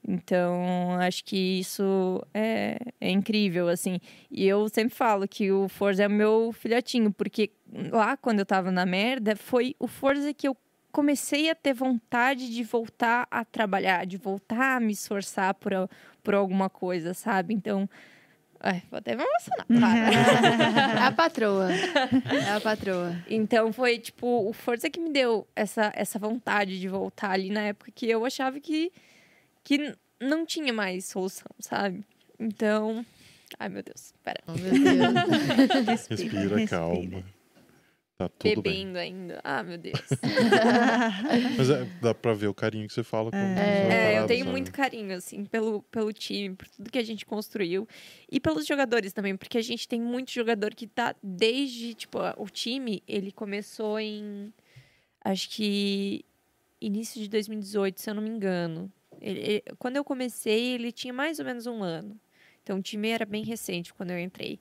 Speaker 3: Então, acho que isso é, é incrível, assim. E eu sempre falo que o Forza é meu filhotinho, porque lá, quando eu tava na merda, foi o Forza que eu comecei a ter vontade de voltar a trabalhar, de voltar a me esforçar por, por alguma coisa, sabe? Então, Ai, vou até me emocionar.
Speaker 4: é a patroa. É a patroa.
Speaker 3: Então foi tipo o força que me deu essa, essa vontade de voltar ali na época que eu achava que, que não tinha mais solução, sabe? Então. Ai, meu Deus. Pera.
Speaker 4: Oh, meu Deus.
Speaker 1: respira, respira, calma. Tá tudo
Speaker 3: Bebendo bem. ainda. Ah, meu Deus.
Speaker 1: Mas é, dá pra ver o carinho que você fala com
Speaker 3: É, é eu tenho muito carinho, assim, pelo, pelo time, por tudo que a gente construiu. E pelos jogadores também, porque a gente tem muito jogador que tá desde, tipo, o time, ele começou em. Acho que início de 2018, se eu não me engano. Ele, ele, quando eu comecei, ele tinha mais ou menos um ano. Então o time era bem recente quando eu entrei.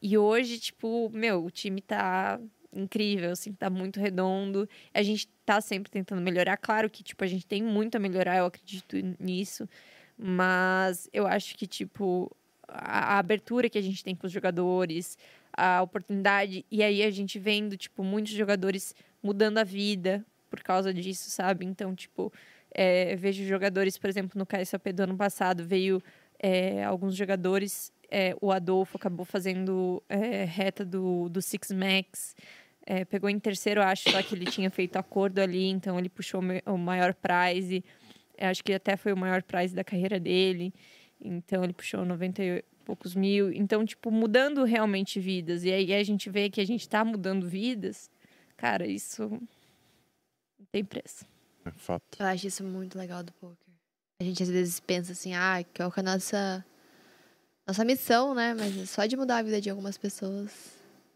Speaker 3: E hoje, tipo, meu, o time tá incrível, assim, tá muito redondo. A gente tá sempre tentando melhorar. Claro que, tipo, a gente tem muito a melhorar, eu acredito nisso. Mas eu acho que, tipo, a, a abertura que a gente tem com os jogadores, a oportunidade, e aí a gente vendo, tipo, muitos jogadores mudando a vida por causa disso, sabe? Então, tipo, é, vejo jogadores, por exemplo, no KSOP do ano passado, veio é, alguns jogadores é, o Adolfo acabou fazendo é, reta do, do Six Max. É, pegou em terceiro, acho, só que ele tinha feito acordo ali, então ele puxou o maior prize. Acho que até foi o maior prize da carreira dele. Então ele puxou 90, poucos mil. Então, tipo, mudando realmente vidas. E aí a gente vê que a gente tá mudando vidas. Cara, isso não tem preço.
Speaker 1: É fato.
Speaker 4: Eu acho isso muito legal do poker. A gente às vezes pensa assim, ah, que é a nossa, nossa missão, né? Mas é só de mudar a vida de algumas pessoas.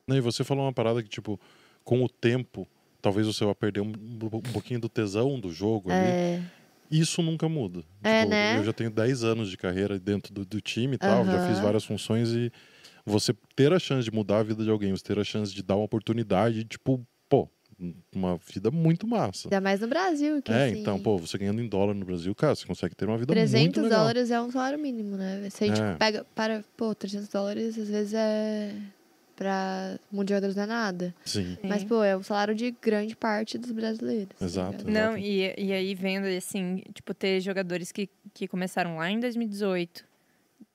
Speaker 1: Não, E você falou uma parada que, tipo, com o tempo, talvez você vá perder um, um pouquinho do tesão do jogo ali.
Speaker 4: É,
Speaker 1: Isso nunca muda.
Speaker 4: É,
Speaker 1: Tipo,
Speaker 4: né?
Speaker 1: Eu já tenho 10 anos de carreira dentro do, do time e tal, já fiz várias funções e você ter a chance de mudar a vida de alguém, você ter a chance de dar uma oportunidade, tipo, pô, uma vida muito massa.
Speaker 4: ainda mais no Brasil, que
Speaker 1: É,
Speaker 4: assim,
Speaker 1: então, pô, você ganhando em dólar no Brasil, cara, você consegue ter uma vida muito
Speaker 4: 300
Speaker 1: legal.
Speaker 4: dólares é um salário mínimo, né? Se a gente
Speaker 1: É.
Speaker 4: pega para, pô, 300 dólares às vezes é pra muitos jogadores não é nada.
Speaker 1: Sim,
Speaker 4: Mas, pô, é o salário de grande parte dos brasileiros. tá
Speaker 1: Exato.
Speaker 4: ligado?
Speaker 3: Não, e, e aí vendo, assim, tipo, ter jogadores que, que começaram lá em 2018,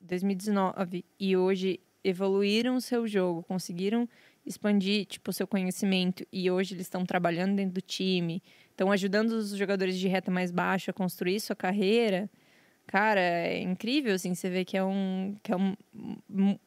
Speaker 3: 2019, e hoje evoluíram o seu jogo, conseguiram expandir, tipo, o seu conhecimento, e hoje eles estão trabalhando dentro do time, estão ajudando os jogadores de reta mais baixa a construir sua carreira. Cara, é incrível, assim, você vê que é um, que é um,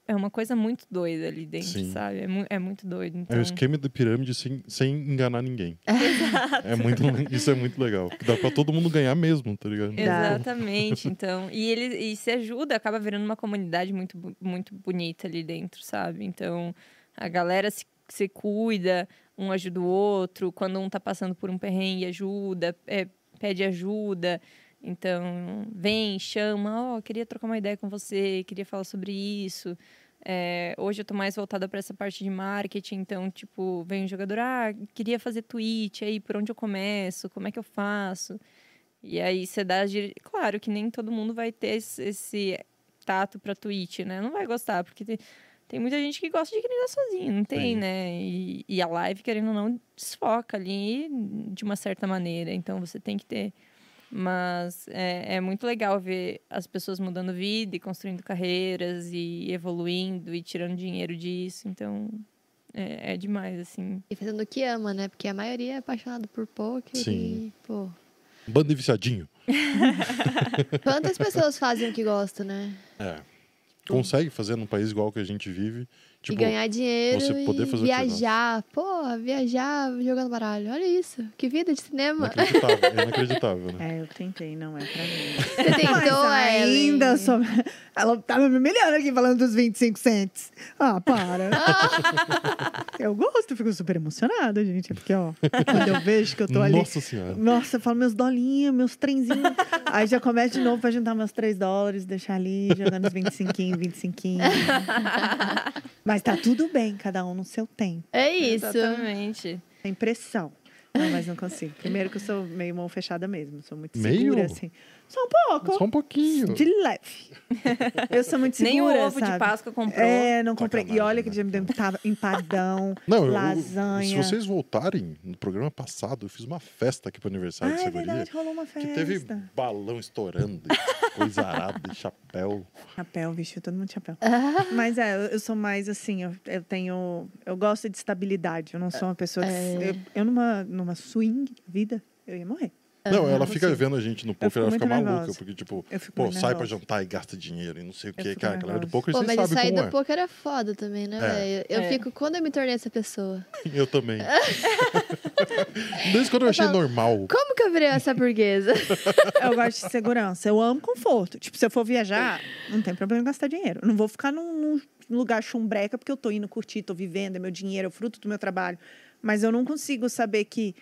Speaker 3: é uma coisa muito doida ali dentro,
Speaker 1: Sim.
Speaker 3: sabe? É, mu- é muito doido.
Speaker 1: É
Speaker 3: Então...
Speaker 1: o esquema de pirâmide sem, sem enganar ninguém. É muito, isso é muito legal. Dá pra todo mundo ganhar mesmo, tá ligado?
Speaker 3: Exatamente, então. E ele e se ajuda, acaba virando uma comunidade muito, muito bonita ali dentro, sabe? Então, a galera se, se cuida, um ajuda o outro, quando um tá passando por um perrengue, ajuda, é, pede ajuda. Então, vem, chama, ó, queria trocar uma ideia com você, queria falar sobre isso. É, hoje eu tô mais voltada para essa parte de marketing, então, tipo, vem um jogador, ah, queria fazer tweet, aí por onde eu começo, como é que eu faço? E aí você dá. Claro que nem todo mundo vai ter esse, esse tato pra Twitch, né? Não vai gostar, porque tem, tem muita gente que gosta de criar sozinho, não tem,
Speaker 1: Sim.
Speaker 3: né? E, e a live, querendo ou não, desfoca ali de uma certa maneira. Então você tem que ter. Mas é, é muito legal ver as pessoas mudando vida e construindo carreiras e evoluindo e tirando dinheiro disso. Então é, é demais, assim.
Speaker 4: E fazendo o que ama, né? Porque a maioria é apaixonado por poker
Speaker 1: Sim.
Speaker 4: e, pô...
Speaker 1: Bando de viciadinho.
Speaker 4: Quantas pessoas fazem o que gostam, né?
Speaker 1: É. Consegue fazer num país igual que a gente vive. Tipo,
Speaker 4: e ganhar dinheiro
Speaker 1: você poder
Speaker 4: e
Speaker 1: fazer
Speaker 4: viajar. Pô, viajar jogando baralho. Olha isso. Que vida de cinema.
Speaker 1: inacreditável. É inacreditável, né?
Speaker 2: É, eu tentei, não é pra mim.
Speaker 4: Você tentou,
Speaker 2: Mas
Speaker 4: Ellen?
Speaker 2: ainda sou... Ela tava me humilhando aqui falando dos 25 cents. Ah, para. eu gosto, fico super emocionada, gente. Porque, ó, quando eu vejo que eu tô ali.
Speaker 1: Nossa senhora.
Speaker 2: Nossa, eu falo meus dolinhos, meus trenzinhos. Aí já começa de novo pra juntar meus 3 dólares, deixar ali, jogando os 25, 25. Mas tá tudo bem, cada um no seu tempo.
Speaker 4: É isso.
Speaker 3: Exatamente.
Speaker 2: Sem pressão. Não, mas não consigo. Primeiro que eu sou meio mão fechada mesmo. Sou muito
Speaker 1: Meio?
Speaker 2: segura, assim. Só um pouco.
Speaker 1: Só um pouquinho.
Speaker 2: De leve. Eu sou muito segura,
Speaker 3: Nem o ovo
Speaker 2: sabe?
Speaker 3: de Páscoa comprou.
Speaker 2: É, não comprei. E
Speaker 1: Sacanagem,
Speaker 2: olha que
Speaker 1: né?
Speaker 2: dia me deu tava empadão,
Speaker 1: Não, eu-
Speaker 2: lasanha.
Speaker 1: se vocês voltarem no programa passado, eu fiz uma festa aqui pro aniversário
Speaker 2: Ah,
Speaker 1: de
Speaker 2: é
Speaker 1: Seguria.
Speaker 2: verdade, rolou uma
Speaker 1: Que
Speaker 2: festa.
Speaker 1: teve balão estourando, e coisa arada, e chapéu.
Speaker 2: Chapéu, vestiu todo mundo de chapéu.
Speaker 4: Ah.
Speaker 2: Mas é, eu, eu sou mais assim, eu, eu tenho. Eu gosto de estabilidade. Eu não sou uma pessoa que.
Speaker 4: É.
Speaker 2: Eu, eu numa, numa swing vida, eu ia morrer.
Speaker 1: Não, ela fica
Speaker 2: consigo.
Speaker 1: vendo a gente no
Speaker 2: Eu
Speaker 1: poker, ela fica maluca,
Speaker 2: nervosa.
Speaker 1: porque, tipo,
Speaker 2: Eu
Speaker 1: pô, sai pra jantar e gasta dinheiro e não sei o
Speaker 2: Eu
Speaker 1: quê.
Speaker 2: fico
Speaker 1: Cara, a galera do poker,
Speaker 4: Pô,
Speaker 1: vocês
Speaker 4: mas
Speaker 1: sabem
Speaker 4: sair
Speaker 1: como
Speaker 4: do
Speaker 1: é.
Speaker 4: poker é foda também, né,
Speaker 1: É.
Speaker 4: velho? Eu
Speaker 3: É.
Speaker 4: fico... Quando eu me tornei essa pessoa?
Speaker 1: Eu também. Desde quando eu achei
Speaker 4: falo-
Speaker 1: normal.
Speaker 4: Como que eu virei essa burguesa?
Speaker 2: Eu gosto de segurança. Eu amo conforto. Tipo, se eu for viajar, não tem problema em gastar dinheiro. Eu não vou ficar num, num lugar chumbreca porque eu tô indo curtir, tô vivendo, é meu dinheiro, é o fruto do meu trabalho. Mas eu não consigo saber que,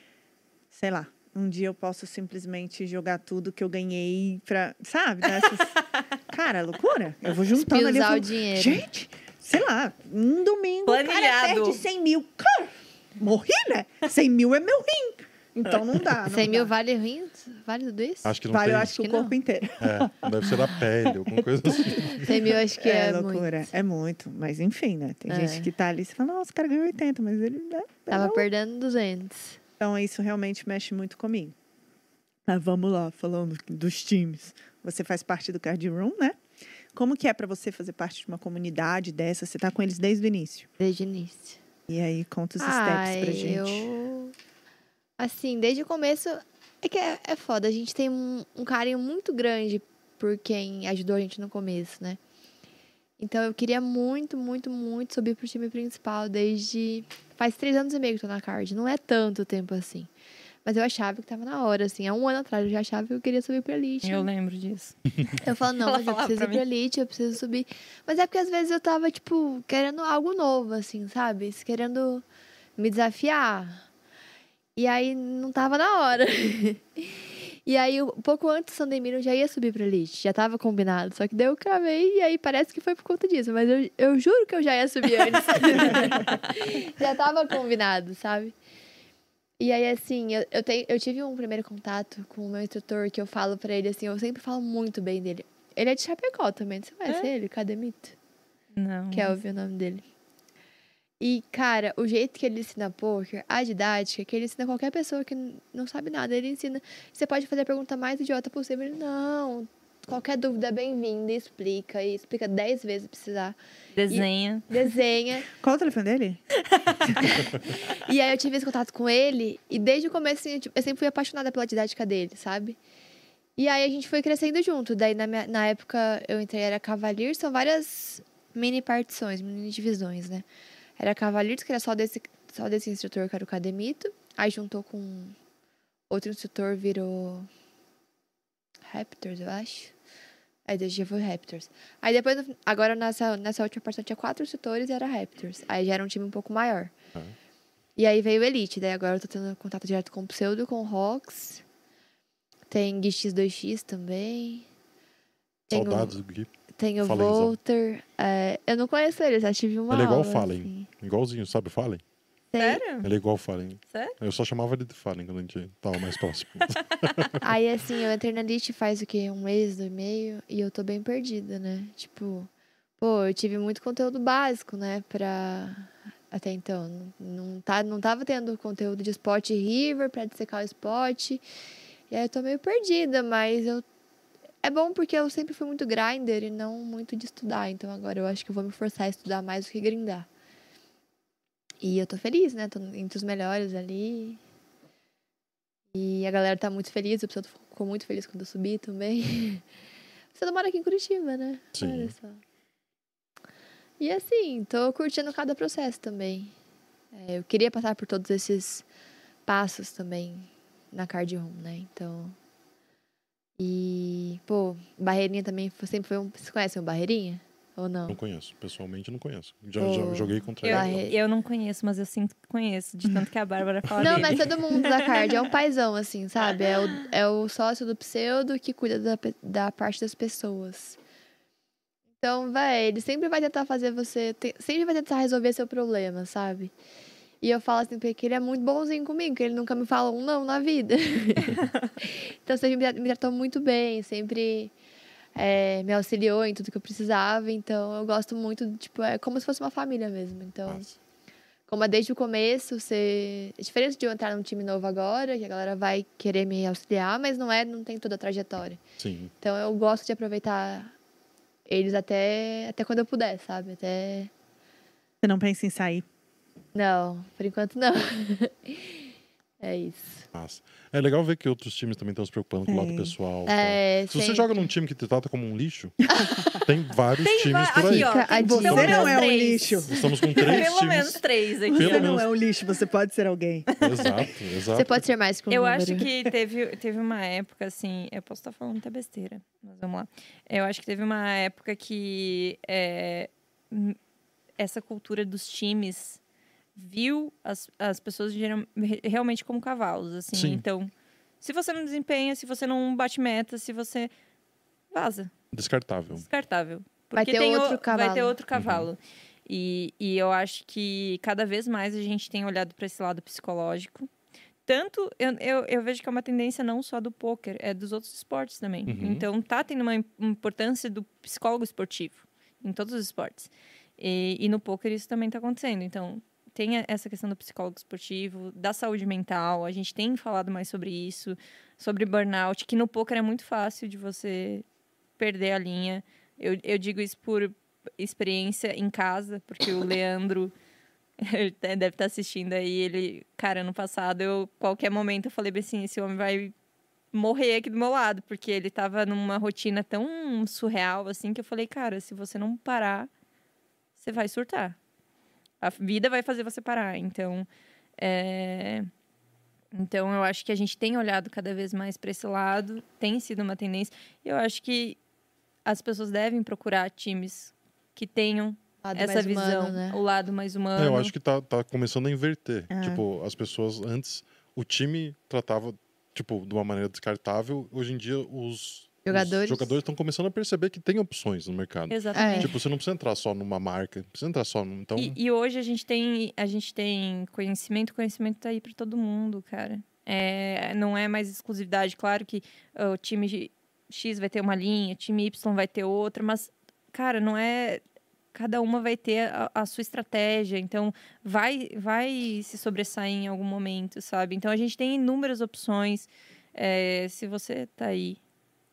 Speaker 2: sei lá, um dia eu posso simplesmente jogar tudo que eu ganhei pra. Sabe? Dessas... Cara, é loucura. Eu vou juntando ali. eu
Speaker 4: Espiusar o dinheiro.
Speaker 2: Gente, sei lá, um domingo, o cara
Speaker 3: Planilhado.
Speaker 2: perde 100 mil. Cara, morri, né? 100 mil é meu rim. Então não dá. Não
Speaker 4: 100 mil
Speaker 2: dá.
Speaker 4: vale ruim? Vale tudo isso?
Speaker 1: Acho que não
Speaker 2: Vale, eu
Speaker 1: tem.
Speaker 2: acho que o
Speaker 4: que não.
Speaker 2: corpo inteiro.
Speaker 1: É, deve ser da pele, alguma coisa assim.
Speaker 4: 100 mil acho que é,
Speaker 2: é, loucura.
Speaker 4: muito.
Speaker 2: É muito. Mas enfim, né? Tem
Speaker 4: É.
Speaker 2: gente que tá ali e você fala, nossa, o cara ganhou 80, mas ele. Né,
Speaker 4: Tava
Speaker 2: perdeu.
Speaker 4: perdendo 200.
Speaker 2: Então isso realmente mexe muito comigo. Mas vamos lá, falando dos times. Você faz parte do Card Room, né? Como que é pra você fazer parte de uma comunidade dessa? Você tá com eles desde o início.
Speaker 4: Desde o início.
Speaker 2: E aí, conta os
Speaker 4: Ah,
Speaker 2: steps pra gente.
Speaker 4: eu... Assim, desde o começo... É que é, é foda. A gente tem um, um carinho muito grande por quem ajudou a gente no começo, né? Então eu queria muito, muito, muito subir pro time principal desde. Faz três anos e meio que tô na card. Não é tanto tempo assim. Mas eu achava que tava na hora, assim. Há um ano atrás eu já achava que eu queria subir pra Elite.
Speaker 3: Eu lembro disso.
Speaker 4: Eu falo, não, mas eu preciso ir pra Elite, eu preciso subir. Mas é porque às vezes eu tava, tipo, querendo algo novo, assim, sabe? Querendo me desafiar. E aí não tava na hora. E aí, um pouco antes do Sandemir, eu já ia subir pra Elite. Já tava combinado. Só que daí eu cravei e aí parece que foi por conta disso. Mas eu, eu juro que eu já ia subir antes. já tava combinado, sabe? E aí, assim, eu, eu, tenho, eu tive um primeiro contato com o meu instrutor que eu falo pra ele, assim, eu sempre falo muito bem dele. Ele é de Chapecó também, você conhece ele? Cademito?
Speaker 3: Não.
Speaker 4: Kelvin é o nome dele. E, cara, o jeito que ele ensina poker, a didática, que ele ensina qualquer pessoa que não sabe nada, ele ensina. Você pode fazer a pergunta mais idiota possível. Ele, não, qualquer dúvida é bem-vinda, explica, e explica dez vezes se precisar.
Speaker 3: Desenha.
Speaker 4: Desenha.
Speaker 2: Qual o telefone dele?
Speaker 4: E aí eu tive esse contato com ele, e desde o começo, assim, eu, tipo, eu sempre fui apaixonada pela didática dele, sabe? E aí a gente foi crescendo junto. Daí, na, minha- na época, eu entrei, era Cavalier, são várias mini partições, mini divisões, né? Era Cavaliers, que era só desse, só desse instrutor, que era o Cademito. Aí juntou com outro instrutor, virou Raptors, eu acho. Aí daí já foi Raptors. Aí depois, agora nessa, nessa última partida tinha quatro instrutores e era Raptors. Aí já era um time um pouco maior.
Speaker 1: Ah.
Speaker 4: E aí veio o Elite, daí agora eu tô tendo contato direto com o Pseudo, com o Rox. Tem X2X também. Tem o-
Speaker 1: Saudades do Gui.
Speaker 4: tem o
Speaker 1: Fallen, Zão.
Speaker 4: Volter. é, eu não conheço ele, já tive uma
Speaker 1: Ele é igual o
Speaker 4: aula,
Speaker 1: Fallen.
Speaker 4: assim.
Speaker 1: Igualzinho, sabe o Fallen?
Speaker 3: Sério?
Speaker 1: Ele é igual o Fallen.
Speaker 3: Sério?
Speaker 1: Eu só chamava ele de Fallen quando a gente tava mais próximo.
Speaker 4: Aí, assim, eu entrei na faz o quê? Um mês, dois e meio, e eu tô bem perdida, né? Tipo, pô, eu tive muito conteúdo básico, né? Pra. Até então. Não, não, tá, não tava tendo conteúdo de spot river pra dissecar o spot. E aí eu tô meio perdida, mas eu. É bom porque eu sempre fui muito grinder e não muito de estudar. Então agora eu acho que eu vou me forçar a estudar mais do que grindar. E eu tô feliz, né? Tô entre os melhores ali. E a galera tá muito feliz, o pessoal ficou muito feliz quando eu subi também. Você não mora aqui em Curitiba, né?
Speaker 1: Sim.
Speaker 4: Olha só. E assim, tô curtindo cada processo também. É, eu queria passar por todos esses passos também na card room, né? Então. E, pô, Barreirinha também sempre foi um. Vocês conhecem o Barreirinha? Ou não?
Speaker 1: Não conheço. Pessoalmente, não conheço. Já, já joguei contra
Speaker 3: Eu,
Speaker 1: ele.
Speaker 3: Eu não conheço, mas eu sinto que conheço, de tanto que a Bárbara fala
Speaker 4: Não,
Speaker 3: dele.
Speaker 4: mas todo mundo da card é um paizão, assim, sabe? É o, é o sócio do pseudo que cuida da, da parte das pessoas. Então, véi, ele sempre vai tentar fazer você. te- sempre vai tentar resolver seu problema, sabe? E eu falo assim, porque ele é muito bonzinho comigo, que ele nunca me fala um não na vida. então, sempre me tratou muito bem, sempre é, me auxiliou em tudo que eu precisava. Então, eu gosto muito, tipo, é como se fosse uma família mesmo. Então.
Speaker 1: Massa.
Speaker 4: Como é desde o começo, você. É diferente de eu entrar num time novo agora, que a galera vai querer me auxiliar, mas não é, não tem toda a trajetória.
Speaker 1: Sim.
Speaker 4: Então eu gosto de aproveitar eles até, até quando eu puder, sabe? Até.
Speaker 2: Você não pensa em sair.
Speaker 4: Não, por enquanto não. é isso.
Speaker 1: Massa. É legal ver que outros times também estão se preocupando com o lado pessoal.
Speaker 4: É,
Speaker 1: Se você joga num time que te trata como um lixo, tem vários
Speaker 3: Tem
Speaker 1: times por aí.
Speaker 3: aqui, ó,
Speaker 2: Você não é um lixo.
Speaker 1: Estamos com três
Speaker 3: Pelo
Speaker 1: times.
Speaker 3: menos três aqui.
Speaker 1: Pelo
Speaker 2: Você
Speaker 1: menos-
Speaker 2: não é um lixo, você pode ser alguém.
Speaker 1: Exato, exato.
Speaker 4: Você pode ser mais que um
Speaker 3: Eu
Speaker 4: número.
Speaker 3: acho que teve, teve uma época, assim, eu posso estar falando muita besteira, mas vamos lá. Eu acho que teve uma época que é, essa cultura dos times viu as, as pessoas geral- realmente como cavalos, assim.
Speaker 1: Sim.
Speaker 3: Então, se você não desempenha, se você não bate meta, se você vaza,
Speaker 1: Descartável.
Speaker 3: descartável.
Speaker 4: Vai
Speaker 3: Porque
Speaker 4: ter
Speaker 3: tem o-
Speaker 4: outro
Speaker 3: Vai
Speaker 4: cavalo.
Speaker 3: ter outro cavalo. E, e eu acho que cada vez mais a gente tem olhado para esse lado psicológico. Tanto, eu, eu, eu vejo que é uma tendência não só do poker, é dos outros esportes também.
Speaker 1: Uhum.
Speaker 3: Então, tá tendo uma im- importância do psicólogo esportivo em todos os esportes. E, e no poker isso também está acontecendo. Então, tem essa questão do psicólogo esportivo, da saúde mental. A gente tem falado mais sobre isso, sobre burnout, que no poker é muito fácil de você perder a linha. Eu, eu digo isso por experiência em casa, porque o Leandro deve estar assistindo aí. Ele, cara, ano passado, eu, qualquer momento, eu falei assim: esse homem vai morrer aqui do meu lado, porque ele tava numa rotina tão surreal assim que eu falei, cara, se você não parar, você vai surtar. A vida vai fazer você parar. Então, é... então eu acho que a gente tem olhado cada vez mais para esse lado, tem sido uma tendência. Eu acho que as pessoas devem procurar times que tenham
Speaker 4: Lado
Speaker 3: essa visão,
Speaker 4: humano, né?
Speaker 3: o lado mais humano.
Speaker 1: É, eu acho que tá, tá começando a inverter.
Speaker 2: Ah.
Speaker 1: Tipo, as pessoas antes, o time tratava, tipo, de uma maneira descartável. Hoje em dia, os
Speaker 4: Jogadores.
Speaker 1: os jogadores estão começando a perceber que tem opções no mercado.
Speaker 3: Exatamente.
Speaker 4: É.
Speaker 1: Tipo, você não precisa entrar só numa marca, precisa entrar só num. Então,
Speaker 3: E, e hoje a gente tem a gente tem conhecimento, conhecimento tá aí para todo mundo, cara. É, não é mais exclusividade, claro que ah, o time X vai ter uma linha, o time Y vai ter outra, mas cara, não é cada uma vai ter a, a sua estratégia, então vai vai se sobressair em algum momento, sabe? Então a gente tem inúmeras opções. É, se você tá aí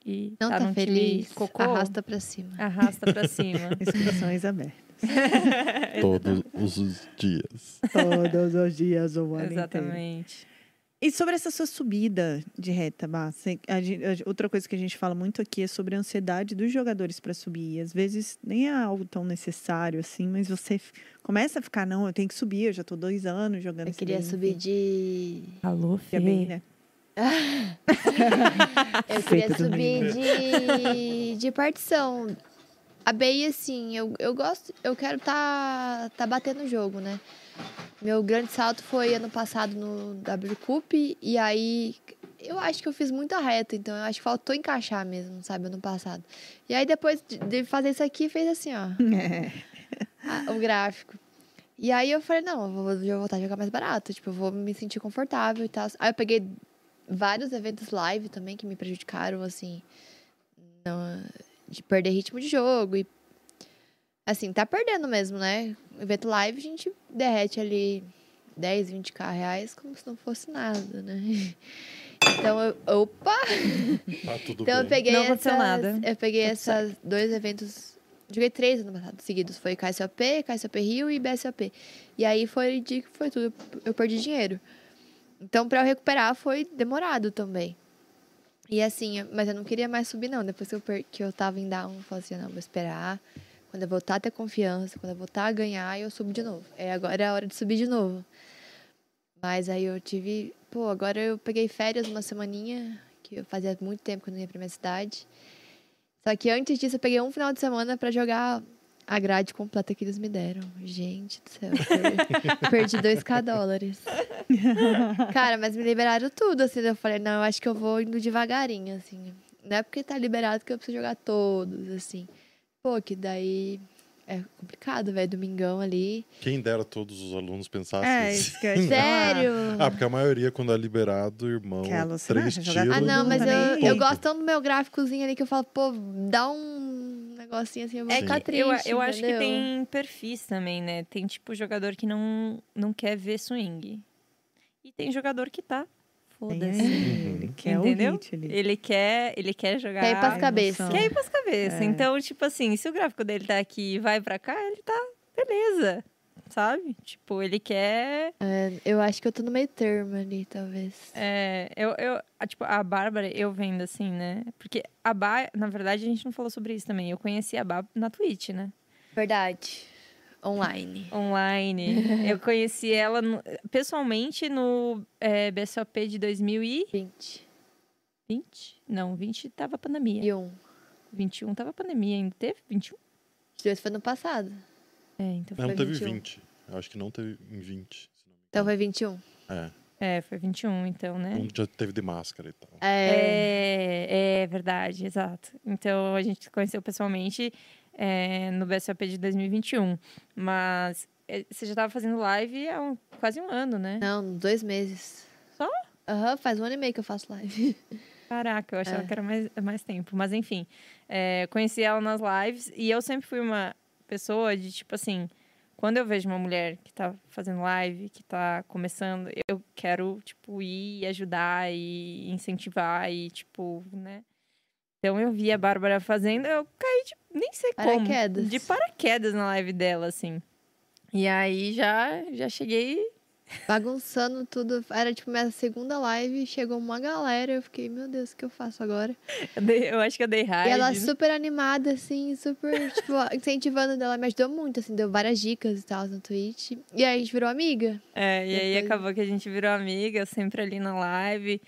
Speaker 3: e
Speaker 4: Não
Speaker 3: tá
Speaker 4: tá feliz,
Speaker 3: cocô,
Speaker 4: arrasta pra cima.
Speaker 3: arrasta para cima.
Speaker 2: Inscrições abertas.
Speaker 1: todos os dias.
Speaker 2: Todos os dias, o ano inteiro.
Speaker 3: Exatamente.
Speaker 2: E sobre essa sua subida de reta, Bá, outra coisa que a gente fala muito aqui é sobre a ansiedade dos jogadores para subir. E às vezes nem é algo tão necessário assim, mas você começa a ficar, não, eu tenho que subir, eu já tô dois anos jogando
Speaker 4: Eu queria subir de.
Speaker 3: Alô,
Speaker 2: Fica bem, né?
Speaker 4: Eu queria subir de, de partição. A BI, assim, eu, eu gosto, eu quero tá, tá batendo o jogo, né? Meu grande salto foi ano passado no W Cup, e aí eu acho que eu fiz muita reta, então eu acho que faltou encaixar mesmo, sabe, ano passado. E aí depois de- de fazer isso aqui, fez assim, ó,
Speaker 2: É.
Speaker 4: a- o gráfico. E aí eu falei, não, eu vou, eu vou voltar a jogar mais barato, tipo, eu vou me sentir confortável e tal. Aí eu peguei vários eventos live também que me prejudicaram, assim, não- de perder ritmo de jogo e assim, tá perdendo mesmo, né? Evento live a gente derrete ali 10, 20k reais como se não fosse nada, né? Então eu, opa!
Speaker 1: Tá tudo
Speaker 4: Então eu
Speaker 1: bem.
Speaker 4: peguei
Speaker 3: Não aconteceu
Speaker 4: essas,
Speaker 3: nada.
Speaker 4: Eu peguei
Speaker 3: Tudo
Speaker 4: esses dois eventos. Joguei três ano passado seguidos. Foi KSOP, KSOP Rio e BSOP. E aí foi de que foi tudo. Eu perdi dinheiro. Então, pra eu recuperar foi demorado também. E assim, mas eu não queria mais subir, não. Depois que eu, per- que eu tava em down, eu falei assim, não, vou esperar. Quando eu voltar a ter confiança, quando eu voltar a ganhar, eu subo de novo. É, agora é a hora de subir de novo. Mas aí eu tive. Pô, agora eu peguei férias uma semaninha, que eu fazia muito tempo que eu não ia pra minha cidade. Só que antes disso eu peguei um final de semana pra jogar a grade completa que eles me deram. Gente do céu, eu perdi 2k dólares. Cara, mas me liberaram tudo, assim. Eu falei, não, eu acho que eu vou indo devagarinho, assim. Não é porque tá liberado que eu preciso jogar todos, assim. Pô, que daí é complicado, velho. Domingão ali.
Speaker 1: Quem dera todos os alunos pensassem
Speaker 2: É,
Speaker 1: assim.
Speaker 2: isso que eu
Speaker 4: Sério?
Speaker 1: Ah, porque a maioria, quando é liberado, irmão,
Speaker 2: Que é
Speaker 1: três
Speaker 2: jogar
Speaker 1: tiros.
Speaker 4: Ah, não, mas eu, eu gosto tanto do meu gráficozinho ali que eu falo, pô, dá um negocinho assim, eu vou
Speaker 3: É
Speaker 4: ficar triste.
Speaker 3: eu, eu acho que tem perfis também, né? Tem tipo jogador que não, não quer ver swing. E tem jogador que tá. Foda-se.
Speaker 2: aí, ele quer
Speaker 3: Entendeu?
Speaker 2: o hit ali.
Speaker 3: Ele quer, ele quer jogar.
Speaker 4: Quer ir pras
Speaker 2: Ai,
Speaker 4: cabeças.
Speaker 3: Quer ir pras cabeças.
Speaker 2: É.
Speaker 3: Então, tipo assim, se o gráfico dele tá aqui e vai pra cá, ele tá beleza. Sabe? Tipo, ele quer.
Speaker 4: É, eu acho que eu tô no meio termo ali, talvez.
Speaker 3: É, eu, eu, a, tipo, a Bárbara, eu vendo assim, né? Porque a Bá, na verdade, a gente não falou sobre isso também. Eu conheci a Bá na Twitch, né?
Speaker 4: Verdade. Online.
Speaker 3: Online. eu conheci ela no- pessoalmente no é, BSOP de 2020.
Speaker 4: 20
Speaker 3: Não, 20 tava pandemia.
Speaker 4: e 1.
Speaker 3: 21 tava pandemia ainda. Teve 21?
Speaker 4: Os dois foi no passado.
Speaker 3: É, então
Speaker 1: Não,
Speaker 4: Foi
Speaker 1: teve
Speaker 4: 21.
Speaker 1: 20. Eu acho que não teve em 20. se não me
Speaker 4: Então foi 21.
Speaker 1: É.
Speaker 3: É, foi 21, então, né?
Speaker 1: Um já teve de máscara e tal.
Speaker 4: É.
Speaker 3: É, é verdade, exato. Então a gente se conheceu pessoalmente é, no BSOP de 2021. Mas é, você já estava fazendo live há um- quase um ano, né?
Speaker 4: Não, dois meses.
Speaker 3: Só?
Speaker 4: Aham, faz um ano e meio que eu faço live.
Speaker 3: Caraca, eu achava
Speaker 4: É.
Speaker 3: que era mais, mais tempo. Mas enfim, é, conheci ela nas lives e eu sempre fui uma pessoa de tipo assim. Quando eu vejo uma mulher que tá fazendo live, que tá começando, eu quero, tipo, ir e ajudar e incentivar e, tipo, né? Então eu vi a Bárbara fazendo, eu caí de, nem sei como,
Speaker 4: Paraquedas.
Speaker 3: de paraquedas na live dela, assim. E aí já, já cheguei
Speaker 4: bagunçando tudo. Era tipo minha segunda live, chegou uma galera, eu fiquei, meu Deus, o que eu faço agora?
Speaker 3: Eu, dei- eu acho que eu dei
Speaker 4: E
Speaker 3: raiva.
Speaker 4: ela super animada, assim, super, tipo, incentivando dela, me ajudou muito, assim, deu várias dicas e tal no Twitch. E aí a gente virou amiga.
Speaker 3: É, e aí
Speaker 4: Depois-
Speaker 3: acabou que a gente virou amiga, sempre ali na live.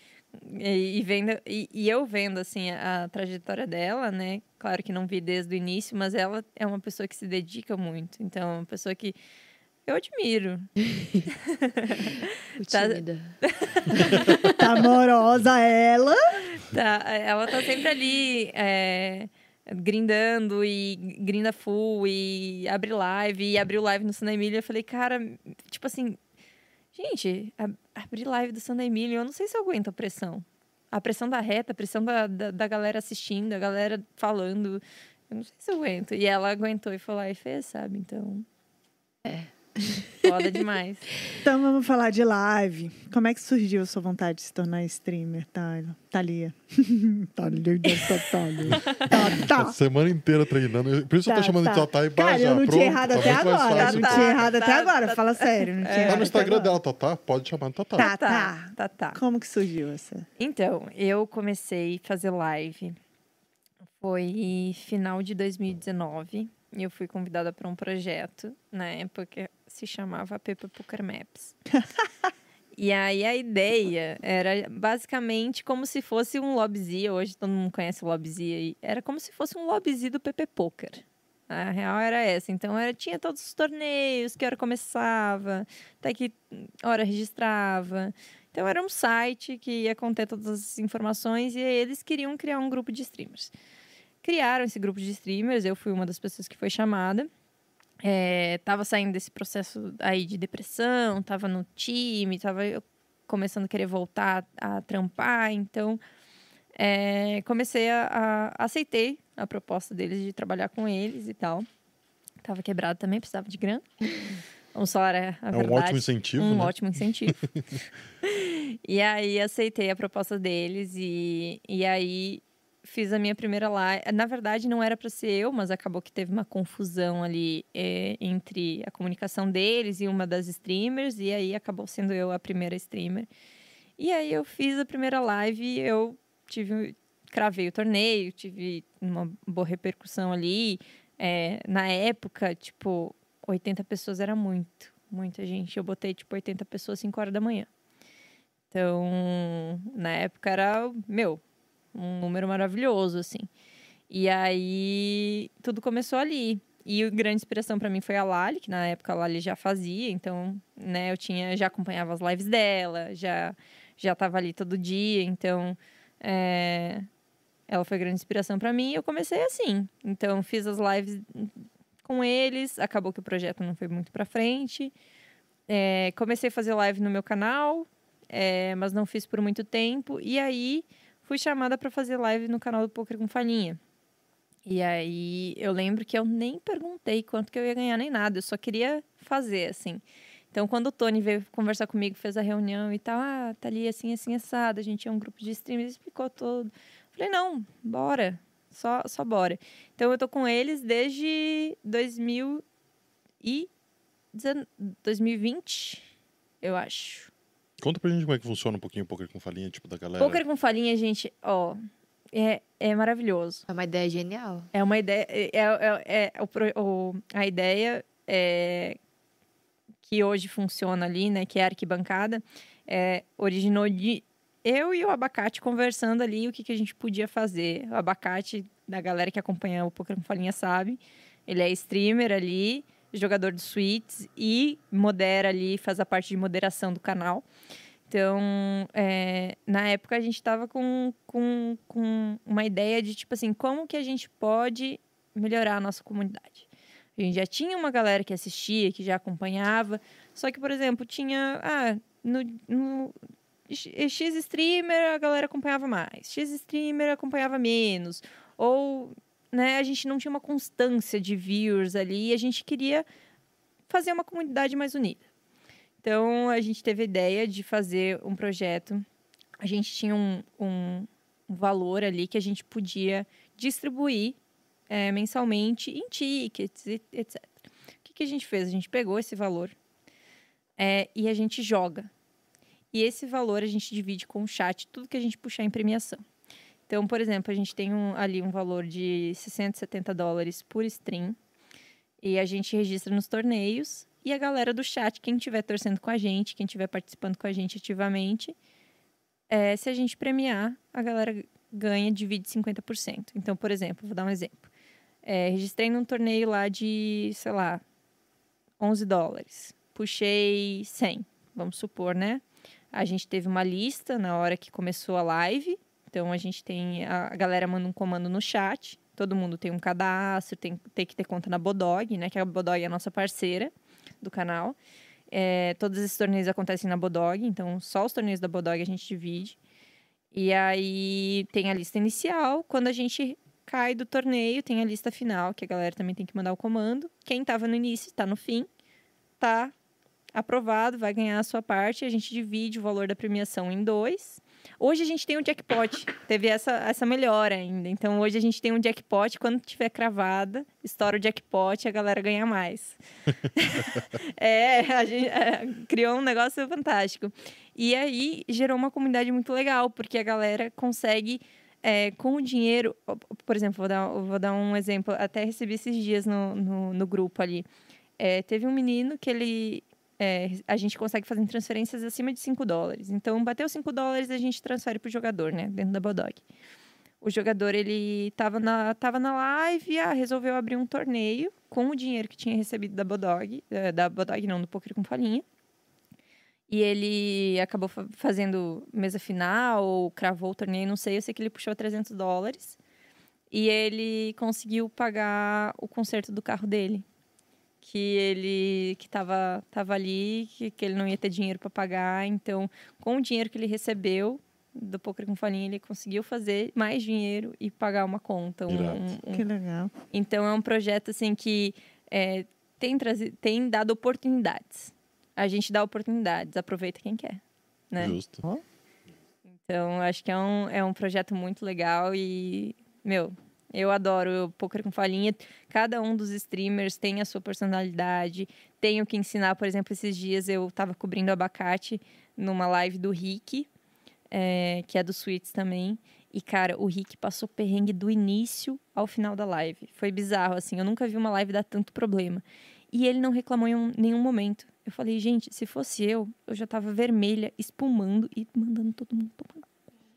Speaker 3: E, e vendo, e, e eu vendo, assim, a, a trajetória dela, né? Claro que não vi desde o início, mas ela é uma pessoa que se dedica muito. Então, é uma pessoa que eu admiro. Tá-.
Speaker 2: Tá amorosa ela.
Speaker 3: Tá, ela tá sempre ali é, grindando e grinda full e abre live e abriu live no Santa Emília. Eu falei, cara, tipo assim, gente, ab- abrir live do Santa Emília, eu não sei se eu aguento a pressão. A pressão da reta, a pressão da, da, da galera assistindo, a galera falando. Eu não sei se eu aguento. E ela aguentou e foi lá e fez, sabe? Então. É. Foda demais.
Speaker 2: Então vamos falar de live. Como é que surgiu a sua vontade de se tornar streamer, Thalia? Thalia. Thalia, Thalia. Tá,
Speaker 1: A
Speaker 2: tá.
Speaker 1: semana inteira treinando. Por isso eu
Speaker 2: Tá,
Speaker 1: tô chamando
Speaker 2: tá.
Speaker 1: de Tatá e
Speaker 2: Cara,
Speaker 1: Baja.
Speaker 2: eu não tinha errado
Speaker 1: tá
Speaker 2: até agora. Eu não
Speaker 3: Tá,
Speaker 2: tinha errado
Speaker 3: tá,
Speaker 2: até
Speaker 3: tá,
Speaker 2: agora.
Speaker 3: tá,
Speaker 2: Fala sério. Não tinha errado
Speaker 1: no Instagram dela, Tatá, pode chamar de Tatá.
Speaker 2: Tá,
Speaker 3: Tá,
Speaker 2: tá.
Speaker 3: tá, tá.
Speaker 2: Como que surgiu essa?
Speaker 3: Então, eu comecei a fazer live. Foi final de 2019. E eu fui convidada para um projeto. Na época se chamava Pepa Poker Maps. e aí a ideia era basicamente como se fosse um lobby Hoje todo mundo conhece o lobby aí. Era como se fosse um lobby do PP Poker. A real era essa. Então, era, tinha todos os torneios, que hora começava, até que hora registrava. Então era um site que ia conter todas as informações e eles queriam criar um grupo de streamers. Criaram esse grupo de streamers, eu fui uma das pessoas que foi chamada. É, tava saindo desse processo aí de depressão, tava no time, tava eu começando a querer voltar a trampar, então é, comecei a, a aceitei a proposta deles de trabalhar com eles e tal. Tava quebrado também, precisava de grana. O salário é a
Speaker 1: É um
Speaker 3: verdade.
Speaker 1: ótimo incentivo,
Speaker 3: Um
Speaker 1: né?
Speaker 3: ótimo incentivo. e aí aceitei a proposta deles e, e aí fiz a minha primeira live. Na verdade, não era para ser eu, mas acabou que teve uma confusão ali é, entre a comunicação deles e uma das streamers, e aí acabou sendo eu a primeira streamer. E aí eu fiz a primeira live e eu tive. Cravei o torneio, tive uma boa repercussão ali. É, na época, tipo, 80 pessoas era muito, muita gente. Eu botei, tipo, 80 pessoas 5 horas da manhã. Então, na época era, meu, um número maravilhoso, assim. E aí, tudo começou ali. E a grande inspiração para mim foi a Lali, que na época a Lali já fazia, então, né, eu tinha, já acompanhava as lives dela, já já tava ali todo dia, então, é, ela foi grande inspiração para mim e eu comecei assim. Então, fiz as lives com eles, acabou que o projeto não foi muito para frente. É, comecei a fazer live no meu canal, é, mas não fiz por muito tempo. E aí fui chamada para fazer live no canal do Poker com Falinha. E aí eu lembro que eu nem perguntei quanto que eu ia ganhar nem nada, eu só queria fazer assim. Então, quando o Tony veio conversar comigo, fez a reunião e tal, ah, tá ali assim, assim, assado, a gente é um grupo de streamers, explicou tudo. Falei, não, bora, só, só bora. Então, eu tô com eles desde 2000 e 2020, eu acho.
Speaker 1: Conta pra gente como é que funciona um pouquinho o poker com falinha, tipo, da galera.
Speaker 3: Poker com falinha, gente, ó, é, é maravilhoso.
Speaker 4: É uma ideia genial.
Speaker 3: É uma ideia. É, é, é- é o o- a ideia é, que hoje funciona ali, né? Que é a arquibancada, é, originou de eu e o Abacate conversando ali o que, que a gente podia fazer. O Abacate, da galera que acompanha o Poker com Falinha, sabe. Ele é streamer ali, jogador de suítes e modera ali, faz a parte de moderação do canal. Então, é, na época a gente estava com, com, com uma ideia de, tipo assim, como que a gente pode melhorar a nossa comunidade. A gente já tinha uma galera que assistia, que já acompanhava, só que, por exemplo, tinha, ah, no, no X streamer a galera acompanhava mais, X streamer acompanhava menos, ou, né, a gente não tinha uma constância de viewers ali, e a gente queria fazer uma comunidade mais unida. Então, a gente teve a ideia de fazer um projeto. A gente tinha um, um, valor ali que a gente podia distribuir é, mensalmente em tickets, etc. O que, que a gente fez? A gente pegou esse valor, é, e a gente joga. E esse valor a gente divide com o chat, tudo que a gente puxar em premiação. Então, por exemplo, a gente tem um, ali um valor de 60, 70 dólares por stream. E a gente registra nos torneios. E a galera do chat, quem estiver torcendo com a gente, quem estiver participando com a gente ativamente, é, se a gente premiar, a galera ganha, divide 50%. Então, por exemplo, vou dar um exemplo. É, registrei num torneio lá de, sei lá, 11 dólares. Puxei 100, vamos supor, né? A gente teve uma lista na hora que começou a live. Então, a gente tem... A galera manda um comando no chat. Todo mundo tem um cadastro, tem, tem que ter conta na Bodog, né? Que a Bodog é a nossa parceira do canal. É, todos esses torneios acontecem na Bodog, então só os torneios da Bodog a gente divide. E aí tem a lista inicial. Quando a gente cai do torneio, tem a lista final, que a galera também tem que mandar o comando. Quem estava no início, está no fim, tá aprovado, vai ganhar a sua parte. A gente divide o valor da premiação em dois. Hoje a gente tem um jackpot, teve essa, essa melhora ainda. Então hoje a gente tem um jackpot, quando tiver cravada, estoura o jackpot a galera ganha mais. é, a gente é, criou um negócio fantástico. E aí gerou uma comunidade muito legal, porque a galera consegue. É, com o dinheiro, por exemplo, vou dar, vou dar um exemplo, até recebi esses dias no, no, no grupo ali. É, teve um menino que ele é, a gente consegue fazer transferências acima de 5 dólares. Então, bateu 5 dólares, a gente transfere para o jogador, né? Dentro da Bodog. O jogador, ele estava na, tava na live, ah, resolveu abrir um torneio com o dinheiro que tinha recebido da Bodog, é, da Bodog não, do Poker com Falinha. E ele acabou fazendo mesa final, ou cravou o torneio, não sei. Eu sei que ele puxou 300 dólares. E ele conseguiu pagar o conserto do carro dele que ele que estava tava ali, que, que ele não ia ter dinheiro para pagar. Então, com o dinheiro que ele recebeu do Poker com Falinha, ele conseguiu fazer mais dinheiro e pagar uma conta. Um, um,
Speaker 2: um... Que legal.
Speaker 3: Então, é um projeto assim que é, tem, trazido, tem dado oportunidades. A gente dá oportunidades, aproveita quem quer. Né?
Speaker 1: Justo.
Speaker 3: Então, acho que é um, é um projeto muito legal e, meu, eu adoro o Poker com Falinha. Cada um dos streamers tem a sua personalidade. Tenho que ensinar, por exemplo, esses dias eu estava cobrindo abacate numa live do Rick, é, que é do Sweets também. E, cara, o Rick passou perrengue do início ao final da live. Foi bizarro, assim. Eu nunca vi uma live dar tanto problema. E ele não reclamou em um, nenhum momento. Eu falei, gente, se fosse eu, eu já tava vermelha, espumando e mandando todo mundo tomar.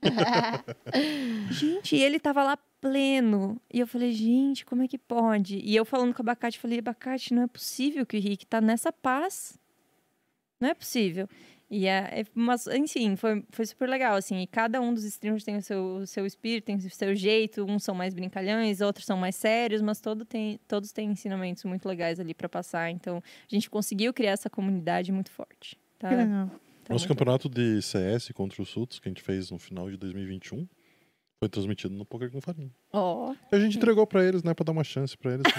Speaker 3: gente, ele tava lá pleno. E eu falei, gente, como é que pode? E eu falando com o Abacate, falei, Abacate, não é possível que o Rick tá nessa paz. Não é possível. E é, é, mas, enfim, foi, foi super legal, assim. E cada um dos streamers tem o seu, o seu espírito, tem o seu jeito. Uns são mais brincalhões, outros são mais sérios, mas todo tem, todos têm ensinamentos muito legais ali para passar. Então, a gente conseguiu criar essa comunidade muito forte. Tá?
Speaker 2: Que legal.
Speaker 3: Tá
Speaker 1: Nosso campeonato de CS contra os Sutos, que a gente fez no final de 2021, foi transmitido no Poker com Farinha. E a gente entregou pra eles, né? Pra dar uma chance pra eles.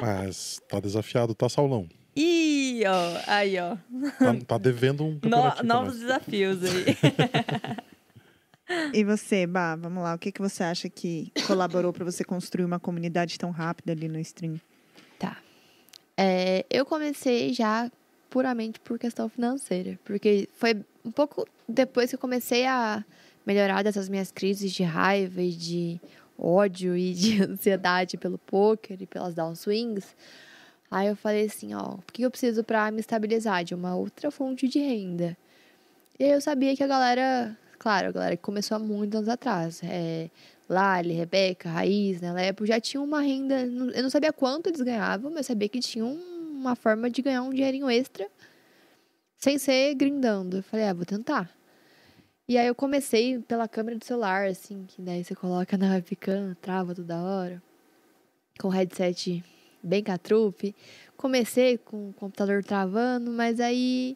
Speaker 1: Mas tá desafiado, tá, Saulão?
Speaker 3: Ih, ó. Aí, ó.
Speaker 1: Tá, tá devendo um
Speaker 3: No- novos desafios aí.
Speaker 2: E você, Bah, vamos lá. O que, que você acha que colaborou para você construir uma comunidade tão rápida ali no stream?
Speaker 4: Tá. É, eu comecei já puramente por questão financeira. Porque foi um pouco depois que eu comecei a melhorar dessas minhas crises de raiva e de ódio e de ansiedade pelo poker e pelas downswings. Aí eu falei assim, ó, o que eu preciso pra me estabilizar? De uma outra fonte de renda. E aí eu sabia que a galera, claro, a galera que começou há muitos anos atrás, é, Lali, Rebeca, Raiz, né, Lepo, já tinham uma renda, eu não sabia quanto eles ganhavam, mas sabia que tinham uma forma de ganhar um dinheirinho extra sem ser grindando. Eu falei, ah, vou tentar. E aí eu comecei pela câmera do celular, assim, que daí você coloca na webcam, trava toda hora, com o headset bem catrupe. Comecei com o computador travando, mas aí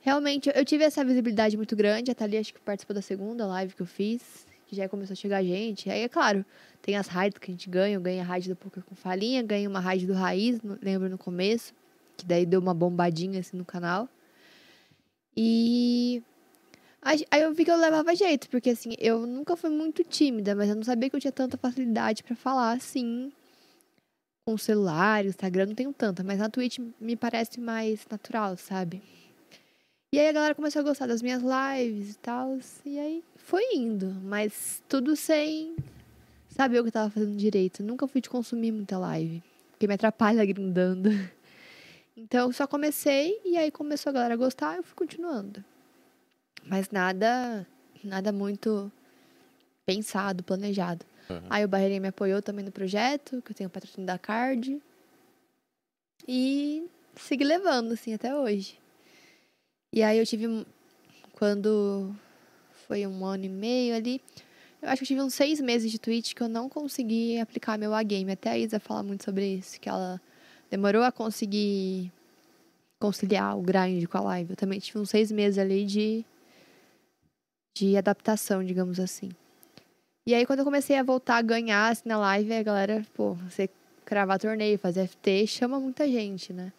Speaker 4: realmente eu tive essa visibilidade muito grande. A Thalia acho que participou da segunda live que eu fiz, que já começou a chegar gente. Aí é claro, tem as raids que a gente ganha, eu ganho a raid do Poker com falinha, ganho uma raid do Raiz, lembro no começo, que daí deu uma bombadinha assim no canal. E aí eu vi que eu levava jeito, porque assim, eu nunca fui muito tímida, mas eu não sabia que eu tinha tanta facilidade pra falar assim com o celular, o Instagram, não tenho tanta, mas na Twitch me parece mais natural, sabe? E aí a galera começou a gostar das minhas lives e tal, e aí foi indo, mas tudo sem saber o que eu tava fazendo direito. Nunca fui de consumir muita live, porque me atrapalha grindando. Então, só comecei e aí começou a galera a gostar, eu fui continuando. Mas nada, nada muito pensado, planejado.
Speaker 1: Uhum.
Speaker 4: Aí o Barreirinha me apoiou também no projeto, que eu tenho o patrocínio da Card. E segui levando, assim, até hoje. E aí eu tive, quando foi um ano e meio ali, eu acho que eu tive uns seis meses de Twitch que eu não consegui aplicar meu A-game. Até a Isa fala muito sobre isso, que ela demorou a conseguir conciliar o grind com a live. Eu também tive uns seis meses ali de, de adaptação, digamos assim. E aí, quando eu comecei a voltar a ganhar assim, na live, a galera, pô, você cravar torneio, fazer FT, chama muita gente, né?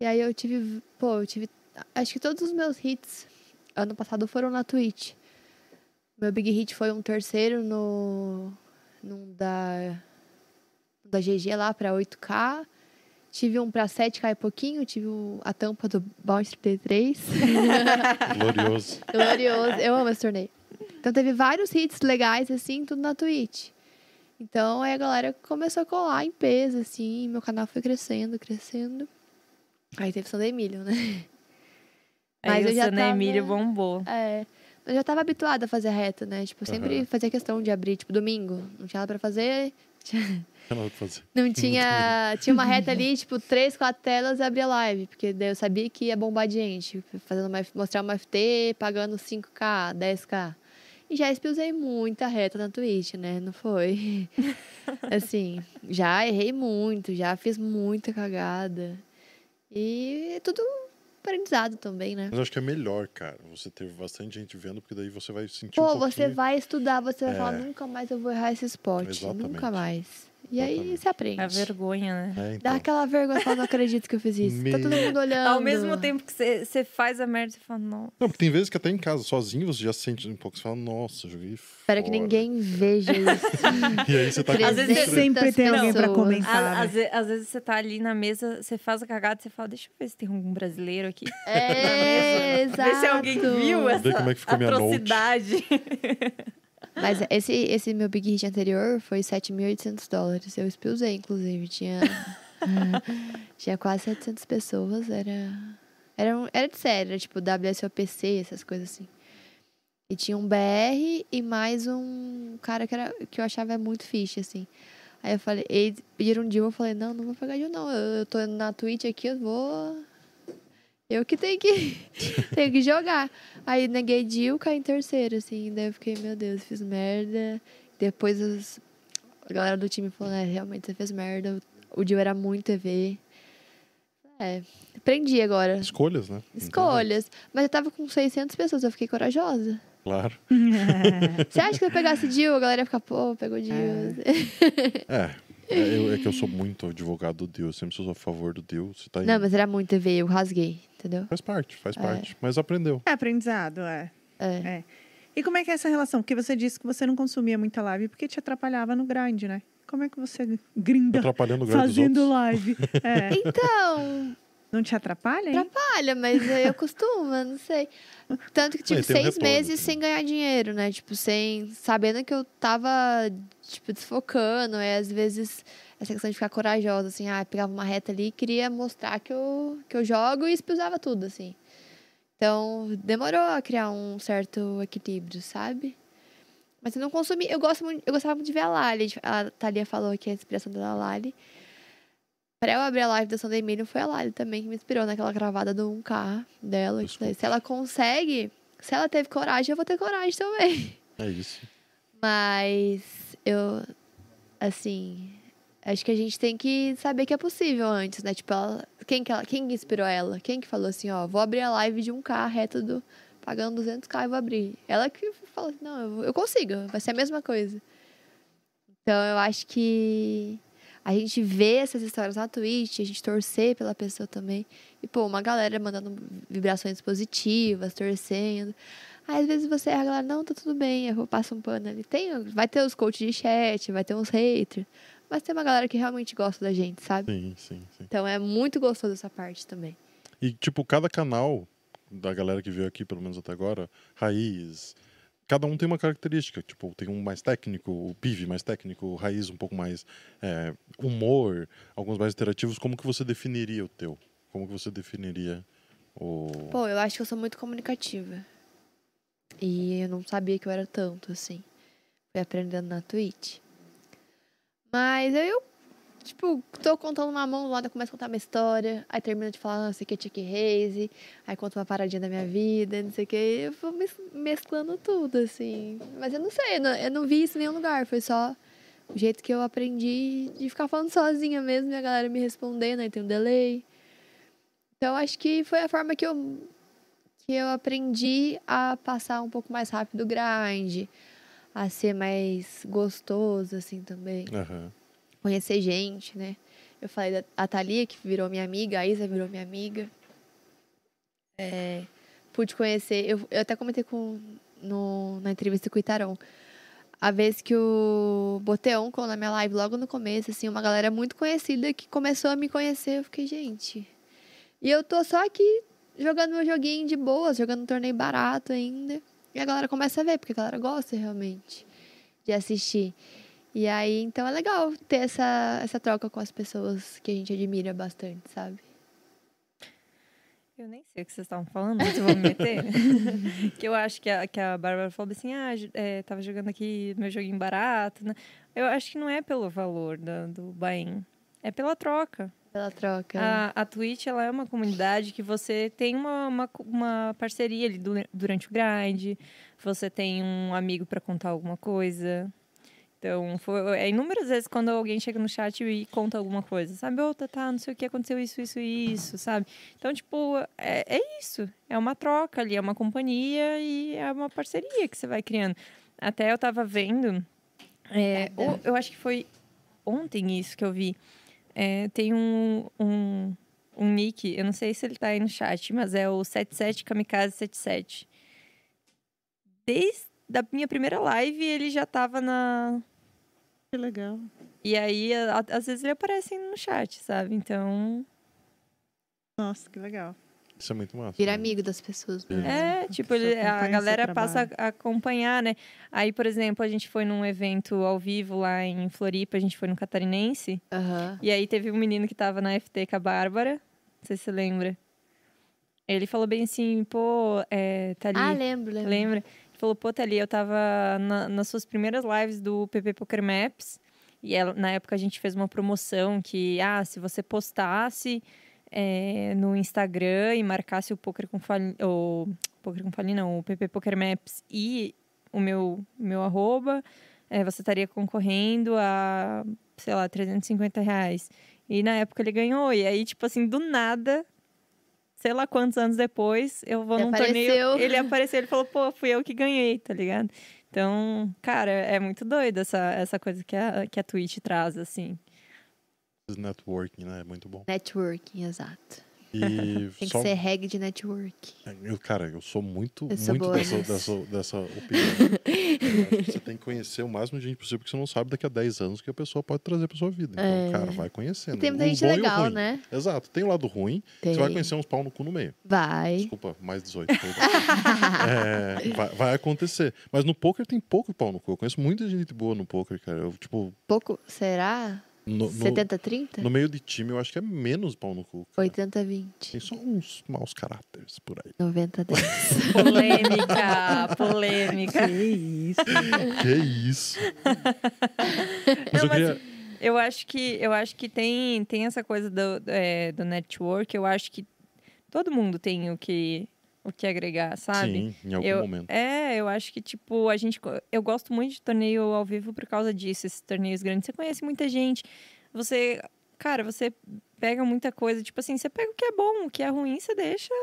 Speaker 4: E aí eu tive, pô, eu tive. Acho que todos os meus hits ano passado foram na Twitch. Meu big hit foi um terceiro no. num da. da GG lá pra 8K. Tive um pra 7K e pouquinho, tive o- a tampa do Bounce 33.
Speaker 1: Glorioso.
Speaker 4: Glorioso. Eu amo esse torneio. Então teve vários hits legais, assim, tudo na Twitch. Então aí a galera começou a colar em peso, assim, meu canal foi crescendo, crescendo. Aí teve Sandra Emílio, né?
Speaker 3: Aí
Speaker 4: Mas
Speaker 3: o
Speaker 4: eu já
Speaker 3: Sana
Speaker 4: tava-
Speaker 3: Emílio bombou.
Speaker 4: É. Mas eu já tava habituada a fazer reta, né? Tipo, eu sempre
Speaker 1: Aham.
Speaker 4: fazia questão de abrir, tipo, domingo. Não tinha nada pra fazer.
Speaker 1: Não nada pra fazer.
Speaker 4: Não tinha. tinha uma reta ali, tipo, três, quatro telas e abria live. Porque daí eu sabia que ia bombar de gente. Fazendo uma, mostrar uma FT, pagando 5K, 10K. E já expulsei muita reta na Twitch, né? Não foi. assim, já errei muito, já fiz muita cagada. E é tudo aprendizado também, né?
Speaker 1: Mas eu acho que é melhor, cara, você ter bastante gente vendo, porque daí você vai sentir
Speaker 4: Pô,
Speaker 1: um
Speaker 4: você
Speaker 1: pouquinho...
Speaker 4: vai estudar, você vai
Speaker 1: É.
Speaker 4: falar, nunca mais eu vou errar esse spot.
Speaker 1: Exatamente.
Speaker 4: Nunca mais. E aí você aprende.
Speaker 3: A vergonha, né?
Speaker 1: É, então.
Speaker 4: Dá aquela vergonha, fala, não acredito que eu fiz isso. Tá todo
Speaker 1: Me-
Speaker 4: mundo olhando.
Speaker 3: Ao mesmo tempo que você você faz a merda, você fala, não.
Speaker 1: Não, porque tem vezes que até em casa, sozinho, você já sente um pouco, você fala, nossa, joguei
Speaker 4: Espero que
Speaker 1: fora.
Speaker 4: ninguém veja isso.
Speaker 1: E aí você tá.
Speaker 3: Às vezes
Speaker 2: você- Sempre tem alguém pra comentar.
Speaker 3: Às,
Speaker 2: né?
Speaker 3: às ve- às vezes você tá ali na mesa, você faz a cagada, você fala, deixa eu ver se tem algum brasileiro aqui.
Speaker 4: É, exato.
Speaker 3: Ver se alguém viu essa
Speaker 1: Ver como é que ficou minha note.
Speaker 4: Mas esse, esse meu big hit anterior foi 7.800 dólares. Eu expulsei, inclusive. Tinha, tinha quase 700 pessoas. Era, era, um- era de sério, era tipo WSOPC, essas coisas assim. E tinha um BR e mais um cara que, era, que eu achava muito fixe, assim. Aí eu falei, eles pediram um deal, eu falei, não, não vou pagar deal, não. Eu, eu tô na Twitch aqui, eu vou. Eu que tenho que, tenho que jogar. Aí neguei deal, caí em terceiro, assim. Daí eu fiquei, meu Deus, fiz merda. Depois os- a galera do time falou, né, realmente você fez merda. O deal era muito EV. É, aprendi agora.
Speaker 1: Escolhas, né?
Speaker 4: Escolhas. Mas eu tava com 600 pessoas, eu fiquei corajosa.
Speaker 1: Claro.
Speaker 4: Você acha que se eu pegasse deal, a galera ia ficar, pô, pegou deal.
Speaker 1: É. É, eu- é que eu sou muito advogado do Deus, sempre sou a favor do Deus. Você tá
Speaker 4: Não, mas era muito EV, eu rasguei, entendeu?
Speaker 1: Faz parte, faz parte. Mas aprendeu.
Speaker 2: É aprendizado, é.
Speaker 4: É.
Speaker 2: E como é que é essa relação? Porque você disse que você não consumia muita live porque te atrapalhava no grind, né? Como é que você grinda
Speaker 1: Atrapalhando o grande dos
Speaker 2: fazendo
Speaker 1: outros.
Speaker 2: live? É.
Speaker 4: Então,
Speaker 2: Não te atrapalha, hein?
Speaker 4: Atrapalha, mas eu costumo, não sei. Tanto que tive
Speaker 1: um
Speaker 4: seis
Speaker 1: retorno
Speaker 4: meses
Speaker 1: também.
Speaker 4: sem ganhar dinheiro, né? Tipo, sem. Sabendo que eu tava, tipo, desfocando. E às vezes, essa questão de ficar corajosa, assim, ah, pegava uma reta ali e queria mostrar que eu, que eu jogo e expulsava tudo, assim. Então, demorou a criar um certo equilíbrio, sabe? Mas eu não consumi. Eu, gosto muito, eu gostava muito de ver a Lali. A Thalia falou que a inspiração da Lali. Pra eu abrir a live da Sandra Emílio, foi a Lali também que me inspirou naquela gravada do 1K dela. Daí, Se ela consegue, se ela teve coragem, eu vou ter coragem também.
Speaker 1: É isso.
Speaker 4: Mas eu, assim, acho que a gente tem que saber que é possível antes, né? Tipo, ela, quem, que ela, quem que inspirou ela? Quem que falou assim, ó, vou abrir a live de 1K reto do, pagando 200k e vou abrir. Ela que falou assim, não, eu, eu consigo, vai ser a mesma coisa. Então, eu acho que a gente vê essas histórias na Twitch, a gente torcer pela pessoa também. E, pô, uma galera mandando vibrações positivas, torcendo. Aí, às vezes você erra, a galera, não, tá tudo bem, eu passo um pano ali. Tem, vai ter os coaches de chat, vai ter uns haters. mas tem uma galera que realmente gosta da gente, sabe?
Speaker 1: Sim, sim, sim.
Speaker 4: Então é muito gostoso essa parte também.
Speaker 1: E, tipo, cada canal da galera que veio aqui, pelo menos até agora, Raiz, cada um tem uma característica. Tipo, tem um mais técnico, o Pive mais técnico, o Raiz um pouco mais é, humor, alguns mais interativos. Como que você definiria o teu? Como que você definiria o...
Speaker 4: Pô, eu acho que eu sou muito comunicativa. E eu não sabia que eu era tanto, assim. Fui aprendendo na Twitch. Mas eu, tipo, tô contando uma mão, lá começo a contar uma história, aí termina de falar, não sei o que, Chick Raze, aí conto uma paradinha da minha vida, não sei o que, eu vou mes- mesclando tudo, assim. Mas eu não sei, eu não, eu não vi isso em nenhum lugar, foi só o jeito que eu aprendi de ficar falando sozinha mesmo, e a galera me respondendo, aí tem um delay. Então acho que foi a forma que eu que eu aprendi a passar um pouco mais rápido o grind, a ser mais gostoso, assim, também.
Speaker 1: Aham.
Speaker 4: Conhecer gente, né? Eu falei da a Thalia, que virou minha amiga, a Isa virou minha amiga. É, pude conhecer, eu, eu até comentei com, no, na entrevista com o Itarão. A vez que o Boteon colou na minha live logo no começo, assim, uma galera muito conhecida que começou a me conhecer. Eu fiquei, gente. E eu tô só aqui jogando meu joguinho de boas, jogando um torneio barato ainda. E a galera começa a ver, porque a galera gosta realmente de assistir. E aí, então é legal ter essa, essa troca com as pessoas que a gente admira bastante, sabe?
Speaker 3: Eu nem sei o que vocês estavam falando, mas eu vou me meter. que eu acho que a, que a Bárbara falou assim, ah, é, tava jogando aqui meu joguinho barato, né? Eu acho que não é pelo valor da, do buy-in, é pela troca.
Speaker 4: Pela troca.
Speaker 3: A, a Twitch, ela é uma comunidade que você tem uma, uma, uma parceria ali du- durante o grind, você tem um amigo para contar alguma coisa. Então, foi, é inúmeras vezes quando alguém chega no chat e conta alguma coisa, sabe? Ô, Tatá, não sei o que, aconteceu isso, isso e isso, sabe? Então, tipo, é, é isso. É uma troca ali, é uma companhia e é uma parceria que você vai criando. Até eu tava vendo, é, o- eu acho que foi ontem isso que eu vi. É, tem um, um, um nick, eu não sei se ele tá aí no chat, mas é o 77 Kamikaze 77. Desde a minha primeira live, ele já tava na.
Speaker 2: Que legal.
Speaker 3: E aí, a- a- às vezes ele aparece no chat, sabe? Então.
Speaker 2: Nossa, que legal.
Speaker 1: Isso é muito massa.
Speaker 4: Vira
Speaker 1: né?
Speaker 4: amigo das pessoas.
Speaker 1: É.
Speaker 3: É, tipo, ele- a galera passa a acompanhar, né? Aí, por exemplo, a gente foi num evento ao vivo lá em Floripa, a gente foi no Catarinense.
Speaker 4: Aham.
Speaker 3: E aí teve um menino que tava na FT com a Bárbara. Não sei se você lembra. Ele falou bem assim, pô, é, tá ali.
Speaker 4: Ah, lembro, lembro.
Speaker 3: Lembra? Falou, pô, Thalia, eu tava na- nas suas primeiras lives do PP Poker Maps. E ela- na época a gente fez uma promoção que, ah, se você postasse é, no Instagram e marcasse o Poker com Fali... O Poker com Fali, não, o PP Poker Maps e o meu, meu arroba, é, você estaria concorrendo a, sei lá, 350 reais. E na época ele ganhou. E aí, tipo assim, do nada, sei lá quantos anos depois, eu vou
Speaker 4: Ele
Speaker 3: num
Speaker 4: apareceu.
Speaker 3: torneio. Ele apareceu, ele falou, pô, fui eu que ganhei, tá ligado? Então, cara, é muito doido essa, essa coisa que a, que a Twitch traz, assim.
Speaker 1: Networking, né? É muito bom.
Speaker 4: Networking, exato.
Speaker 1: E
Speaker 4: Tem
Speaker 1: só...
Speaker 4: que ser reg de network.
Speaker 1: Eu, cara, eu sou muito,
Speaker 4: Eu sou
Speaker 1: muito dessa, dessa, dessa opinião. Que você tem que conhecer o máximo de gente possível, porque você não sabe daqui a 10 anos que a pessoa pode trazer pra sua vida. Então,
Speaker 4: É.
Speaker 1: cara, vai conhecendo.
Speaker 4: E tem muita
Speaker 1: o
Speaker 4: gente legal, né?
Speaker 1: Exato. Tem o lado ruim,
Speaker 4: Tem.
Speaker 1: você vai conhecer uns pau no cu no meio.
Speaker 4: Vai.
Speaker 1: Desculpa, mais 18. perdão. É, vai, vai acontecer. Mas no poker tem pouco pau no cu. Eu conheço muita gente boa no poker, cara. Eu, tipo,
Speaker 4: Pouco, será?
Speaker 1: No, no,
Speaker 4: 70-30?
Speaker 1: no meio de time, eu acho que é menos pau no cu. cara.
Speaker 4: 80-20.
Speaker 1: Tem só uns maus caráteres por aí.
Speaker 4: 90-10.
Speaker 3: Polêmica, polêmica.
Speaker 2: Que isso.
Speaker 1: que isso? Mas
Speaker 3: Não,
Speaker 1: eu
Speaker 3: mas
Speaker 1: queria.
Speaker 3: Eu acho que, eu acho que tem, tem essa coisa do, é, do network. Eu acho que todo mundo tem o que, o que agregar, sabe?
Speaker 1: Sim, em algum
Speaker 3: eu,
Speaker 1: momento.
Speaker 3: É, eu acho que, tipo, a gente. Eu gosto muito de torneio ao vivo por causa disso, esses torneios grandes. Você conhece muita gente. Você. Cara, você pega muita coisa. Tipo assim, você pega o que é bom, o que é ruim, você deixa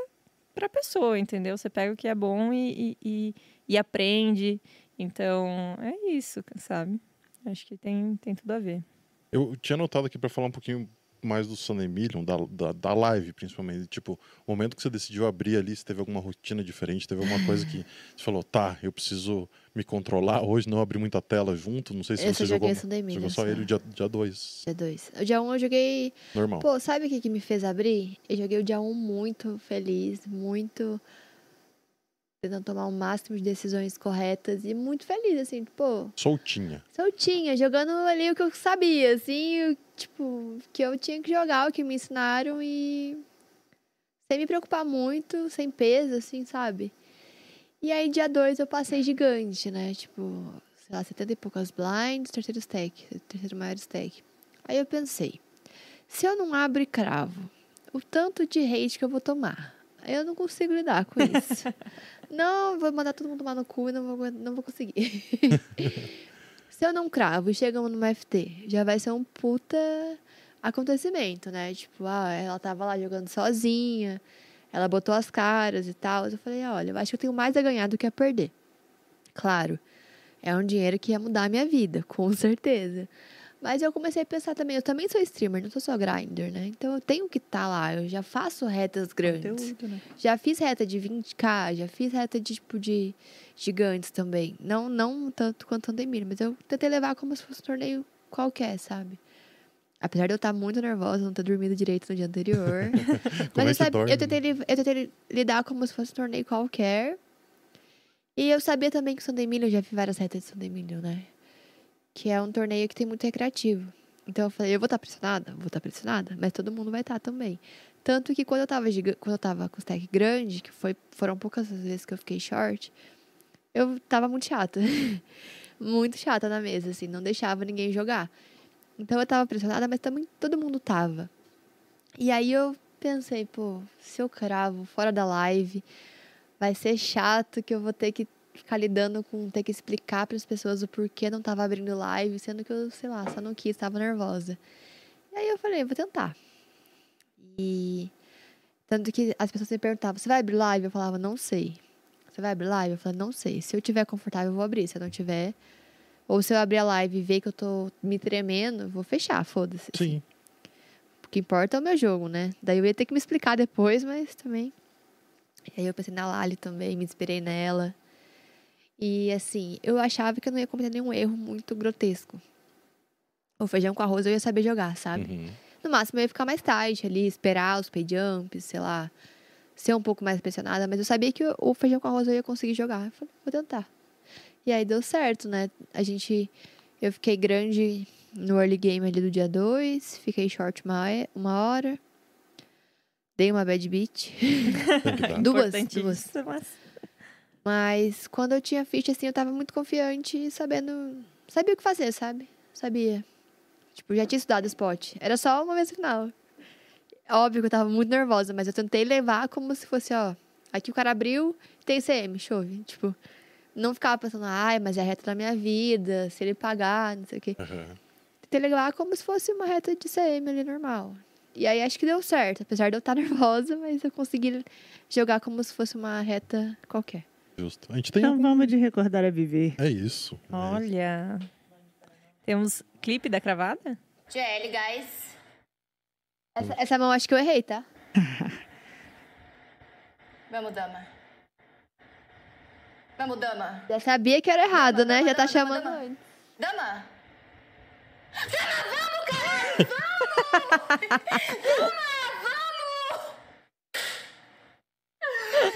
Speaker 3: pra pessoa, entendeu? Você pega o que é bom e, e, e, e aprende. Então, é isso, sabe? Acho que tem, tem tudo a ver.
Speaker 1: Eu tinha anotado aqui pra falar um pouquinho mais do Sunday Million, da, da, da live, principalmente. Tipo, o momento que você decidiu abrir ali, se teve alguma rotina diferente, teve alguma coisa que você falou, tá, eu preciso me controlar hoje, não abrir muita tela junto. Não sei se
Speaker 4: Eu
Speaker 1: você jogou.
Speaker 4: Sunday
Speaker 1: Jogou só
Speaker 4: só.
Speaker 1: ele o dia 2, dia dois,
Speaker 4: Dia 2. O dia 1 um eu joguei.
Speaker 1: normal.
Speaker 4: Pô, sabe o que, que me fez abrir? Eu joguei o dia 1 um muito feliz, muito. Tentando tomar o máximo de decisões corretas e muito feliz, assim, pô,
Speaker 1: Soltinha.
Speaker 4: soltinha, jogando ali o que eu sabia, assim, o- tipo, que eu tinha que jogar, o que me ensinaram e. Sem me preocupar muito, sem peso, assim, sabe? E aí, dia 2, eu passei gigante, né? Tipo, sei lá, 70 e poucas blinds, terceiro stack, terceiro maior stack. Aí eu pensei, se eu não abro e cravo, o tanto de hate que eu vou tomar, eu não consigo lidar com isso. não, vou mandar todo mundo tomar no cu e não vou, não vou conseguir. se eu não cravo e chegamos no FT, já vai ser um puta acontecimento, né? Tipo, ah, ela tava lá jogando sozinha, ela botou as caras e tal. Eu falei, olha, eu acho que eu tenho mais a ganhar do que a perder. Claro, é um dinheiro que ia mudar a minha vida, com certeza. Mas eu comecei a pensar também, eu também sou streamer, não sou só grinder, né? Então eu tenho que estar lá, eu já faço retas grandes.
Speaker 2: Conteúdo, né?
Speaker 4: Já fiz reta de 20k, já fiz reta de tipo de gigantes também. Não, não tanto quanto Andemir, mas eu tentei levar como se fosse um torneio qualquer, sabe? Apesar de eu estar muito nervosa, não ter dormido direito no dia anterior. Mas
Speaker 1: é
Speaker 4: eu,
Speaker 1: que
Speaker 4: sabe- eu, tentei, eu tentei lidar como se fosse um torneio qualquer. E eu sabia também que o Sunday Million, eu já vi várias retas de Sunday Million, né? Que é um torneio que tem muito recreativo. Então eu falei, eu vou estar pressionada? Vou estar pressionada, mas todo mundo vai estar também. Tanto que quando eu tava, giga- quando eu tava com o stack grande, que foi, foram poucas as vezes que eu fiquei short, eu tava muito chata. muito chata na mesa, assim, não deixava ninguém jogar. Então eu tava pressionada, mas também todo mundo tava. E aí eu pensei, pô, se eu cravo fora da live, vai ser chato que eu vou ter que ficar lidando com ter que explicar para as pessoas o porquê não tava abrindo live, sendo que eu, sei lá, só não quis, tava nervosa. E aí eu falei, vou tentar. E tanto que as pessoas me perguntavam, você vai abrir live? Eu falava, não sei. Você vai abrir live? Eu falava, não sei. Se eu tiver confortável, eu vou abrir. Se eu não tiver, ou se eu abrir a live e ver que eu tô me tremendo, vou fechar, foda-se.
Speaker 1: Sim.
Speaker 4: O que importa é o meu jogo, né? Daí eu ia ter que me explicar depois, mas também. E aí eu pensei na Lali também, me inspirei nela. E assim, eu achava que eu não ia cometer nenhum erro muito grotesco. O feijão com arroz eu ia saber jogar, sabe?
Speaker 1: Uhum.
Speaker 4: No máximo eu ia ficar mais tight ali, esperar os pay jumps, sei lá, ser um pouco mais pressionada, mas eu sabia que o- feijão com arroz eu ia conseguir jogar. Eu falei, vou tentar. E aí deu certo, né? A gente. Eu fiquei grande no early game ali do dia 2, fiquei short uma, uma hora. Dei uma bad beat. Duas, duas.
Speaker 3: mas-
Speaker 4: Mas quando eu tinha ficha, assim, eu tava muito confiante e sabendo. Sabia o que fazer, sabe? Sabia. Tipo, já tinha estudado spot. Era só uma vez no final. Óbvio que eu tava muito nervosa, mas eu tentei levar como se fosse, ó. Aqui o cara abriu, tem CM, chove. Tipo, não ficava pensando, ai, mas é a reta da minha vida, se ele pagar, não sei o quê.
Speaker 1: Aham.
Speaker 4: Tentei levar como se fosse uma reta de CM ali normal. E aí acho que deu certo, apesar de eu estar nervosa, mas eu consegui jogar como se fosse uma reta qualquer.
Speaker 1: Justo. A gente tem.
Speaker 2: Então vamos de recordar a viver.
Speaker 1: É isso. é isso.
Speaker 3: Olha. Temos clipe da cravada?
Speaker 6: GL, guys.
Speaker 4: Essa, essa mão acho que eu errei, tá?
Speaker 6: Vamos, dama. Vamos, dama.
Speaker 4: Já sabia que era errado, né?
Speaker 6: dama,
Speaker 4: Já tá
Speaker 6: dama,
Speaker 4: chamando
Speaker 6: dama.
Speaker 4: antes.
Speaker 6: Dama!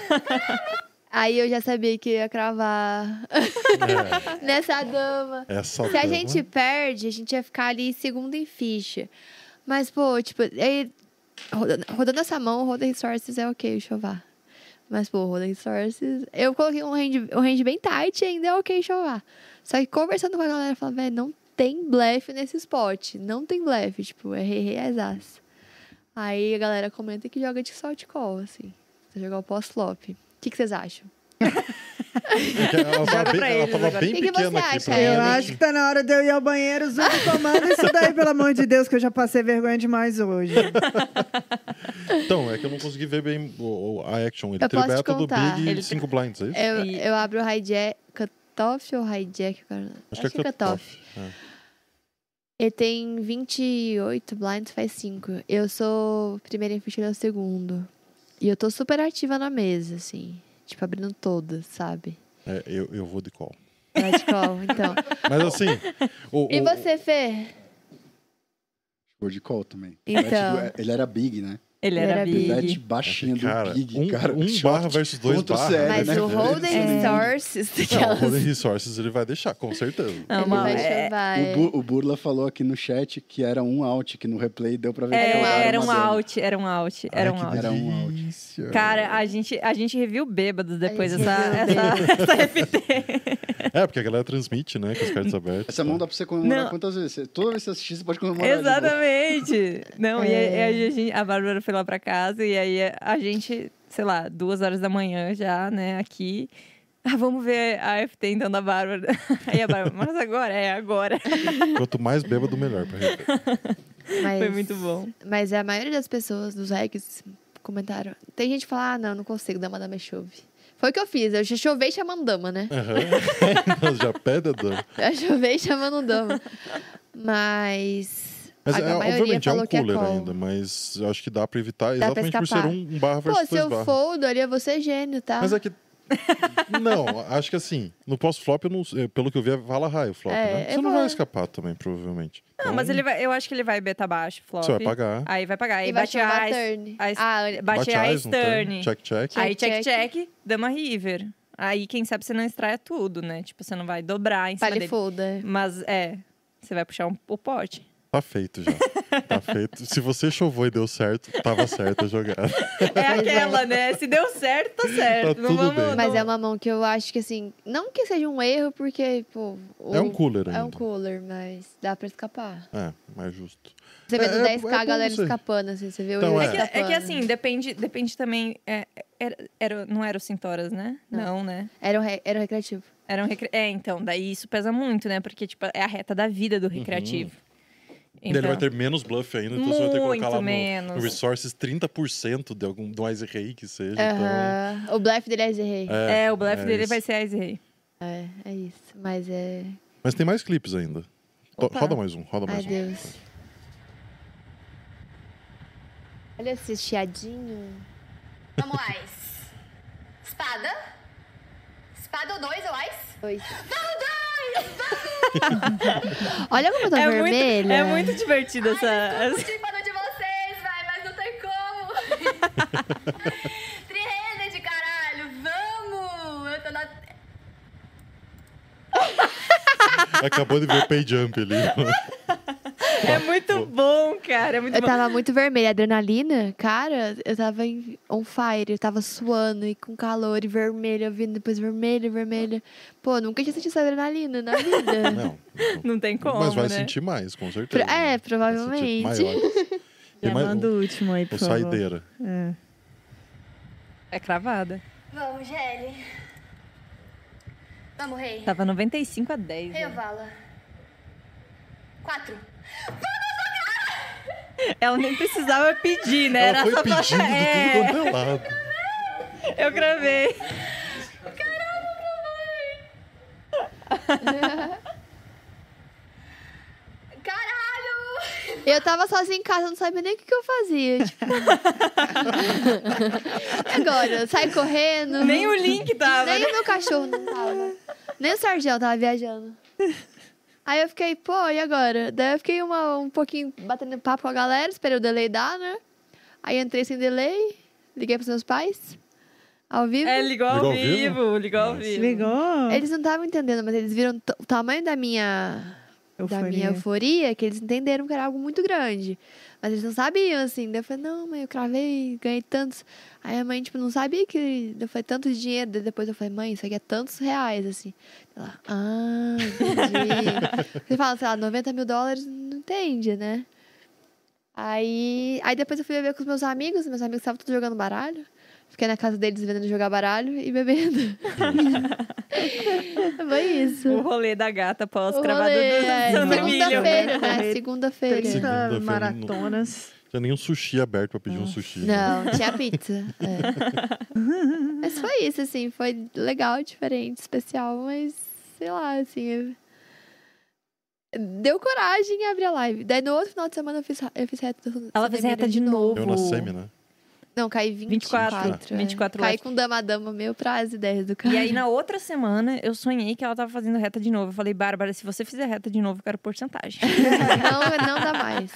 Speaker 4: Aí eu já sabia que ia cravar
Speaker 1: É,
Speaker 4: nessa dama.
Speaker 1: essa
Speaker 4: Se a
Speaker 1: dama-
Speaker 4: gente perde, a gente ia ficar ali segundo em ficha. Mas, pô, tipo, aí, rodando, rodando essa mão, Roda Resources é ok chovar. Mas, pô, Roda Resources. Eu coloquei um range, um range bem tight ainda é ok chovar. Só que conversando com a galera, eu falei, velho, não tem blefe nesse spot. Não tem blefe. Tipo, é rei, rei, as Aí a galera comenta que joga de salt call, assim. Você jogar o pós-flop. O que, que vocês acham?
Speaker 1: É que Ela tava bem, ela tava bem
Speaker 4: O que que
Speaker 1: pequena
Speaker 4: você
Speaker 1: aqui pra?
Speaker 2: Eu acho que tá na hora de eu ir ao banheiro. Zuko, comanda isso daí, pelo amor de Deus, que eu já passei vergonha demais hoje.
Speaker 1: Então, é que eu não consegui ver bem o, o- a action. Ele
Speaker 4: Eu posso te
Speaker 1: tribeta do
Speaker 4: contar.
Speaker 1: Big
Speaker 3: Ele-
Speaker 1: 5 blinds, é isso?
Speaker 4: Eu, eu abro o hijack, cutoff ou hijack? Cara?
Speaker 1: Acho, que é cutoff. É.
Speaker 4: Ele tem 28 blinds, faz 5. Eu sou primeira em ficha, ele é o segundo. E eu tô super ativa na mesa, assim. Tipo, abrindo todas, sabe?
Speaker 1: É, eu, eu vou de call.
Speaker 4: Red call, então.
Speaker 1: Mas assim. o-
Speaker 4: E
Speaker 1: o-
Speaker 4: você, Fê?
Speaker 7: Ficou de call também.
Speaker 4: Então.
Speaker 7: É, tipo, ele era big, né?
Speaker 3: Ele
Speaker 4: Era
Speaker 3: era
Speaker 4: big.
Speaker 3: Big.
Speaker 7: baixinho do
Speaker 1: Cara,
Speaker 7: big,
Speaker 1: um,
Speaker 7: cara.
Speaker 1: um barra versus dois
Speaker 7: o
Speaker 1: barra.
Speaker 7: CL,
Speaker 4: Mas
Speaker 7: né?
Speaker 4: o Holden
Speaker 3: É.
Speaker 4: Sources,
Speaker 1: Não, o. Golden Resources ele vai deixar, com certeza.
Speaker 3: Não,
Speaker 4: ele
Speaker 3: uma-
Speaker 4: vai
Speaker 3: é-
Speaker 4: chamar.
Speaker 7: O,
Speaker 4: é.
Speaker 7: Bu- o Burla falou aqui no chat que era um out, que no replay deu pra ver que
Speaker 3: É,
Speaker 7: era,
Speaker 3: era um out, era um out, era um out.
Speaker 7: Era um out.
Speaker 3: Cara, a gente, a gente reviu bêbados depois dessa, essa, essa FT.
Speaker 1: É, porque a galera transmite, né? Com as cartas abertas.
Speaker 7: Essa mão dá pra você comemorar
Speaker 3: Não.
Speaker 7: quantas vezes? Você- Toda vez que você assistir, você pode comemorar.
Speaker 3: Exatamente. Não, e
Speaker 4: É.
Speaker 3: aí a, gente, a Bárbara foi lá pra casa e aí a gente, sei lá, duas horas da manhã já, né, aqui. Ah, vamos ver a FT então da Bárbara. Aí a Bárbara, mas agora? É, agora.
Speaker 1: Quanto mais bêbado, melhor pra rever.
Speaker 4: Mas,
Speaker 3: Foi muito bom.
Speaker 4: Mas a maioria das pessoas dos regs comentaram. Tem gente que fala, ah, não, não consigo dar uma dama chove. Foi o que eu fiz. Eu já chovei chamando dama, né?
Speaker 1: Aham. Já pede a dama.
Speaker 4: Eu chovei chamando dama. Mas.
Speaker 1: Mas
Speaker 4: a,
Speaker 1: é,
Speaker 4: a maioria
Speaker 1: obviamente é um
Speaker 4: é
Speaker 1: cooler
Speaker 4: call.
Speaker 1: ainda, mas eu acho que dá pra evitar
Speaker 4: Dá pra
Speaker 1: exatamente por ser um, um barra
Speaker 4: Pô,
Speaker 1: versus
Speaker 4: se
Speaker 1: dois
Speaker 4: eu
Speaker 1: barra.
Speaker 4: foldo ali, eu vou ser gênio, tá?
Speaker 1: Mas é que. não, acho que assim, no pós-flop, eh, pelo que eu vi, é vala raio flop,
Speaker 4: É,
Speaker 1: né? Você não
Speaker 4: vou-
Speaker 1: vai escapar também, provavelmente.
Speaker 3: Não, mas ele vai, eu acho que ele vai beta baixo, flop.
Speaker 1: Você vai pagar.
Speaker 3: Aí vai pagar. Aí
Speaker 4: e vai
Speaker 3: bate a
Speaker 4: turn.
Speaker 3: a-
Speaker 4: Ah,
Speaker 3: bate a
Speaker 1: turn,
Speaker 3: turn.
Speaker 1: Check, check.
Speaker 3: Aí
Speaker 4: Check,
Speaker 3: check, check, dama river. Aí quem sabe você não extrai tudo, né? Tipo, você não vai dobrar em cima
Speaker 4: Vale
Speaker 3: dele. Mas é, você vai puxar um, o pote.
Speaker 1: Tá feito já. Tá feito. Se você chovou e deu certo, tava certa a jogada.
Speaker 3: É aquela, né? Se deu certo, tá certo.
Speaker 1: Tá
Speaker 3: não
Speaker 1: tudo
Speaker 3: vamos,
Speaker 1: bem.
Speaker 4: Mas
Speaker 3: não-
Speaker 4: é uma mão que eu acho que, assim, não que seja um erro, porque, pô. o-
Speaker 1: É um cooler ainda.
Speaker 4: É um cooler, mas dá pra escapar.
Speaker 1: É, mais justo.
Speaker 4: Você vê
Speaker 1: É,
Speaker 4: no
Speaker 1: é-
Speaker 4: 10k
Speaker 1: é
Speaker 4: a galera
Speaker 1: você.
Speaker 4: escapando, assim, você vê o
Speaker 1: Então,
Speaker 4: erro
Speaker 1: é.
Speaker 3: É que, é que assim, depende, depende também. é, era, era- não era o Cintoras, né?
Speaker 4: Não.
Speaker 3: Não, né?
Speaker 4: Era um, re- era um recreativo.
Speaker 3: Era um recre... É, então, daí isso pesa muito, né? Porque, tipo, é a reta da vida do recreativo.
Speaker 1: Daí Ele vai ter menos bluff ainda, então você vai ter que colocar lá no,
Speaker 3: menos.
Speaker 1: no Resources 30% de algum do Ice Rei que seja.
Speaker 4: Aham. O blefe dele é Zerrei.
Speaker 1: Então,
Speaker 3: É, o blefe
Speaker 1: é
Speaker 3: dele
Speaker 1: isso.
Speaker 3: vai ser Ice Rei.
Speaker 4: É, é isso. Mas é.
Speaker 1: Mas tem mais clipes ainda.
Speaker 3: Opa.
Speaker 1: Roda mais um, roda
Speaker 4: Ai,
Speaker 1: mais um.
Speaker 4: Deus. Olha esse chiadinho.
Speaker 6: Vamos lá. Espada. Espada ou dois, ais?
Speaker 4: Dois.
Speaker 6: Vamos, dois!
Speaker 4: Olha como eu tô
Speaker 3: É muito,
Speaker 4: vermelha.
Speaker 3: é muito divertido essa.
Speaker 6: Ai,
Speaker 3: essa-
Speaker 6: desculpa de vocês, vai, mas não tem como. Three-handed, caralho, vamos! Eu tô na...
Speaker 1: Acabou de ver o pay jump ali.
Speaker 3: É muito bom, cara. É muito
Speaker 4: Eu
Speaker 3: bom.
Speaker 4: tava muito vermelha. Adrenalina, cara, eu tava em on fire. Eu tava suando e com calor e vermelha, vindo depois vermelha, vermelha. Pô, nunca tinha sentido essa adrenalina na vida.
Speaker 1: Não,
Speaker 3: Não tem como,
Speaker 1: mas vai
Speaker 3: né?
Speaker 1: sentir mais, com certeza.
Speaker 4: É,
Speaker 1: Vai sentir
Speaker 4: provavelmente.
Speaker 2: Já
Speaker 1: mais
Speaker 2: manda
Speaker 1: um,
Speaker 2: o último aí, por
Speaker 1: o
Speaker 2: favor.
Speaker 1: saideira.
Speaker 2: É.
Speaker 3: É cravada.
Speaker 6: Vamos, Gelli. Vamos, rei.
Speaker 3: Tava 95 a 10.
Speaker 6: Rei
Speaker 3: né?
Speaker 6: vala? Quatro.
Speaker 3: Ela nem precisava pedir, né?
Speaker 1: Ela
Speaker 3: Era
Speaker 1: foi
Speaker 3: só pra...
Speaker 1: pedindo
Speaker 3: é,
Speaker 1: de tudo quanto é lado.
Speaker 3: eu gravei.
Speaker 6: Caralho!
Speaker 4: Eu tava sozinha em casa, não sabia nem o que, que eu fazia. Tipo... Agora, sai correndo.
Speaker 3: Nem o link tava.
Speaker 4: Nem
Speaker 3: né?
Speaker 4: o meu cachorro não tava. Nem o Sargento tava viajando. Aí eu fiquei, pô, e agora? Daí eu fiquei uma, um pouquinho batendo papo com a galera, esperei o delay dar, né? Aí entrei sem delay, liguei pros meus pais, ao vivo.
Speaker 3: É, ligou ao
Speaker 1: Ligou ao vivo?
Speaker 3: vivo. Ligou ao vivo.
Speaker 2: Ligou?
Speaker 4: Eles não estavam entendendo, mas eles viram o tamanho da minha da
Speaker 2: Euforia.
Speaker 4: minha euforia, que eles entenderam que era algo muito grande. Mas eles não sabiam, assim. Daí eu falei, não, mãe, eu cravei, ganhei tantos. Aí a mãe, tipo, não sabia que falei tanto dinheiro. Daí depois eu falei, mãe, isso aqui é tantos reais, assim. Ela, ah, entendi. Você fala, sei lá, 90 mil dólares, não entende, né? Aí, aí depois eu fui beber com os meus amigos, meus amigos estavam todos jogando baralho. Fiquei na casa deles vendo jogar baralho e bebendo. Foi isso.
Speaker 3: O rolê da gata do
Speaker 4: é,
Speaker 3: Emílio.
Speaker 4: Segunda-feira, né? Segunda-feira.
Speaker 2: 30
Speaker 1: Segunda-feira,
Speaker 2: maratonas.
Speaker 1: Tinha nenhum sushi aberto pra pedir um sushi. né?
Speaker 4: Não, tinha pizza. é. mas foi isso, assim. Foi legal, diferente, especial, mas sei lá, assim. eu-
Speaker 8: Deu coragem em abrir a live. Daí no outro final de semana eu fiz, eu fiz reta. do
Speaker 3: Ela fez reta
Speaker 8: Emília
Speaker 3: de novo.
Speaker 1: Eu na semi, né?
Speaker 8: Não, caí 24.
Speaker 3: 24,
Speaker 8: é.
Speaker 3: 24
Speaker 8: Caí
Speaker 3: watts.
Speaker 8: com dama-dama meu pra as ideias do cara.
Speaker 3: E aí, na outra semana, eu sonhei que ela tava fazendo reta de novo. Eu falei, Bárbara, se você fizer reta de novo, eu quero porcentagem.
Speaker 8: não, não dá mais.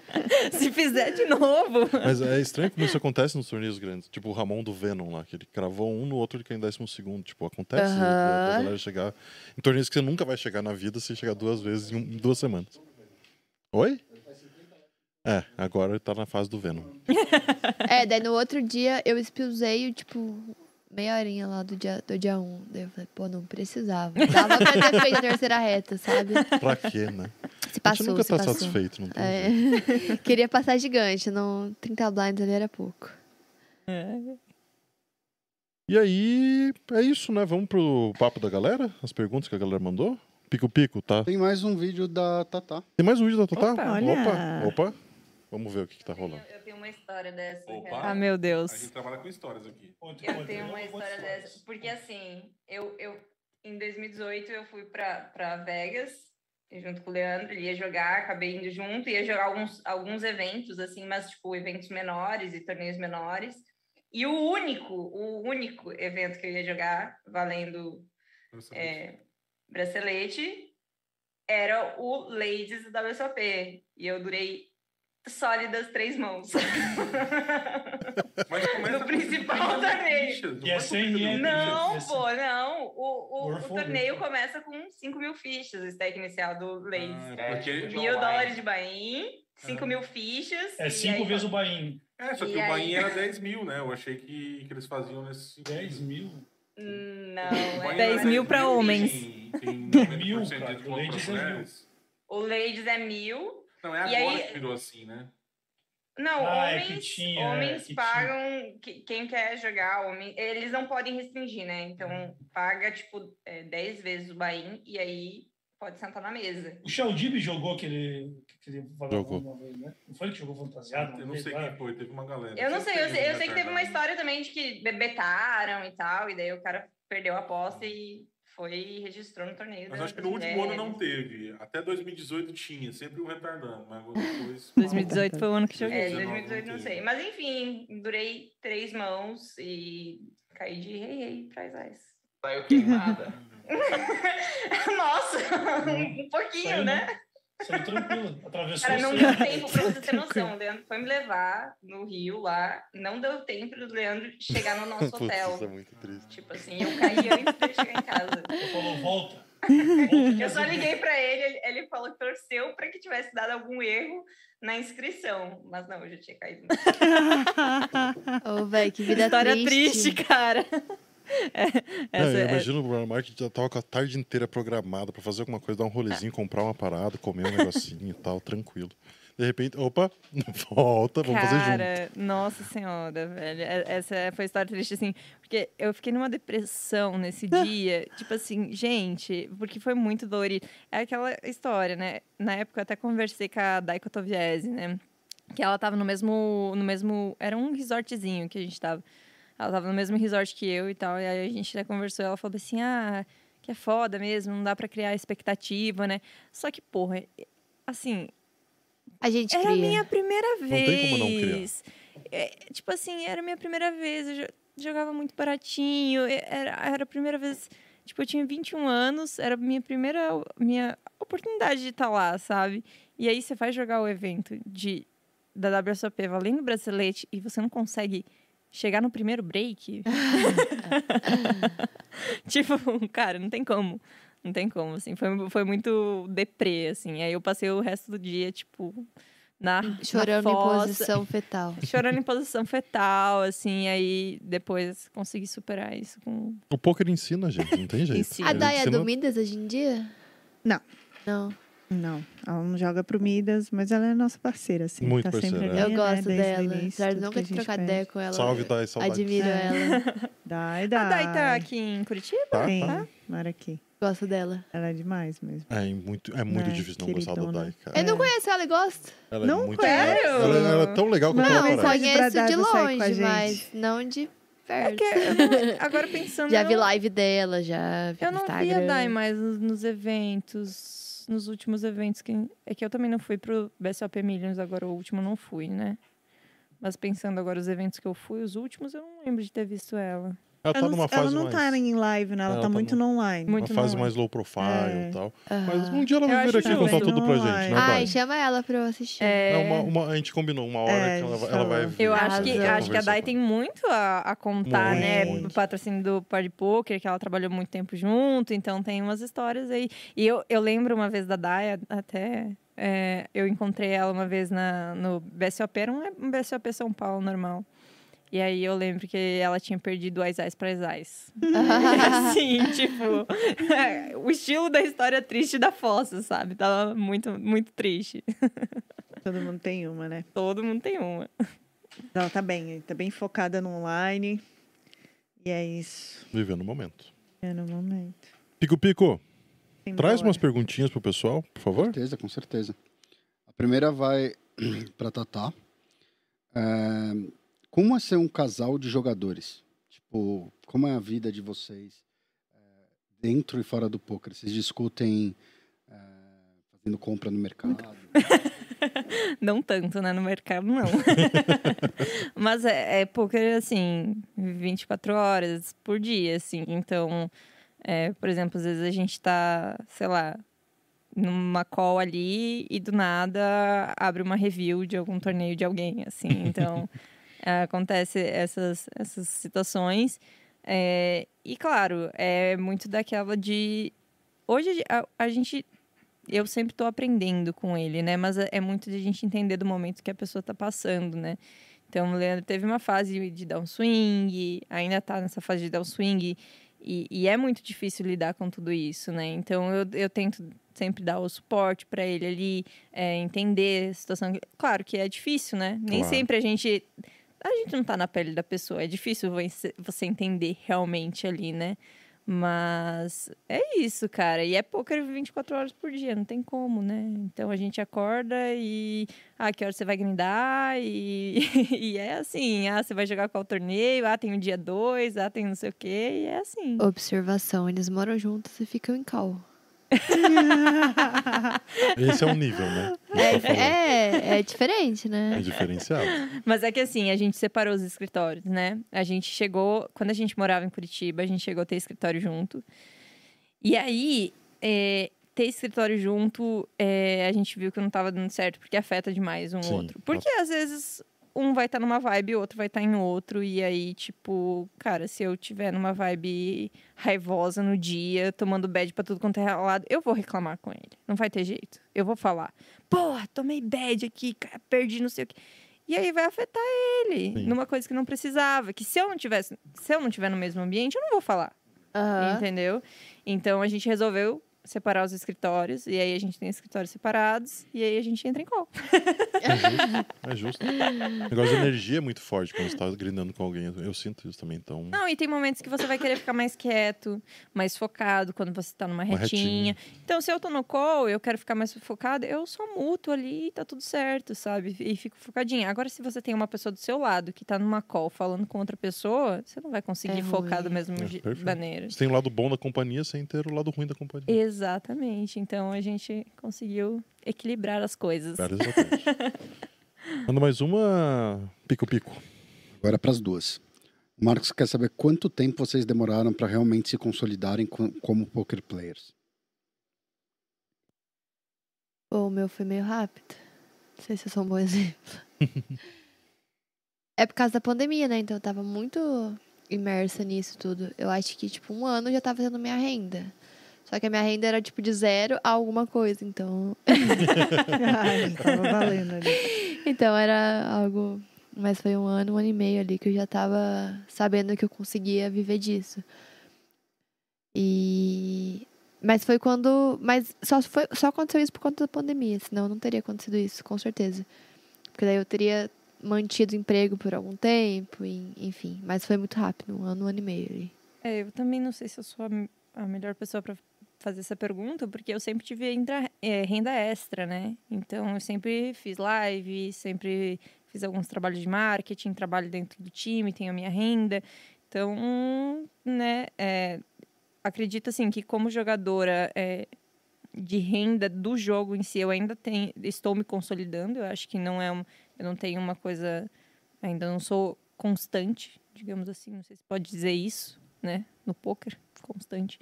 Speaker 3: se fizer de novo.
Speaker 1: Mas é estranho como isso acontece nos torneios grandes. Tipo o Ramon do Venom lá, que ele cravou um no outro ele caiu em décimo segundo. Tipo, acontece
Speaker 8: Aham.
Speaker 1: da da galera chegar em torneios que você nunca vai chegar na vida se chegar duas vezes em, um- em duas semanas. Oi? É, agora ele tá na fase do Venom.
Speaker 8: É, daí no outro dia eu expulsei, tipo, meia horinha lá do dia, do dia 1. Daí eu falei, pô, não precisava. Dava pra ter feito a terceira reta, sabe?
Speaker 1: Pra quê, né?
Speaker 8: Se
Speaker 1: a gente
Speaker 8: passou,
Speaker 1: nunca
Speaker 8: se
Speaker 1: tá
Speaker 8: passou.
Speaker 1: satisfeito, não tem
Speaker 8: É. Queria passar gigante, não 30 blinds ali era pouco.
Speaker 1: E aí, é isso, né? Vamos pro papo da galera? As perguntas que a galera mandou? Pico-pico, tá?
Speaker 7: Tem mais um vídeo da Tatá.
Speaker 1: Tem mais um vídeo da Tatá?
Speaker 3: Opa,
Speaker 2: olha.
Speaker 1: Opa, opa. Vamos ver o que, que tá rolando.
Speaker 3: Eu tenho uma história dessa.
Speaker 9: Opa.
Speaker 3: Ah, meu
Speaker 9: A
Speaker 3: Deus.
Speaker 9: gente trabalha com histórias aqui.
Speaker 3: Eu tenho uma história dessa. Porque assim, eu, eu em 2018 eu fui pra Vegas junto com o Leandro, ele ia jogar, acabei indo junto, ia jogar alguns, alguns eventos, assim, mas tipo, eventos menores e torneios menores. E o único, o único evento que eu ia jogar, valendo é, bracelete, era o Ladies da WSOP. E eu durei sólidas três mãos.
Speaker 9: Mas começa
Speaker 3: no principal
Speaker 9: 50
Speaker 3: torneio.
Speaker 10: E é
Speaker 9: começa com
Speaker 10: 100
Speaker 9: 50
Speaker 10: ienes.
Speaker 9: fichas.
Speaker 3: Não, pô, não. O, o, o torneio começa com 5 mil fichas, o stack inicial do Ladies.
Speaker 9: Ah, porque...
Speaker 3: mil dólares de Bahia, 5 mil fichas.
Speaker 10: É
Speaker 3: e
Speaker 10: cinco
Speaker 3: aí-
Speaker 10: vezes o Bahia.
Speaker 9: É, só que
Speaker 3: E
Speaker 9: o
Speaker 3: aí?
Speaker 9: Bahia era 10 mil, né? Eu achei que, que eles faziam nesse...
Speaker 10: 10 mil.
Speaker 3: Não, é
Speaker 9: Bahia
Speaker 3: 10
Speaker 9: era
Speaker 3: mil pra homens.
Speaker 9: Tem, tem
Speaker 10: Mil,
Speaker 9: 90%
Speaker 10: cara,
Speaker 9: de
Speaker 10: o Ladies é mil.
Speaker 3: O Ladies é mil.
Speaker 9: Não, é agora
Speaker 3: aí-
Speaker 9: que virou assim, né?
Speaker 3: Não,
Speaker 10: Ah, é
Speaker 3: homens,
Speaker 10: que tinha,
Speaker 3: homens
Speaker 10: é que
Speaker 3: pagam. que- quem quer jogar, homem, eles não podem restringir, né? Então paga, tipo, é, 10 vezes o Bahia e aí pode sentar na mesa.
Speaker 10: O Sheldib jogou aquele, aquele
Speaker 1: Jogou.
Speaker 10: uma vez, né? Não foi ele que jogou fantasiado?
Speaker 9: Eu não
Speaker 10: vez
Speaker 9: sei
Speaker 10: lá?
Speaker 9: quem foi, teve uma galera.
Speaker 3: Eu não sei, eu sei, eu sei que teve uma história também de que bebetaram e tal, e daí o cara perdeu a aposta e foi e registrou no torneio.
Speaker 9: Mas
Speaker 3: da-
Speaker 9: acho que no último ano não teve. Até 2018 tinha, sempre um retardando. Mas depois.
Speaker 3: 2018 foi o ano que joguei. É,
Speaker 9: 2019
Speaker 3: 2018 não
Speaker 9: não
Speaker 3: sei. Mas enfim, durei três mãos e caí de rei rei pra Isais.
Speaker 11: Saiu queimada.
Speaker 3: Nossa, um pouquinho,
Speaker 10: Saiu,
Speaker 3: né?
Speaker 10: Saiu tranquilo. Atravessou
Speaker 3: Cara, não
Speaker 10: o
Speaker 3: deu tempo pra você ter noção. O Leandro foi me levar no Rio lá. Não deu tempo do Leandro chegar no nosso
Speaker 1: Putz,
Speaker 3: hotel.
Speaker 1: isso é muito triste.
Speaker 3: Tipo assim, eu caí antes dele chegar em casa.
Speaker 10: Ele falou, volta.
Speaker 3: Eu só liguei pra ele, ele- falou que torceu pra que tivesse dado algum erro na inscrição. Mas não, eu já tinha caído.
Speaker 8: Ô, velho, que vida
Speaker 3: História
Speaker 8: triste.
Speaker 3: triste, cara. É, essa
Speaker 1: eu
Speaker 3: é-
Speaker 1: imagino o Brian Market já tava com a tarde inteira programada pra fazer alguma coisa, dar um rolezinho, comprar uma parada, comer um negocinho e tal, tranquilo. De repente, opa, volta, vamos fazer junto.
Speaker 3: Cara, nossa senhora, velho. É- Essa foi a história triste, assim. Porque eu fiquei numa depressão nesse dia. tipo assim, gente, porque foi muito dolorido. É aquela história, né? Na época eu até conversei com a Daiko Toviese, né? Que ela tava no mesmo, no mesmo... Era um resortzinho que a gente tava. Ela tava no mesmo resort que eu e tal. E aí a gente até conversou. Ela falou assim, ah... Que é foda mesmo, não dá pra criar expectativa, né? Só que, porra, assim,
Speaker 8: A gente
Speaker 3: era a
Speaker 8: cria.
Speaker 3: minha primeira vez.
Speaker 1: tem como não criar.
Speaker 3: É, tipo assim, era a minha primeira vez. Eu jo- jogava muito baratinho. Era, era a primeira vez. Tipo, eu tinha 21 anos. Era a minha primeira minha oportunidade de estar lá, sabe? E aí você vai jogar o evento de, da WSOP valendo bracelete e você não consegue chegar no primeiro break. tipo, cara, não tem como. Não tem como, assim. Foi, foi muito deprê, assim. Aí eu passei o resto do dia, tipo, na,
Speaker 8: Chorando
Speaker 3: na
Speaker 8: em posição fetal.
Speaker 3: Chorando em posição fetal, assim. Aí depois consegui superar isso com...
Speaker 1: O poker ensina, gente, não tem jeito.
Speaker 3: Ensina.
Speaker 8: A Day é
Speaker 1: ensina-
Speaker 8: do Midas hoje em dia?
Speaker 2: Não.
Speaker 8: Não.
Speaker 2: Não, ela não joga pro Midas, mas ela é nossa parceira, assim.
Speaker 1: Muito
Speaker 2: tá
Speaker 1: parceira,
Speaker 2: sempre
Speaker 1: é.
Speaker 2: ali,
Speaker 8: Eu
Speaker 2: né,
Speaker 8: gosto
Speaker 2: o
Speaker 8: dela. Apesar de nunca ter trocado ideia com ela.
Speaker 1: Salve, Dai, saudades.
Speaker 8: Admiro
Speaker 2: É.
Speaker 8: ela.
Speaker 2: Dai,
Speaker 3: A
Speaker 2: dai.
Speaker 3: Dai tá aqui em Curitiba?
Speaker 1: Tá,
Speaker 2: Sim,
Speaker 1: tá.
Speaker 2: mora aqui.
Speaker 8: Gosto dela.
Speaker 2: Ela é demais mesmo.
Speaker 1: É muito, é muito
Speaker 2: É,
Speaker 1: difícil não gostar da. Dai, cara.
Speaker 8: Eu não
Speaker 2: É.
Speaker 8: conheço ela e gosto.
Speaker 1: Ela
Speaker 2: Não
Speaker 1: é muito
Speaker 3: conhece?
Speaker 1: Ela, ela é tão legal que eu
Speaker 2: Não,
Speaker 8: conheço de longe, mas não de
Speaker 3: É
Speaker 8: perto.
Speaker 3: que não- agora pensando...
Speaker 8: Já vi live dela, já vi
Speaker 3: Eu
Speaker 8: no
Speaker 3: não vi a
Speaker 8: Instagram.
Speaker 3: Dai mais nos, nos eventos. Nos, últimos eventos que. É que eu também não fui pro BSOP Millions, agora o último não fui, né? Mas pensando agora os eventos que eu fui, os últimos, eu não lembro de ter visto ela.
Speaker 1: Ela tá
Speaker 2: ela,
Speaker 1: numa
Speaker 2: não,
Speaker 1: fase
Speaker 2: ela não
Speaker 1: mais...
Speaker 2: tá em live, né? Ela,
Speaker 1: Ela
Speaker 2: tá
Speaker 1: tá
Speaker 2: muito
Speaker 1: no-
Speaker 2: online.
Speaker 3: Muito
Speaker 1: uma fase mais low profile
Speaker 2: É.
Speaker 1: e tal.
Speaker 8: Aham.
Speaker 1: Mas um dia ela vai vir aqui contar tudo pra gente, né,
Speaker 2: Ai,
Speaker 8: chama ela pra eu assistir.
Speaker 3: É,
Speaker 1: É uma, uma- a gente combinou uma hora
Speaker 2: É,
Speaker 1: que ela, ela vai vir.
Speaker 3: Eu acho que, acho que a Dai tem muito a, a contar, né?
Speaker 1: Muito.
Speaker 3: O patrocínio do Pod Poker, que ela trabalhou muito tempo junto, então tem umas histórias aí. E eu, eu lembro uma vez da Dai, até. é, eu encontrei ela uma vez na, no BSOP, era um, um BSOP São Paulo normal. E aí eu lembro que ela tinha perdido as Ais para as Ais. assim, tipo, o estilo da história triste da Fossa, sabe? Tava muito, muito triste.
Speaker 2: Todo mundo tem uma, né?
Speaker 3: Todo mundo tem uma.
Speaker 2: Ela tá bem, tá bem focada no online. E é isso.
Speaker 1: Vivendo o momento.
Speaker 2: É no momento.
Speaker 1: Pico Pico,
Speaker 2: Tem
Speaker 1: traz umas perguntinhas pro pessoal, por
Speaker 7: Com
Speaker 1: favor.
Speaker 7: certeza, com certeza. A primeira vai para Tatá. É, como é ser um casal de jogadores? Tipo, como é a vida de vocês é, dentro e fora do poker? Vocês discutem é, fazendo compra no mercado?
Speaker 3: Não tanto, né? No mercado, não. Mas é, é poker, assim, 24 horas por dia, assim. Então, é, por exemplo, às vezes a gente tá, sei lá, numa call ali e do nada abre uma review de algum torneio de alguém, assim. Então, acontece essas, essas situações. É, e, claro, é muito daquela de... Hoje a, a gente eu sempre estou aprendendo com ele, né? Mas é é muito de a gente entender do momento que a pessoa está passando, né? Então, o Leandro teve uma fase de downswing, ainda está nessa fase de downswing, e, e é muito difícil lidar com tudo isso, né? Então, eu, eu tento sempre dar o suporte para ele ali, é, entender a situação. Claro que é difícil, né? Nem
Speaker 1: Claro.
Speaker 3: sempre a gente. A gente não tá na pele da pessoa, é difícil você- entender realmente ali, né? Mas é isso, cara. E é poker 24 horas por dia, não tem como, né? Então a gente acorda e. Ah, que hora você vai grindar? E, e é assim. Ah, você vai jogar qual torneio? Ah, tem o dia 2, ah, tem não sei o quê. E é assim.
Speaker 8: Observação, eles moram juntos e ficam em cal.
Speaker 1: Esse é o nível, né? falando.
Speaker 8: É, é diferente,
Speaker 1: É
Speaker 8: né?
Speaker 1: diferenciado.
Speaker 3: Mas é que assim, a gente separou os escritórios, né? A gente chegou. Quando a gente morava em Curitiba, a gente chegou a ter escritório junto. E aí, é, ter escritório junto, é, a gente viu que não tava dando certo, porque afeta demais um
Speaker 1: Sim,
Speaker 3: outro. Porque às vezes um vai estar numa vibe, o outro vai estar em outro. E aí, tipo, cara, se eu tiver numa vibe raivosa no dia, tomando bad pra tudo quanto é lado, eu vou reclamar com ele. Não vai ter jeito. Eu vou falar, porra, tomei bad aqui, cara, perdi não sei o quê. E aí vai afetar ele
Speaker 1: Sim.
Speaker 3: numa coisa que não precisava. Que se eu não tivesse, se eu não tiver no mesmo ambiente, eu não vou falar.
Speaker 8: Aham.
Speaker 3: Entendeu? Então a gente resolveu separar os escritórios. E aí a gente tem escritórios separados. E aí a gente entra em call.
Speaker 1: É justo. O negócio de energia é muito forte quando você tá grindando com alguém. Eu sinto isso também, então.
Speaker 3: Não, e tem momentos que você vai querer ficar mais quieto, mais focado, quando você tá numa
Speaker 1: Uma
Speaker 3: retinha.
Speaker 1: retinha.
Speaker 3: Então, se eu tô no call, eu quero ficar mais focada, eu só muto ali e tá tudo certo, sabe? E fico focadinha. Agora, se você tem uma pessoa do seu lado que tá numa call falando com outra pessoa, você não vai conseguir
Speaker 8: É
Speaker 3: focar
Speaker 8: ruim.
Speaker 3: da mesma
Speaker 1: É,
Speaker 3: maneira.
Speaker 1: Você tem o lado bom da companhia sem ter o lado ruim da companhia.
Speaker 3: Exatamente. Então, a gente conseguiu equilibrar as coisas.
Speaker 1: Exatamente. Manda mais uma. Pico Pico.
Speaker 7: Agora para as duas. O Marcos quer saber quanto tempo vocês demoraram para realmente se consolidarem co- como poker players.
Speaker 8: Bom, o meu foi meio rápido. Não sei se eu sou um bom exemplo. é por causa da pandemia, né? Então eu tava muito imersa nisso tudo. Eu acho que, tipo, um ano eu já tava tendo minha renda. Só que a minha renda era, tipo, de zero a alguma coisa. Então,
Speaker 2: Ai, tava valendo ali.
Speaker 8: então era algo... Mas foi um ano, um ano e meio ali que eu já tava sabendo que eu conseguia viver disso. E... Mas foi quando... Mas só, foi, só aconteceu isso por conta da pandemia. Senão não teria acontecido isso, com certeza. Porque daí eu teria mantido o emprego por algum tempo, e- enfim. Mas foi muito rápido, um ano, um ano e meio ali.
Speaker 3: É, eu também não sei se eu sou a a melhor pessoa para fazer essa pergunta, porque eu sempre tive é, renda extra, né? Então, eu sempre fiz live, sempre fiz alguns trabalhos de marketing, trabalho dentro do time, tenho a minha renda. Então, né, é, acredito assim que como jogadora, é, de renda do jogo em si, eu ainda tenho, estou me consolidando. Eu acho que não é um, eu não tenho uma coisa, ainda não sou constante, digamos assim, não sei se pode dizer isso, né, no poker, constante.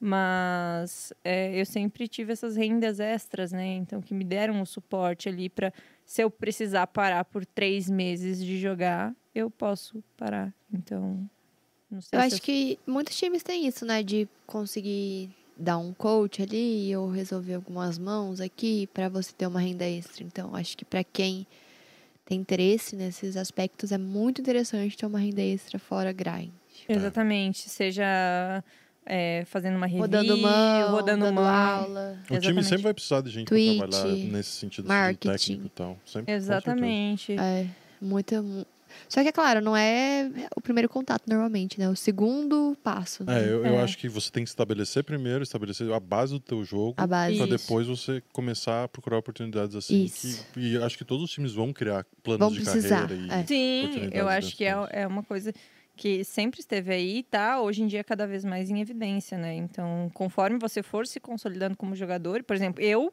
Speaker 3: Mas é, eu sempre tive essas rendas extras, né, então que me deram o suporte ali para se eu precisar parar por três meses de jogar, eu posso parar. Então, não sei
Speaker 4: Eu
Speaker 3: se
Speaker 4: acho que muitos times têm isso, né? De conseguir dar um coach ali ou resolver algumas mãos aqui para você ter uma renda extra. Então, acho que para quem tem interesse nesses aspectos é muito interessante ter uma renda extra fora grind.
Speaker 3: Exatamente. Seja é, fazendo uma review,
Speaker 4: Rodando mão,
Speaker 3: rodando
Speaker 4: dando
Speaker 3: mão.
Speaker 4: aula.
Speaker 1: O time sempre vai precisar de gente pra trabalhar nesse sentido assim,
Speaker 4: marketing.
Speaker 1: técnico e tal. Sempre.
Speaker 3: Exatamente.
Speaker 4: É, muita. mu- Só que, é claro, não é o primeiro contato normalmente, né? O segundo passo. Né?
Speaker 1: É, eu, eu
Speaker 3: É.
Speaker 1: acho que você tem que estabelecer primeiro, estabelecer a base do teu jogo,
Speaker 4: A base.
Speaker 1: pra
Speaker 3: Isso.
Speaker 1: depois você começar a procurar oportunidades assim.
Speaker 4: Isso.
Speaker 1: que- e acho que todos os times vão criar planos
Speaker 4: Vão
Speaker 1: de
Speaker 4: precisar,
Speaker 1: carreira. E,
Speaker 4: é.
Speaker 3: Sim, eu acho que é, é uma coisa que sempre esteve aí e tá hoje em dia cada vez mais em evidência, né? Então, conforme você for se consolidando como jogador, por exemplo, eu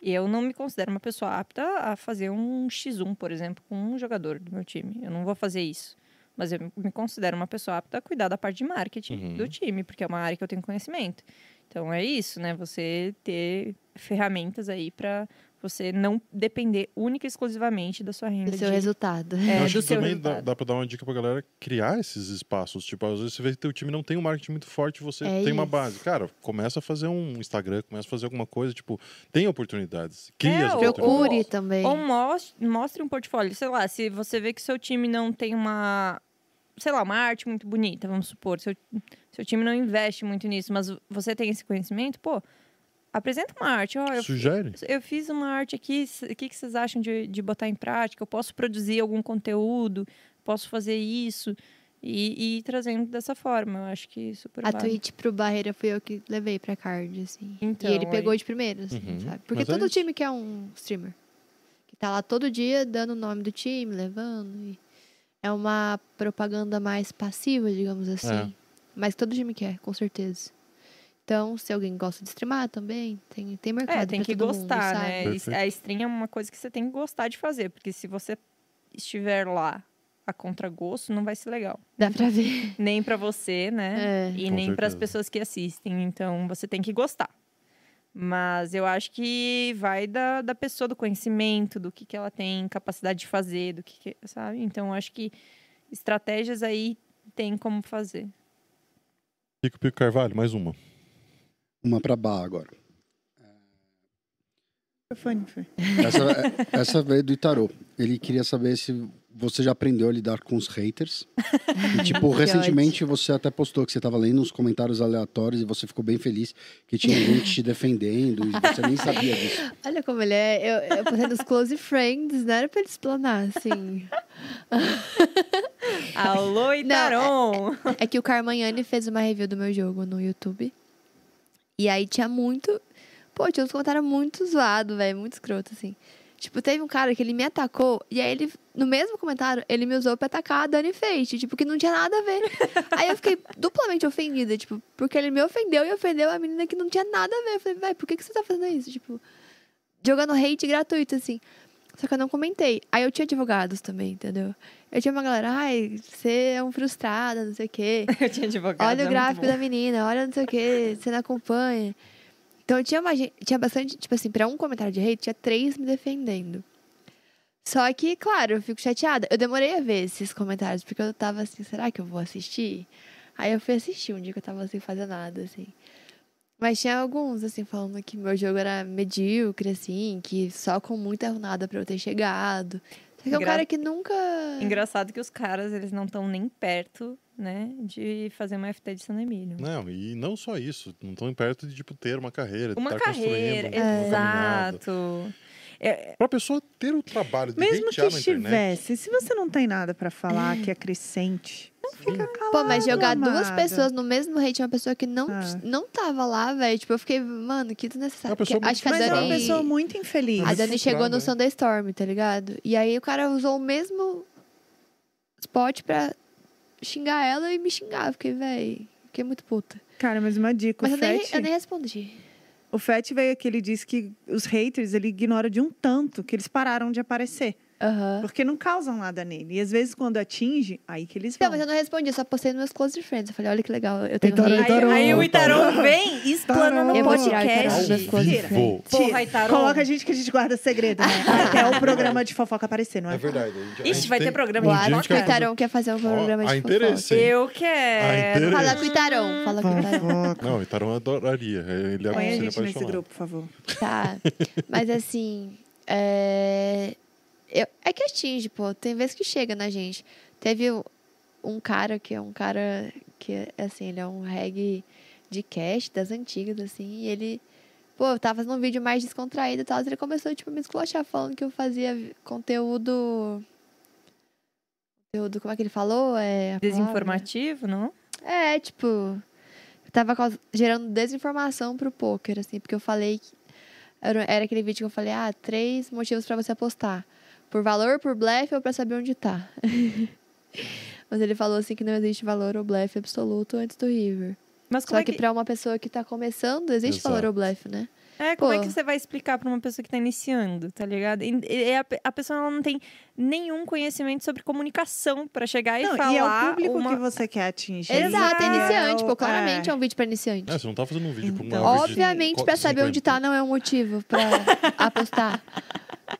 Speaker 3: eu não me considero uma pessoa apta a fazer um X1, por exemplo, com um jogador do meu time. Eu não vou fazer isso. Mas eu me considero uma pessoa apta a cuidar da parte de marketing
Speaker 1: Uhum.
Speaker 3: do time, porque é uma área que eu tenho conhecimento. Então é isso, né? Você ter ferramentas aí para você não depender única e exclusivamente da sua renda.
Speaker 4: Do seu
Speaker 3: de-
Speaker 4: resultado.
Speaker 3: É,
Speaker 1: eu acho
Speaker 3: do
Speaker 1: que
Speaker 3: seu
Speaker 1: também dá,
Speaker 3: resultado.
Speaker 1: dá pra dar uma dica pra galera criar esses espaços. Tipo, às vezes você vê que teu time não tem um marketing muito forte, você
Speaker 4: É
Speaker 1: tem uma
Speaker 4: isso.
Speaker 1: base. Cara, começa a fazer um Instagram, começa a fazer alguma coisa, tipo, tem oportunidades. Cria
Speaker 3: É,
Speaker 1: as oportunidades.
Speaker 4: Procure também.
Speaker 3: Ou mostre, mostre um portfólio. Sei lá, se você vê que seu time não tem uma. Sei lá, uma arte muito bonita, vamos supor. Seu, seu time não investe muito nisso, mas você tem esse conhecimento, pô, apresenta uma arte. Ó, eu,
Speaker 1: Sugere.
Speaker 3: eu fiz uma arte aqui, o que, que vocês acham de, de botar em prática? Eu posso produzir algum conteúdo, posso fazer isso. E, e ir trazendo dessa forma. Eu acho que super
Speaker 4: A
Speaker 3: válido.
Speaker 4: tweet pro Barreira fui eu que levei pra card, assim.
Speaker 3: Então,
Speaker 4: e ele pegou
Speaker 3: aí-
Speaker 4: de primeira, assim,
Speaker 1: Uhum.
Speaker 4: sabe? Porque
Speaker 1: Mas é
Speaker 4: todo
Speaker 1: isso.
Speaker 4: time quer um streamer. Que tá lá todo dia dando o nome do time, levando. e É uma propaganda mais passiva, digamos assim.
Speaker 1: É.
Speaker 4: Mas todo time quer, com certeza. Então, se alguém gosta de streamar também, tem, tem mercado
Speaker 3: É, tem
Speaker 4: pra
Speaker 3: que
Speaker 4: todo mundo,
Speaker 3: gostar,
Speaker 4: sabe?
Speaker 3: né?
Speaker 1: Perfeito.
Speaker 3: A stream é uma coisa que você tem que gostar de fazer, porque se você estiver lá a contragosto, não vai ser legal.
Speaker 4: Dá pra ver.
Speaker 3: Nem pra você, né?
Speaker 4: É.
Speaker 3: E
Speaker 1: Com
Speaker 3: nem para as pessoas que assistem. Então, você tem que gostar. Mas eu acho que vai da, da pessoa, do conhecimento, do que, que ela tem capacidade de fazer, do que, que sabe? Então, eu acho que estratégias aí tem como fazer.
Speaker 1: Pico Pico Carvalho, mais uma.
Speaker 7: Uma pra Bar agora.
Speaker 2: Microfone, Fê.
Speaker 7: Essa, essa veio do Itarô. Ele queria saber se você já aprendeu a lidar com os haters. E, tipo,
Speaker 4: Que
Speaker 7: recentemente você até postou que você tava lendo uns comentários aleatórios e você ficou bem feliz que tinha gente te defendendo e você nem sabia disso.
Speaker 4: Olha como ele é. Eu, eu postei nos close friends, não era pra ele explanar, assim.
Speaker 3: Alô, Itaron!
Speaker 4: É que o Carmagnani fez uma review do meu jogo no YouTube. E aí tinha muito. Pô, tinha uns comentários muito zoados, velho. Muito escroto, assim. Tipo, teve um cara que ele me atacou. E aí ele, no mesmo comentário, ele me usou pra atacar a Dani Fate. Tipo, que não tinha nada a ver. aí eu fiquei duplamente ofendida, tipo, porque ele me ofendeu e ofendeu a menina que não tinha nada a ver. Eu falei, velho, por que, que você tá fazendo isso? Tipo, jogando hate gratuito, assim. Só que eu não comentei. Aí eu tinha advogados também, entendeu? Eu tinha uma galera, ai, você é um frustrada, não sei o quê.
Speaker 3: Eu tinha advogado.
Speaker 4: Olha
Speaker 3: é
Speaker 4: o
Speaker 3: muito
Speaker 4: gráfico
Speaker 3: bom.
Speaker 4: da menina, olha não sei o que, você não acompanha. Então tinha uma tinha bastante, tipo assim, pra um comentário de hate, tinha três me defendendo. Só que, claro, eu fico chateada. Eu demorei a ver esses comentários, porque eu tava assim, será que eu vou assistir? Aí eu fui assistir um dia que eu tava sem fazer nada, assim. Mas tinha alguns, assim, falando que meu jogo era medíocre, assim, que só com muita runada pra eu ter chegado. Só que é um
Speaker 3: Engra-
Speaker 4: cara que nunca.
Speaker 3: Engraçado que os caras, eles não estão nem perto, né, de fazer uma FT de San Emílio.
Speaker 1: Não, e não só isso. Não estão perto de, tipo, ter uma carreira. de
Speaker 3: Uma
Speaker 1: estar
Speaker 3: carreira,
Speaker 1: construindo uma
Speaker 3: É,
Speaker 1: Pra pessoa ter o trabalho de
Speaker 2: Mesmo que estivesse, se você não tem nada pra falar que é crescente, não fica calado,
Speaker 4: Pô, mas jogar duas
Speaker 2: amada.
Speaker 4: pessoas no mesmo hate, uma pessoa que não,
Speaker 2: Ah.
Speaker 4: não tava lá, velho. Tipo, eu fiquei, mano, que desnecessário.
Speaker 1: É
Speaker 4: acho que a
Speaker 2: Mas é uma
Speaker 4: Dani,
Speaker 2: pessoa muito infeliz.
Speaker 4: a Dani chegou no? Sunday Storm, tá ligado? E aí o cara usou o mesmo spot pra xingar ela e me xingar. Fiquei, velho, fiquei muito puta.
Speaker 2: Cara, mas uma dica,
Speaker 4: Mas eu nem, eu nem respondi.
Speaker 2: O Fett veio aqui, ele disse que os haters ele ignora de um tanto que eles pararam de aparecer.
Speaker 4: Aham.
Speaker 2: Porque não causam nada nele. E às vezes, quando atinge, aí que eles
Speaker 4: Não,
Speaker 2: vão.
Speaker 4: mas eu não respondi, eu só postei nos meus close friends. Eu falei, olha que legal, eu tenho
Speaker 2: Itarão,
Speaker 4: hate.
Speaker 2: Itarão.
Speaker 3: Aí, aí o
Speaker 2: Tarô.
Speaker 3: vem e explana no
Speaker 4: Eu vou tirar Itarão
Speaker 2: Tira.
Speaker 1: Vou.
Speaker 3: Porra, Itaron.
Speaker 2: Coloca a gente que a gente guarda segredo, né? Até o programa de fofoca aparecer, não é?
Speaker 1: É verdade. a gente- a
Speaker 3: Ixi,
Speaker 1: gente
Speaker 3: vai ter programa
Speaker 1: um
Speaker 3: de
Speaker 1: dia a gente
Speaker 4: Quase que o Itarão quer fazer um programa de fofoca.
Speaker 1: hein?
Speaker 3: Eu quero.
Speaker 4: Fala com o Itarão, fala com o Itarão.
Speaker 2: Fofoca.
Speaker 1: Não, o Itarão adoraria. Ele é
Speaker 2: Põe a gente nesse grupo, por favor.
Speaker 4: Tá. Mas assim, é... eu- é que atinge, pô. Tem vezes que chega na gente. Teve um cara que é um cara que, assim, ele é um reggae de cast das antigas, assim, e ele. Pô, eu tava fazendo um vídeo mais descontraído e tal, ele começou, tipo, a me esculachar falando que eu fazia conteúdo. Conteúdo, como é que ele falou? É.
Speaker 3: Desinformativo, não?
Speaker 4: É, tipo, eu tava gerando desinformação pro poker, assim, porque eu falei que. Era, era aquele vídeo que eu falei, ah, três motivos pra você apostar. Por valor, por blefe ou pra saber onde tá. Mas ele falou assim que não existe valor ou blefe absoluto antes do River.
Speaker 3: Mas como
Speaker 4: Só
Speaker 3: é
Speaker 4: que
Speaker 3: que,
Speaker 4: pra uma pessoa que tá começando, existe valor ou
Speaker 1: Exato.
Speaker 4: blefe, né?
Speaker 3: é, como é
Speaker 4: pô.
Speaker 3: que você vai explicar pra uma pessoa que tá iniciando, tá ligado? E, e a, a pessoa ela não tem nenhum conhecimento sobre comunicação pra chegar e
Speaker 2: Não,
Speaker 3: falar
Speaker 2: e é o público
Speaker 3: uma...
Speaker 2: que você quer atingir.
Speaker 4: Exato, é
Speaker 2: E
Speaker 4: iniciante, pô. Claramente é.
Speaker 2: é.
Speaker 4: um vídeo pra iniciante.
Speaker 1: É, você não tá fazendo um vídeo
Speaker 2: Então.
Speaker 1: uma average de
Speaker 4: Obviamente, pra saber onde
Speaker 1: 50.
Speaker 4: tá não é um motivo pra apostar.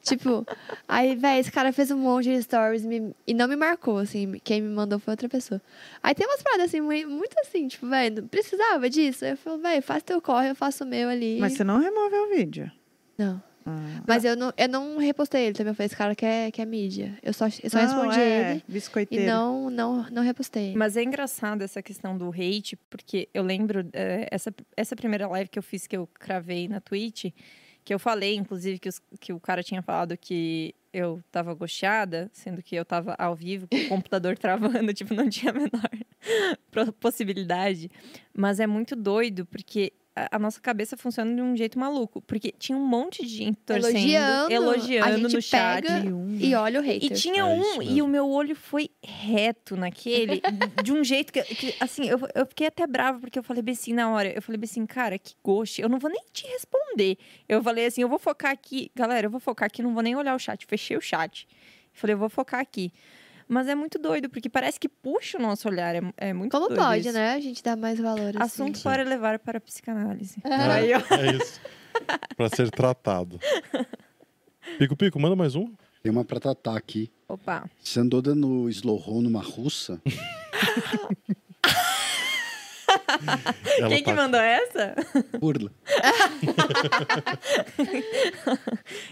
Speaker 4: Tipo, aí, véi, esse cara fez um monte de stories me- e não me marcou, assim. Quem me mandou foi outra pessoa. Aí tem umas paradas, assim, mui- muito assim, tipo, véi, não precisava disso. Aí eu falo, véi, faz teu corre, eu faço o meu ali.
Speaker 2: Mas você não removeu o vídeo.
Speaker 4: Não.
Speaker 2: Ah.
Speaker 4: Mas eu não, eu não repostei ele também. Eu falei, esse cara quer, quer mídia. Eu só, eu só
Speaker 2: Não,
Speaker 4: respondi
Speaker 2: é,
Speaker 4: ele
Speaker 2: Biscoiteiro.
Speaker 4: e não, não, não repostei.
Speaker 3: Mas é engraçado essa questão do hate, porque eu lembro eh, essa, essa primeira live que eu fiz, que eu cravei na Twitch, que eu falei, inclusive, que, os- que o cara tinha falado que eu tava gosteada, sendo que eu tava ao vivo, com o computador travando, tipo, não tinha a menor possibilidade. Mas é muito doido, porque a, a nossa cabeça funciona de um jeito maluco. Porque tinha um monte de gente torcendo,
Speaker 4: Elogiando,
Speaker 3: elogiando,
Speaker 4: a gente
Speaker 3: no chat.
Speaker 4: pega E olha o hater.
Speaker 3: E tinha
Speaker 1: É
Speaker 3: um, e o meu olho foi reto naquele, de um jeito que, que, assim, eu, eu fiquei até brava, porque eu falei bem assim na hora, eu falei bem assim, cara, que gosto, eu não vou nem te responder. Eu falei assim, eu vou focar aqui, galera, eu vou focar aqui, não vou nem olhar o chat, fechei o chat. Falei, eu vou focar aqui. Mas é muito doido, porque parece que puxa o nosso olhar, é, é muito
Speaker 4: Como
Speaker 3: doido
Speaker 4: pode,
Speaker 3: isso.
Speaker 4: né? A gente dá mais valor. assim.
Speaker 3: Assunto para levar para a psicanálise.
Speaker 1: É, é isso. pra ser tratado. Pico, pico, manda mais um.
Speaker 7: Tem uma pra tratar aqui.
Speaker 3: Opa.
Speaker 7: Você andou dando slow roll numa russa?
Speaker 3: Quem que
Speaker 1: tá-
Speaker 3: mandou essa?
Speaker 7: Burla.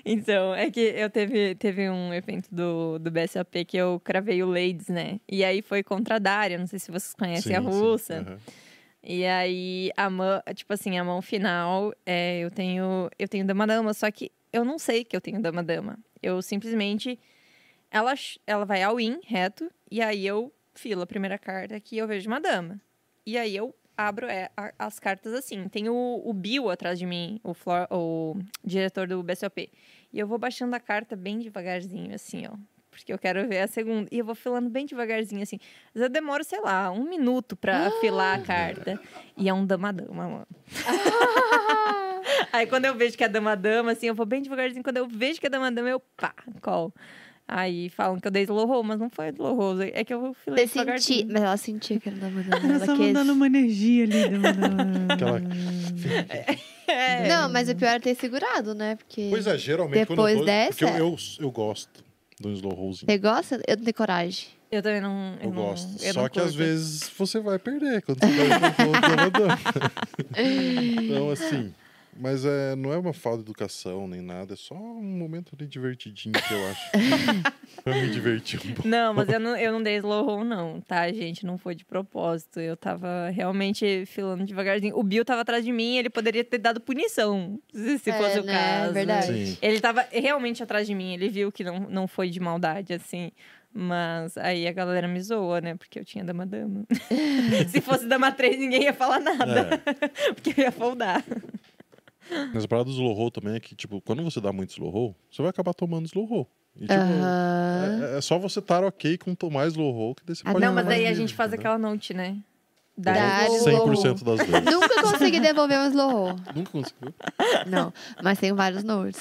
Speaker 3: Então, é que eu teve, teve um evento do, do BSAP que eu cravei o Ladies, né? E aí foi contra a Dária, não sei se vocês conhecem a
Speaker 1: Sim, sim,
Speaker 3: russa.
Speaker 1: aham.
Speaker 3: E aí, a mão, tipo assim, a mão final, é, eu tenho eu tenho dama-dama, só que eu não sei que eu tenho dama-dama. Eu simplesmente, ela, ela vai ao in, reto, e aí eu filo a primeira carta que eu vejo uma dama. E aí eu abro é, a- as cartas assim. Tem o, o Bill atrás de mim, o, Flor, o diretor do BSOP. E eu vou baixando a carta bem devagarzinho, assim, ó. Porque eu quero ver a segunda. E eu vou filando bem devagarzinho, assim. Mas eu demoro, sei lá, um minuto pra afilar a carta. E é um dama-dama, mano. Aí quando eu vejo que é dama-dama, assim, eu vou bem devagarzinho. Quando eu vejo que é dama-dama, eu pá, call. Aí falam que eu dei slow roll, mas não foi slow roll. É que eu filei
Speaker 4: Você
Speaker 3: devagarzinho.
Speaker 4: mas ela sentia que era da mandando.
Speaker 2: Ela
Speaker 4: Ela
Speaker 2: só
Speaker 4: quis.
Speaker 2: mandando uma energia ali. dando-
Speaker 1: Aquela-
Speaker 3: É.
Speaker 4: Não, mas o pior é ter segurado, né? Porque.
Speaker 1: Pois é, geralmente quando eu
Speaker 4: Depois
Speaker 1: tô...
Speaker 4: dessa-
Speaker 1: Porque eu, eu, eu gosto do slow rollzinho.
Speaker 4: Você gosta? Eu não tenho coragem.
Speaker 3: Eu também não.
Speaker 1: Eu
Speaker 3: não-
Speaker 1: gosto.
Speaker 3: eu
Speaker 1: Só
Speaker 3: não
Speaker 1: que às vezes você vai perder quando você vai no slow roll dama-dama. Então, assim... Mas é, não é uma falta de educação nem nada, é só um momento ali divertidinho que eu acho. pra me divertir um pouco.
Speaker 3: Não, mas eu não, eu não dei slow roll, não, tá, gente? Não foi de propósito. Eu tava realmente filando devagarzinho. O Bill tava atrás de mim, ele poderia ter dado punição, se, se
Speaker 4: É,
Speaker 3: fosse o
Speaker 4: né?
Speaker 3: caso.
Speaker 4: Verdade.
Speaker 1: Sim.
Speaker 3: Ele tava realmente atrás de mim, ele viu que não, não foi de maldade, assim. Mas aí a galera me zoa, né? Porque eu tinha dama-dama. se fosse dama 3, ninguém ia falar nada. porque eu ia foldar.
Speaker 1: Mas a parada do slow roll também é que, tipo, quando você dá muito slow roll, você vai acabar tomando slow roll. E, tipo,
Speaker 4: Aham.
Speaker 1: é, é só você estar ok com tomar slow roll que daí você
Speaker 4: Ah,
Speaker 1: pode
Speaker 3: não, mas daí a gente faz
Speaker 1: entendeu?
Speaker 3: aquela note, né? Dá
Speaker 4: Dá
Speaker 3: slow.
Speaker 1: 100% das vezes.
Speaker 4: Nunca consegui devolver um slow roll.
Speaker 1: Nunca conseguiu.
Speaker 4: Não, mas tem vários notes.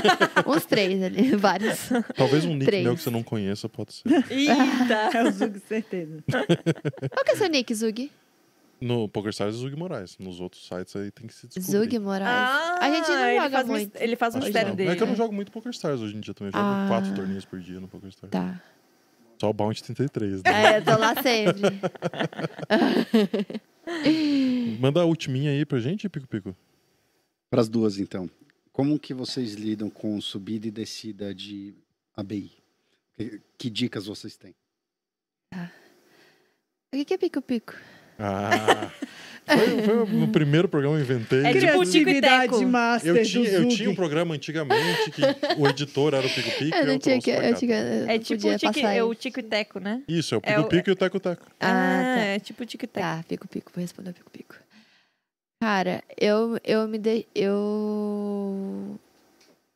Speaker 4: Uns três ali, vários.
Speaker 1: Talvez um nick
Speaker 4: Três.
Speaker 1: meu que você não conheça pode ser.
Speaker 3: Eita!
Speaker 2: É o Zug, certeza.
Speaker 4: Qual que é seu nick, Zug?
Speaker 1: No PokerStars é Zug Moraes. Nos outros sites aí tem que se descobrir.
Speaker 4: Zug Moraes.
Speaker 3: Ah,
Speaker 4: a gente não
Speaker 3: ele
Speaker 4: joga
Speaker 3: faz
Speaker 4: muito.
Speaker 3: Ele faz
Speaker 1: Acho que
Speaker 3: mistério
Speaker 1: não.
Speaker 3: dele.
Speaker 1: É que eu não jogo muito PokerStars hoje em dia também. Eu jogo
Speaker 4: Ah.
Speaker 1: quatro torneios por dia no PokerStars.
Speaker 4: Tá.
Speaker 1: Só o Bounty 33. Né?
Speaker 4: É, eu tô lá sempre.
Speaker 1: Manda a ultiminha aí pra gente, Pico Pico.
Speaker 7: Para as duas, então. Como que vocês lidam com subida e descida de ABI? Que, que dicas vocês têm?
Speaker 4: O que que é pico-pico?
Speaker 1: Ah, foi, foi o primeiro programa que eu inventei.
Speaker 3: É tipo o Tico e Teco.
Speaker 2: master
Speaker 1: eu tinha, eu tinha um programa antigamente que o editor era o Pico Pico.
Speaker 4: Eu não tinha que. Eu tinha, eu
Speaker 3: É tipo
Speaker 4: podia
Speaker 3: o tique,
Speaker 4: passar
Speaker 3: é o. Tico e Teco, né?
Speaker 1: Isso, é o
Speaker 3: É
Speaker 1: Pico
Speaker 3: o-
Speaker 1: Pico e o Teco Teco.
Speaker 4: Ah, tá.
Speaker 3: é tipo o Tico e Teco.
Speaker 4: Tá, pico-pico, vou responder o pico-pico. Cara, eu, eu me dei. Eu.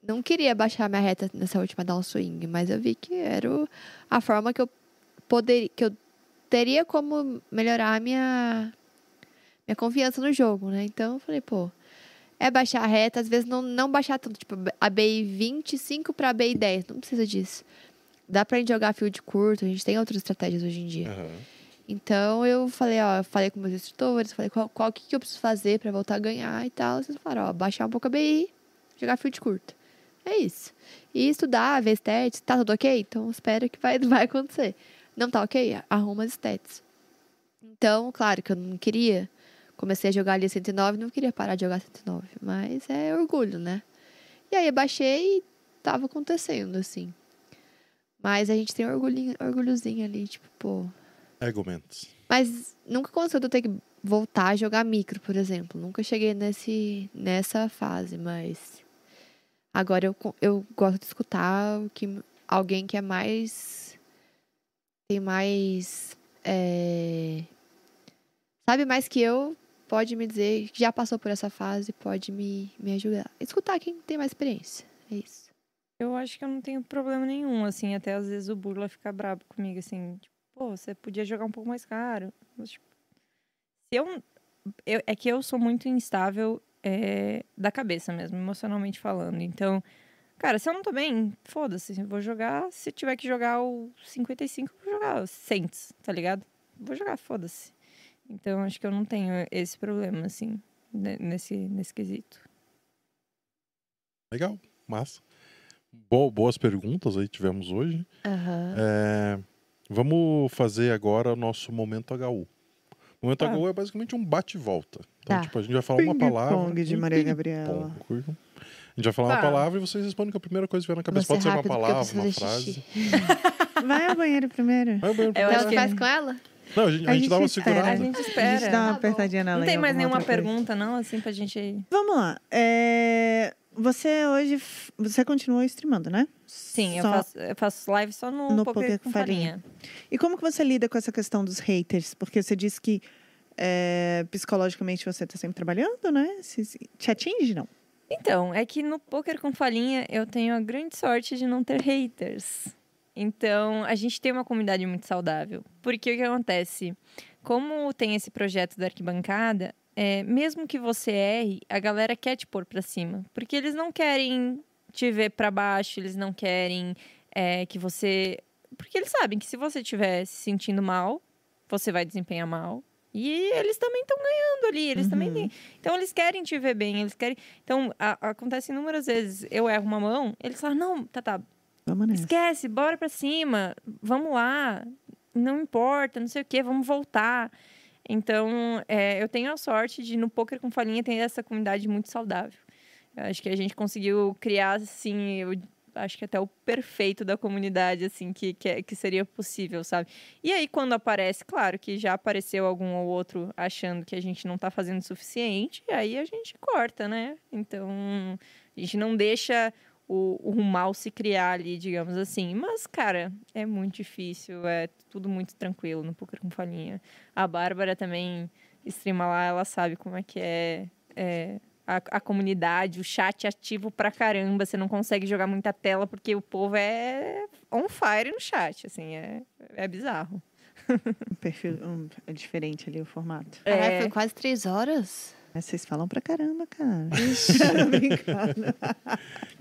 Speaker 4: Não queria baixar minha reta nessa última downswing, mas eu vi que era o- a forma que eu poderia. que eu teria como melhorar a minha. minha confiança no jogo, né? Então eu falei, pô. É baixar a reta, às vezes não, não baixar tanto, tipo, a BI 25 pra BI 10, não precisa disso. Dá pra gente jogar field curto, a gente tem outras estratégias hoje em dia.
Speaker 1: Aham.
Speaker 4: Então eu falei, ó, eu falei com meus instrutores, falei qual, qual que, que eu preciso fazer pra voltar a ganhar e tal. Vocês falaram, ó, baixar um pouco a BI, jogar field curto. É isso. E estudar, ver stats, tá tudo ok? Então espero que vai, vai acontecer. Não tá ok? Arruma as stats. Então, claro que eu não queria. Comecei a jogar ali 109, não queria parar de jogar 109. Mas é orgulho, né? E aí baixei e tava acontecendo, assim. Mas a gente tem orgulhinho, orgulhozinho ali, tipo, pô,
Speaker 1: Argumentos.
Speaker 4: mas nunca aconteceu de eu ter que voltar a jogar micro, por exemplo. Nunca cheguei nesse, nessa fase, mas agora eu, eu gosto de escutar o que alguém que é mais. Tem mais. é, sabe mais que eu, pode me dizer que já passou por essa fase, pode me, me ajudar. Escutar quem tem mais experiência. É isso.
Speaker 3: Eu acho que eu não tenho problema nenhum, assim, até às vezes o Burla fica brabo comigo, assim, tipo, pô, você podia jogar um pouco mais caro. Mas, tipo, se eu, eu- É que eu sou muito instável é, da cabeça mesmo, emocionalmente falando. Então, cara, se eu não tô bem, foda-se, vou jogar. Se tiver que jogar o 55, eu vou jogar o 100, tá ligado? Vou jogar, foda-se. Então, acho que eu não tenho esse problema, assim, ne- nesse, nesse quesito.
Speaker 1: Legal, massa. Bo- boas perguntas aí tivemos hoje.
Speaker 4: Aham.
Speaker 1: É, vamos fazer agora o nosso momento HU. O momento
Speaker 3: Tá.
Speaker 1: HU é basicamente um bate-volta. Então,
Speaker 4: Tá.
Speaker 1: tipo, a gente vai falar uma palavra.
Speaker 2: Ping-pong de Maria Gabriela.
Speaker 1: curtam? A gente vai falar uma palavra e vocês respondem com a primeira coisa que vier na cabeça. Pode ser uma
Speaker 4: eu
Speaker 1: palavra, uma frase.
Speaker 2: Vai ao banheiro primeiro.
Speaker 1: Vai, vai.
Speaker 3: Eu
Speaker 4: Então
Speaker 3: acho que-
Speaker 4: faz com ela?
Speaker 1: Não, a gente, a
Speaker 2: A
Speaker 1: gente
Speaker 2: gente
Speaker 1: dá uma
Speaker 2: espera.
Speaker 1: segurada.
Speaker 3: A gente
Speaker 2: A gente
Speaker 3: espera.
Speaker 2: dá uma apertadinha na
Speaker 3: Não tem mais nenhuma pergunta, não, assim, pra gente.
Speaker 2: Vamos lá. É, Você hoje. f- Você continuou streamando, né?
Speaker 3: Sim, eu
Speaker 2: Só-
Speaker 3: faço, eu faço live só no,
Speaker 2: No
Speaker 3: Poker
Speaker 2: Poker
Speaker 3: com
Speaker 2: com Farinha.
Speaker 3: farinha.
Speaker 2: E como que você lida com essa questão dos haters? Porque você disse que é, psicologicamente você está sempre trabalhando, né? Se, se- te atinge, não?
Speaker 3: Então, é que no Poker com farinha eu tenho a grande sorte de não ter haters. Então, a gente tem uma comunidade muito saudável. Porque o que acontece? Como tem esse projeto da arquibancada, é, mesmo que você erre, a galera quer te pôr pra cima. Porque eles não querem te ver pra baixo, eles não querem é, que você. Porque eles sabem que se você estiver se sentindo mal, você vai desempenhar mal. E eles também estão ganhando ali, eles também
Speaker 2: Uhum.
Speaker 3: têm. Então, eles querem te ver bem, eles querem. Então, a- acontece inúmeras vezes. Eu erro uma mão, eles falam: não, tá, tá, esquece, bora pra cima, vamos lá, não importa, não sei o que, vamos voltar. Então, é, eu tenho a sorte de no Poker com Falinha ter essa comunidade muito saudável. Eu acho que a gente conseguiu criar, assim, eu acho que até o perfeito da comunidade, assim, que, que, é- que seria possível, sabe? E aí, quando aparece, claro que já apareceu algum ou outro achando que a gente não tá fazendo o suficiente, aí a gente corta, né? Então, a gente não deixa o, o mal se criar ali, digamos assim. Mas, cara, é muito difícil, é tudo muito tranquilo no Poker com Falinha. A Bárbara também streama lá, ela sabe como é que é, é, a, a comunidade, o chat ativo pra caramba. Você não consegue jogar muita tela porque o povo é on fire no chat, assim, é, é bizarro.
Speaker 2: Um perfil um, é diferente ali o formato.
Speaker 3: É.
Speaker 4: foi quase três horas.
Speaker 2: Mas vocês falam pra caramba, cara.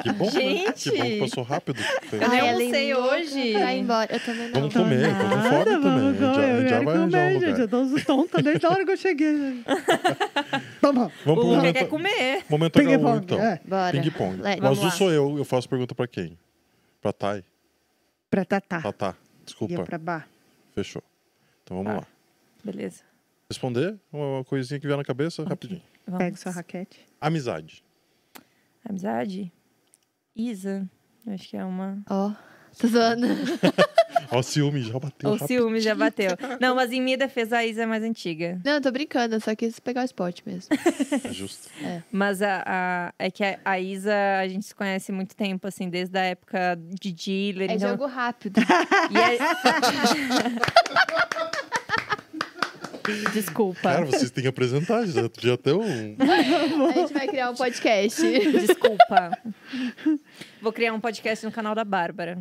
Speaker 1: Que bom, né?
Speaker 3: Gente!
Speaker 1: Que bom que passou rápido. Foi-
Speaker 3: Eu nem
Speaker 4: Ai,
Speaker 3: almocei
Speaker 4: ela é
Speaker 3: hoje.
Speaker 4: Ir embora. Eu também não.
Speaker 1: Vamos comer, tô com fome também.
Speaker 2: vamos comer. Eu
Speaker 1: já
Speaker 2: quero
Speaker 1: vai
Speaker 2: comer,
Speaker 1: um
Speaker 2: gente. Eu tô tonta desde a hora que eu cheguei. Toma.
Speaker 1: Vamos
Speaker 3: O
Speaker 1: pro
Speaker 3: Luca
Speaker 1: momento,
Speaker 3: quer comer.
Speaker 1: momento
Speaker 2: Ping
Speaker 1: H1,
Speaker 2: pong.
Speaker 1: então.
Speaker 2: É.
Speaker 4: Bora.
Speaker 1: Ping pong.
Speaker 4: Let-
Speaker 1: O
Speaker 3: Vamos
Speaker 1: azul
Speaker 3: lá.
Speaker 1: sou eu, eu faço pergunta pra quem? Pra Thay?
Speaker 2: Pra Tatá.
Speaker 1: Tatá.
Speaker 2: E
Speaker 1: Desculpa.
Speaker 2: pra Bar.
Speaker 1: Fechou. Então vamos lá.
Speaker 3: Beleza.
Speaker 1: Responder uma coisinha que vier na cabeça, rapidinho.
Speaker 3: Vamos.
Speaker 2: Pega sua raquete.
Speaker 1: Amizade.
Speaker 3: Amizade? Isa. Acho que é uma.
Speaker 4: Ó, tô zoando.
Speaker 1: Ó, o ciúme já bateu
Speaker 3: O
Speaker 1: rápido.
Speaker 3: ciúme já bateu. Não, mas em minha defesa a Isa é mais antiga.
Speaker 4: Não, eu tô brincando, só quis pegar o spot mesmo.
Speaker 1: É justo.
Speaker 3: Mas a, a- é que a, a Isa, a gente se conhece há muito tempo, assim, desde a época de dealer.
Speaker 4: É
Speaker 3: então,
Speaker 4: jogo rápido.
Speaker 3: e é- Desculpa.
Speaker 1: Cara, vocês têm que apresentar. Já, já tem um...
Speaker 4: A gente vai criar um podcast.
Speaker 3: Desculpa. Vou criar um podcast no canal da Bárbara.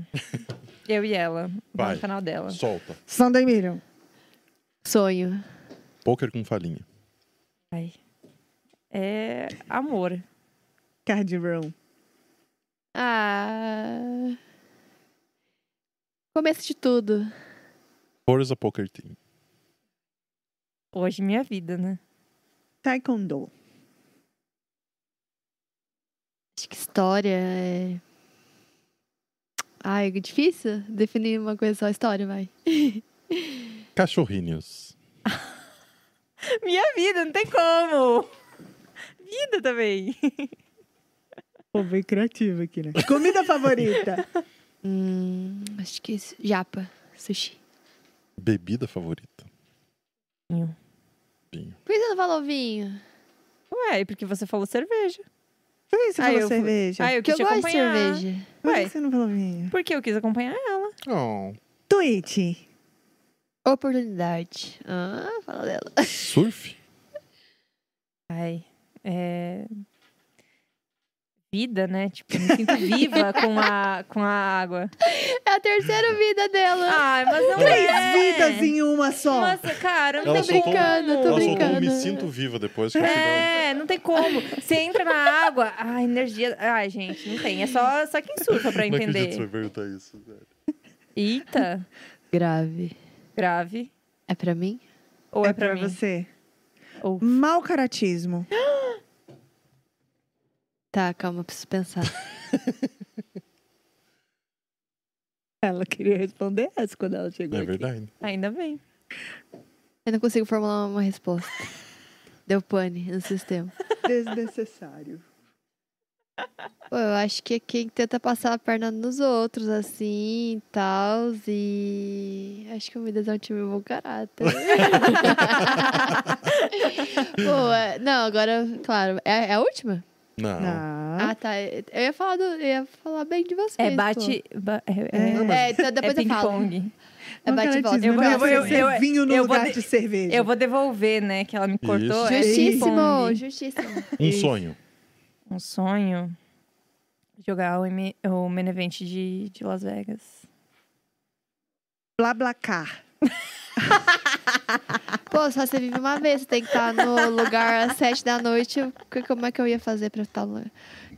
Speaker 3: Eu e ela.
Speaker 1: Vai.
Speaker 3: No canal dela.
Speaker 1: Solta.
Speaker 2: Sunday Miriam.
Speaker 4: Sonho.
Speaker 1: Poker com falinha.
Speaker 3: Ai. É amor.
Speaker 2: Card Room.
Speaker 4: Ah. Começo de tudo.
Speaker 1: Forza Poker Team.
Speaker 3: Hoje minha vida, né?
Speaker 2: Taekwondo.
Speaker 4: Acho que história é. Ai, é difícil definir uma coisa só. História, vai.
Speaker 1: Cachorrinhos.
Speaker 3: Minha vida, não tem como. Vida também.
Speaker 2: Pô, bem criativo aqui, né? Comida favorita.
Speaker 4: Hum, acho que isso- japa. Sushi.
Speaker 1: Bebida favorita.
Speaker 3: Vinho.
Speaker 1: Vinho.
Speaker 4: Por que você não falou vinho?
Speaker 3: Ué, porque você falou cerveja.
Speaker 2: Por que você
Speaker 3: Ah,
Speaker 2: falou
Speaker 3: eu-
Speaker 2: cerveja?
Speaker 3: Ah, eu
Speaker 4: Porque
Speaker 3: quis
Speaker 4: eu
Speaker 3: te
Speaker 4: gosto de
Speaker 3: acompanhar.
Speaker 4: cerveja.
Speaker 2: Por que
Speaker 3: Ué,
Speaker 2: você não falou vinho?
Speaker 3: porque eu quis acompanhar ela.
Speaker 1: Oh.
Speaker 2: Twitch.
Speaker 4: Oportunidade. Ah, fala dela.
Speaker 1: Surf.
Speaker 3: Ai, é... Vida, né? Tipo, me sinto viva com a, com a água.
Speaker 4: É a terceira vida dela.
Speaker 3: Ai, mas não
Speaker 2: Três
Speaker 3: é.
Speaker 2: vidas em uma só.
Speaker 3: Nossa, cara, não
Speaker 1: Ela soltou-
Speaker 4: brincando, eu tô
Speaker 1: Ela soltou um
Speaker 4: brincando.
Speaker 1: me sinto viva depois. Que eu
Speaker 3: É, não tem como. Você entra na água, a energia. Ai, gente, não tem. É só, só quem surfa pra
Speaker 1: não, não acredito que você
Speaker 3: entender.
Speaker 1: perguntar isso. velho.
Speaker 3: Eita,
Speaker 4: Grave.
Speaker 3: grave.
Speaker 4: É pra mim?
Speaker 3: Ou é,
Speaker 2: é
Speaker 3: pra,
Speaker 2: pra
Speaker 3: mim?
Speaker 2: você.
Speaker 3: Ou...
Speaker 2: Mau caratismo.
Speaker 4: Tá, calma, preciso pensar.
Speaker 2: Ela queria responder essa quando ela chegou
Speaker 1: É
Speaker 2: aqui.
Speaker 1: verdade.
Speaker 3: Ainda bem.
Speaker 4: Eu não consigo formular uma resposta. Deu pane no sistema.
Speaker 2: Desnecessário.
Speaker 4: Pô, eu acho que é quem tenta passar a perna nos outros, assim, e tal, e... Acho que o Midas é um time bom caráter. Pô, é- não, agora, claro, é, é a última?
Speaker 1: Não.
Speaker 2: Não.
Speaker 4: Ah, tá, eu ia falar, do, eu ia falar bem de vocês,
Speaker 3: É bate. ba- é, é,
Speaker 4: É, então depois
Speaker 3: é
Speaker 4: eu falo.
Speaker 3: ping-pong.
Speaker 4: É bate e volta.
Speaker 3: Eu vou- eu- eu-
Speaker 2: vinho no
Speaker 3: eu vou
Speaker 2: lugar
Speaker 3: de-
Speaker 2: de cerveja.
Speaker 3: Eu vou devolver, né? Que ela me cortou.
Speaker 1: Isso.
Speaker 3: É
Speaker 4: Justíssimo,
Speaker 3: ping-pong.
Speaker 4: justíssimo.
Speaker 1: Um
Speaker 2: Isso.
Speaker 1: sonho.
Speaker 3: Um sonho. Jogar o, M- o de, de Las Vegas.
Speaker 2: Blablacar.
Speaker 4: Pô, só você vive uma vez, você tem que estar no lugar às sete da noite. Como é que eu ia fazer pra estar no...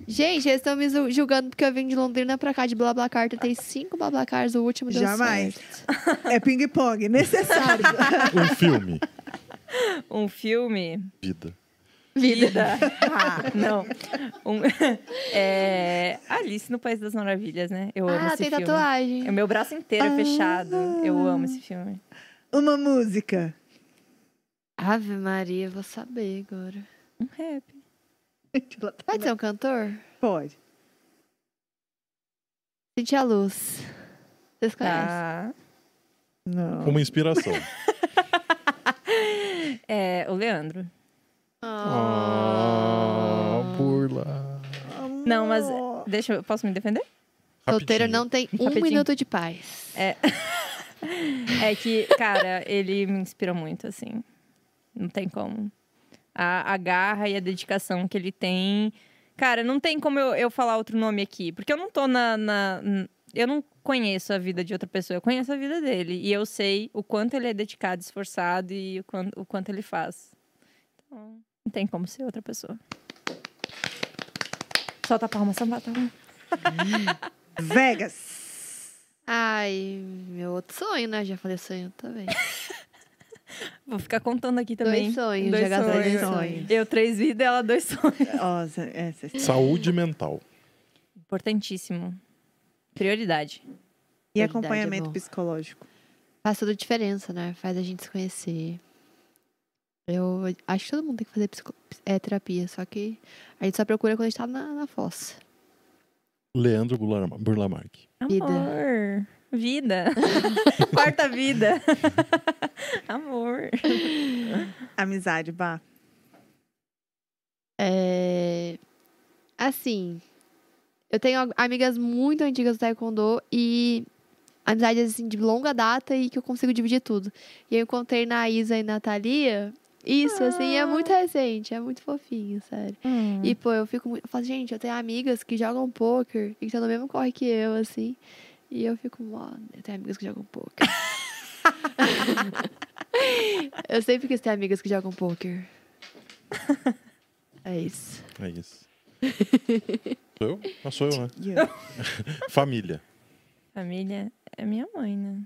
Speaker 4: Gente, eles estão me julgando porque eu vim de Londrina pra cá de Blablacar. Tem cinco Blablacars, o último deu
Speaker 2: Jamais.
Speaker 4: certo.
Speaker 2: É ping-pong. Necessário.
Speaker 1: Um filme.
Speaker 3: Um filme.
Speaker 1: Vida.
Speaker 3: Vida. ah, não. Um- é, Alice no País das Maravilhas, né? Eu amo
Speaker 4: Ah,
Speaker 3: esse
Speaker 4: tem
Speaker 3: filme.
Speaker 4: tatuagem.
Speaker 3: O meu braço inteiro é fechado. Eu amo esse filme.
Speaker 2: Uma música.
Speaker 4: Ave Maria, eu vou saber agora.
Speaker 3: Um rap.
Speaker 4: Pode ser um cantor?
Speaker 2: Pode.
Speaker 4: Sente a luz. Vocês conhecem?
Speaker 3: Tá.
Speaker 2: Não.
Speaker 1: Uma inspiração.
Speaker 3: É, o Leandro.
Speaker 1: Ah, burla.
Speaker 3: Não, mas deixa eu. Posso me defender?
Speaker 4: Solteiro
Speaker 1: Rapidinho.
Speaker 4: não tem um
Speaker 3: Rapidinho.
Speaker 4: minuto de paz.
Speaker 3: É. É que, cara, ele me inspira muito, assim. Não tem como. A, a garra e a dedicação que ele tem. Cara, não tem como eu, eu falar outro nome aqui. Porque eu não tô na, na, eu não conheço a vida de outra pessoa, eu conheço a vida dele. E eu sei o quanto ele é dedicado, esforçado e o quanto, o quanto ele faz. Então, não tem como ser outra pessoa. Solta a palma, solta a palma.
Speaker 2: Vegas.
Speaker 4: Ai, meu outro sonho, né? Já falei sonho também.
Speaker 3: Vou ficar contando aqui também.
Speaker 4: Dois sonhos,
Speaker 3: Dois sonhos.
Speaker 4: dois
Speaker 2: sonhos.
Speaker 3: Eu três vidas, ela dois sonhos.
Speaker 2: É,
Speaker 1: Saúde mental.
Speaker 3: Importantíssimo. Prioridade.
Speaker 2: E
Speaker 4: é
Speaker 2: acompanhamento
Speaker 4: bom.
Speaker 2: psicológico.
Speaker 4: Faz toda a diferença, né? Faz a gente se conhecer. Eu acho que todo mundo tem que fazer psico- é, terapia, só que a gente só procura quando a gente tá na, na fossa.
Speaker 1: Leandro Burla- Burlamark.
Speaker 4: Vida.
Speaker 3: Amor. Vida. Quarta vida. Amor.
Speaker 2: Amizade, Bah.
Speaker 4: É... Assim, eu tenho amigas muito antigas do Taekwondo e amizades assim, de longa data e que eu consigo dividir tudo. E eu encontrei na Isa e na Thalia. Isso, assim, é muito recente, é muito fofinho, sério.
Speaker 3: Hum.
Speaker 4: E, pô, eu fico muito. Eu falo, gente, eu tenho amigas que jogam poker e que estão no mesmo corre que eu, assim. E eu fico, mano, eu tenho amigas que jogam poker. eu sempre quis ter amigas que jogam poker. É isso.
Speaker 1: É isso. Sou eu? Ah, sou eu, né? Família.
Speaker 3: Família é minha mãe, né?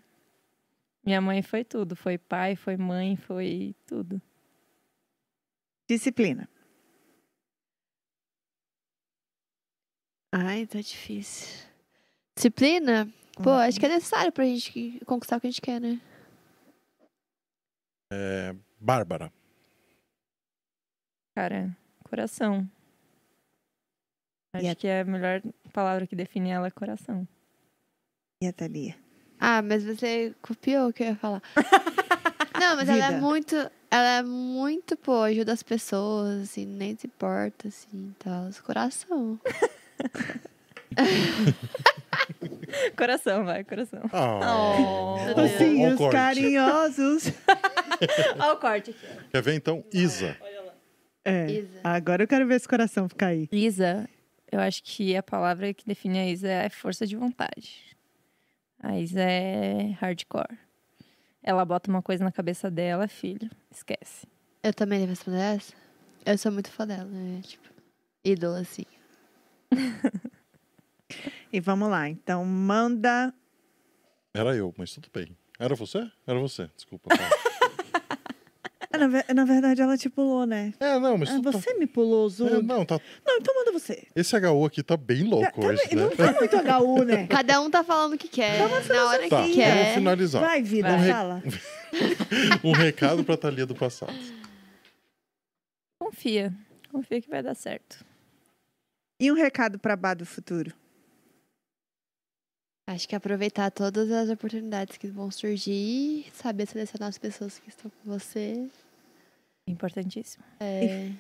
Speaker 3: Minha mãe foi tudo. Foi pai, foi mãe, foi tudo.
Speaker 2: Disciplina.
Speaker 4: Ai, tá difícil. Disciplina? Pô, acho que é necessário pra gente conquistar o que a gente quer, né?
Speaker 1: É, Bárbara.
Speaker 3: Cara, coração. Acho
Speaker 2: a-
Speaker 3: que é a melhor palavra que define ela é coração.
Speaker 2: E a Thalia?
Speaker 4: Ah, mas você copiou o que eu ia falar. Não, mas ela é
Speaker 2: Vida.
Speaker 4: muito. Ela é muito, pô, ajuda as pessoas, assim, nem se importa, assim, tal. Coração.
Speaker 3: Coração, vai, coração.
Speaker 1: Ah.
Speaker 3: Oh.
Speaker 1: Ó, ó,
Speaker 2: Assim,
Speaker 1: ó o
Speaker 2: os
Speaker 1: corte.
Speaker 2: carinhosos.
Speaker 3: Olha o corte aqui.
Speaker 1: Quer ver então? Isa.
Speaker 2: É.
Speaker 4: Isa.
Speaker 2: Agora eu quero ver esse coração ficar aí.
Speaker 3: Isa, eu acho que a palavra que define a Isa é força de vontade. A Isa é hardcore. Ela bota uma coisa na cabeça dela, filho, esquece.
Speaker 4: Eu também devo responder essa? Eu sou muito fã dela, né? Tipo, ídola, assim.
Speaker 2: E vamos lá. Então, manda.
Speaker 1: Era eu, mas tudo bem. Era você? Era você, desculpa. tá.
Speaker 2: Ah, Na, ve- na verdade, ela te pulou, né?
Speaker 1: É, não, mas
Speaker 2: Ah, você me pulou,
Speaker 1: tá...
Speaker 2: Zu.
Speaker 1: É, não, tá...
Speaker 2: Não, então manda você.
Speaker 1: Esse HU aqui tá bem louco
Speaker 2: Tá-
Speaker 1: hoje,
Speaker 2: tá-
Speaker 1: né?
Speaker 2: Não tá muito HU, né?
Speaker 4: Cada um tá falando o que quer. na hora
Speaker 1: Tá,
Speaker 4: que
Speaker 1: vamos
Speaker 4: quer.
Speaker 1: finalizar.
Speaker 2: Vai, vida,
Speaker 3: Vai.
Speaker 2: fala.
Speaker 1: Um recado pra Thalia do passado.
Speaker 3: Confia. Confia que vai dar certo.
Speaker 2: E um recado pra Bá do futuro.
Speaker 4: Acho que aproveitar todas as oportunidades que vão surgir, saber selecionar as pessoas que estão com você.
Speaker 3: Importantíssimo.
Speaker 4: É.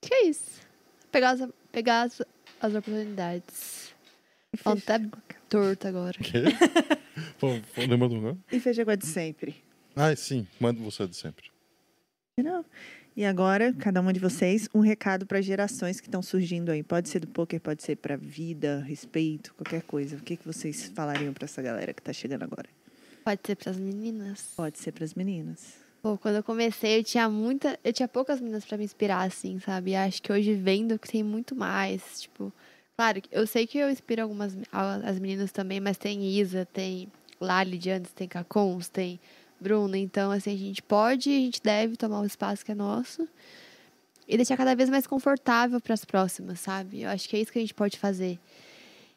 Speaker 4: Que é isso. Pegar as, pegar as, as oportunidades. Falando até torto agora.
Speaker 1: Quê? Lembra do nome?
Speaker 2: E fecha com a de sempre.
Speaker 1: Ah, sim. Manda você de sempre.
Speaker 2: Não. E agora, cada uma de vocês, um recado para gerações que estão surgindo aí. Pode ser do poker, pode ser para vida, respeito, qualquer coisa. O que, que vocês falariam para essa galera que tá chegando agora?
Speaker 4: Pode ser pras meninas.
Speaker 2: Pode ser para as meninas.
Speaker 4: Pô, quando eu comecei, eu tinha muita. Eu tinha poucas meninas pra me inspirar, assim, sabe? E acho que hoje vendo que tem muito mais. Tipo, claro, eu sei que eu inspiro algumas as meninas também, mas tem Isa, tem Lali de antes, tem Cacons, tem Bruna. Então, assim, a gente pode e a gente deve tomar o espaço que é nosso e deixar cada vez mais confortável para as próximas, sabe? Eu acho que é isso que a gente pode fazer.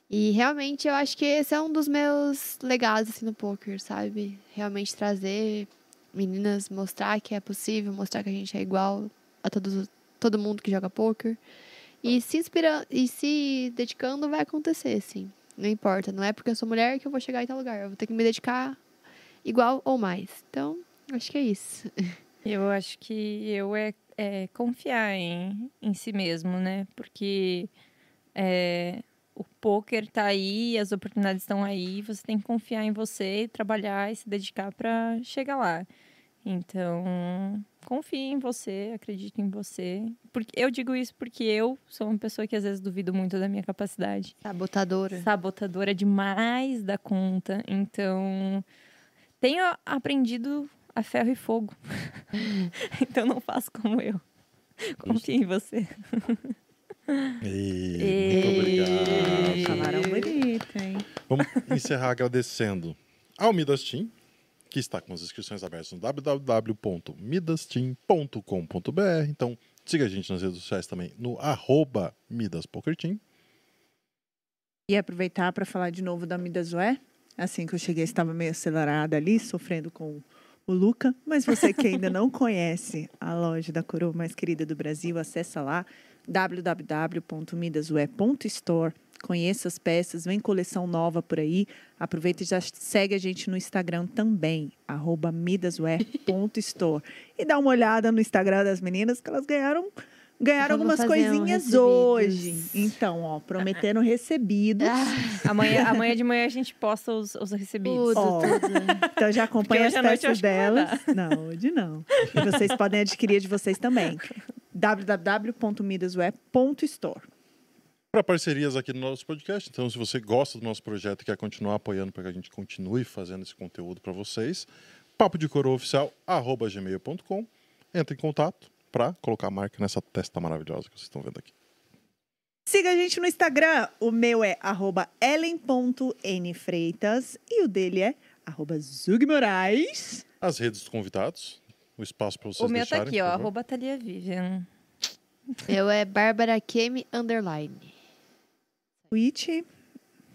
Speaker 4: E realmente eu acho que esse é um dos meus legados assim no poker, sabe? Realmente trazer meninas, mostrar que é possível, mostrar que a gente é igual a todos, todo mundo que joga poker. E se inspirando e se dedicando vai acontecer, sim. Não importa, não é porque eu sou mulher que eu vou chegar em tal lugar. Eu vou ter que me dedicar igual ou mais. Então, acho que é isso.
Speaker 3: Eu acho que eu é, é confiar em, em si mesmo, né? Porque é, o poker tá aí, as oportunidades estão aí, você tem que confiar em você, trabalhar e se dedicar para chegar lá. Então, confie em você, acredite em você. Porque eu digo isso porque eu sou uma pessoa que às vezes duvido muito da minha capacidade.
Speaker 8: Sabotadora.
Speaker 3: Sabotadora demais da conta. Então, tenho aprendido a ferro e fogo. então não faço como eu. Confie em você.
Speaker 1: E, muito obrigado.
Speaker 2: Falaram bonito, hein?
Speaker 1: Vamos encerrar agradecendo ao Midas Team, que está com as inscrições abertas no www.midasteam.com.br. Então, siga a gente nas redes sociais também no arroba MidasPokerTeam.
Speaker 2: E aproveitar para falar de novo da Midazué. Assim que eu cheguei, estava meio acelerada ali, sofrendo com o Luca. Mas você que ainda não conhece a loja da coroa mais querida do Brasil, acessa lá www.midasue.store. Conheça as peças, vem coleção nova por aí. Aproveita e já segue a gente no Instagram também, arroba midaswear.store. E dá uma olhada no Instagram das meninas, que elas ganharam, ganharam
Speaker 8: Vamos
Speaker 2: algumas
Speaker 8: um
Speaker 2: coisinhas
Speaker 8: recebidos.
Speaker 2: hoje. Então, ó, prometeram recebidos.
Speaker 3: Amanhã, amanhã de manhã a gente posta os, os recebidos.
Speaker 8: Tudo,
Speaker 2: Ó,
Speaker 8: tudo.
Speaker 2: Então já acompanha as peças delas. Não, hoje não. E vocês podem adquirir de vocês também. www.midasweb.store.
Speaker 1: Para parcerias aqui no nosso podcast, então se você gosta do nosso projeto e quer continuar apoiando para que a gente continue fazendo esse conteúdo para vocês, papo de coroa oficial, arroba gmail.com. Entre em contato para colocar a marca nessa testa maravilhosa que vocês estão vendo aqui.
Speaker 2: Siga a gente no Instagram. O meu é arroba ellen.nfreitas e o dele é arroba zugmorais.
Speaker 1: As redes dos convidados, o espaço para vocês
Speaker 3: O meu tá
Speaker 1: deixarem.
Speaker 3: aqui, ó, arroba Thalia Vivian.
Speaker 8: Eu é Bárbara Kemi Underline.
Speaker 2: Twitch.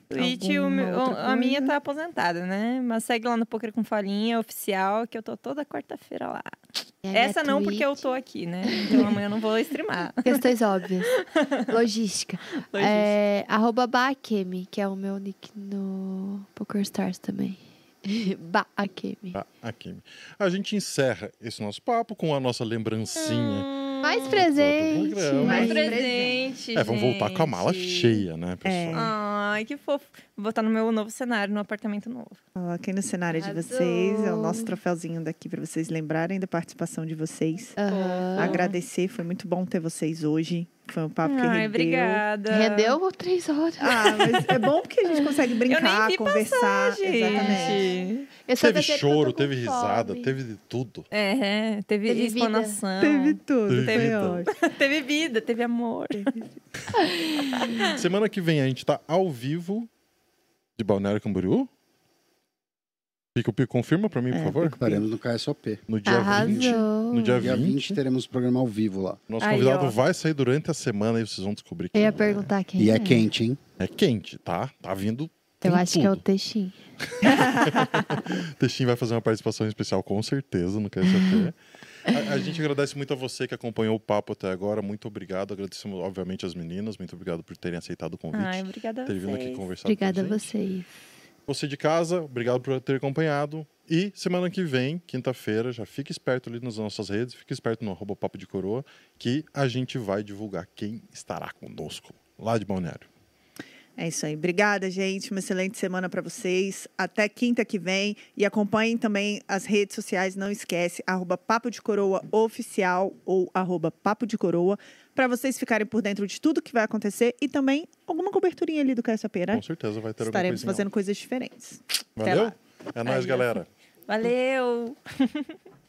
Speaker 3: Twitch, a minha tá aposentada, né? Mas segue lá no Poker com Falinha, oficial, que eu tô toda quarta-feira lá. Essa não, porque eu tô aqui, né? Então amanhã eu não vou streamar.
Speaker 8: Questões óbvias. Logística.
Speaker 3: Logística.
Speaker 8: É, arroba Baakemi, que é o meu nick no PokerStars também. Baakemi.
Speaker 1: Aqui. A gente encerra esse nosso papo com a nossa lembrancinha.
Speaker 8: Mais
Speaker 1: do
Speaker 8: presente.
Speaker 3: Mais
Speaker 2: Mais
Speaker 3: presente,
Speaker 1: É, vamos voltar com a mala cheia, né, pessoal?
Speaker 3: Ai, que fofo. Vou botar no meu novo cenário, no apartamento novo.
Speaker 2: Coloquem no cenário de vocês. É o nosso troféuzinho daqui para vocês lembrarem da participação de vocês.
Speaker 8: Aham.
Speaker 2: Agradecer, foi muito bom ter vocês hoje. Foi um papo que
Speaker 3: Ai,
Speaker 2: rendeu.
Speaker 3: obrigada.
Speaker 8: Rendeu três horas.
Speaker 2: Ah, mas é bom porque a gente consegue brincar,
Speaker 3: vi
Speaker 2: conversar.
Speaker 3: Gente.
Speaker 2: Exatamente.
Speaker 1: Teve
Speaker 8: que
Speaker 1: choro, teve risada,
Speaker 8: fome.
Speaker 1: teve de tudo.
Speaker 3: É, teve,
Speaker 8: Teve vida.
Speaker 3: explanação.
Speaker 2: Teve tudo,
Speaker 1: Teve vida.
Speaker 2: ótimo.
Speaker 3: Teve vida, teve amor.
Speaker 1: Semana que vem a gente tá ao vivo de Balneário Camboriú. Pico Pico, confirma pra mim, por
Speaker 2: É,
Speaker 1: favor.
Speaker 7: Estaremos no KSOP.
Speaker 1: No dia 20.
Speaker 8: Arrasou.
Speaker 1: No dia
Speaker 7: Dia 20
Speaker 1: 20.
Speaker 7: teremos o programa ao vivo lá.
Speaker 1: Nosso
Speaker 3: Aí,
Speaker 1: convidado
Speaker 3: ó.
Speaker 1: vai sair durante a semana e vocês vão descobrir
Speaker 8: Eu ia
Speaker 1: quem é.
Speaker 8: perguntar quem
Speaker 7: E é quente, hein?
Speaker 1: É quente, tá? Tá vindo.
Speaker 8: Eu acho que é o
Speaker 1: tudo.
Speaker 8: Texim.
Speaker 1: Texim vai fazer uma participação especial, com certeza, no KSOP. a, a gente agradece muito a você que acompanhou o papo até agora. Muito obrigado. Agradecemos, obviamente, as meninas. Muito obrigado por terem aceitado o convite.
Speaker 3: Ai, obrigada a
Speaker 1: ter vindo aqui
Speaker 3: vocês.
Speaker 1: conversar
Speaker 8: Obrigada
Speaker 1: com
Speaker 8: a vocês.
Speaker 1: Você de casa, obrigado por ter acompanhado. E semana que vem, quinta-feira, já fique esperto ali nas nossas redes, fique esperto no arroba Papo de Coroa, que a gente vai divulgar quem estará conosco lá de Balneário.
Speaker 2: É isso aí. Obrigada, gente. Uma excelente semana para vocês. Até quinta que vem. E acompanhem também as redes sociais. Não esquece, arroba Papo de Coroa Oficial ou arroba Papo de Coroa, para vocês ficarem por dentro de tudo que vai acontecer e também alguma coberturinha ali do KSAP, né?
Speaker 1: Com certeza vai ter alguma
Speaker 2: Estaremos fazendo coisas diferentes.
Speaker 1: Valeu? É nóis,
Speaker 3: Valeu.
Speaker 1: galera.
Speaker 3: Valeu!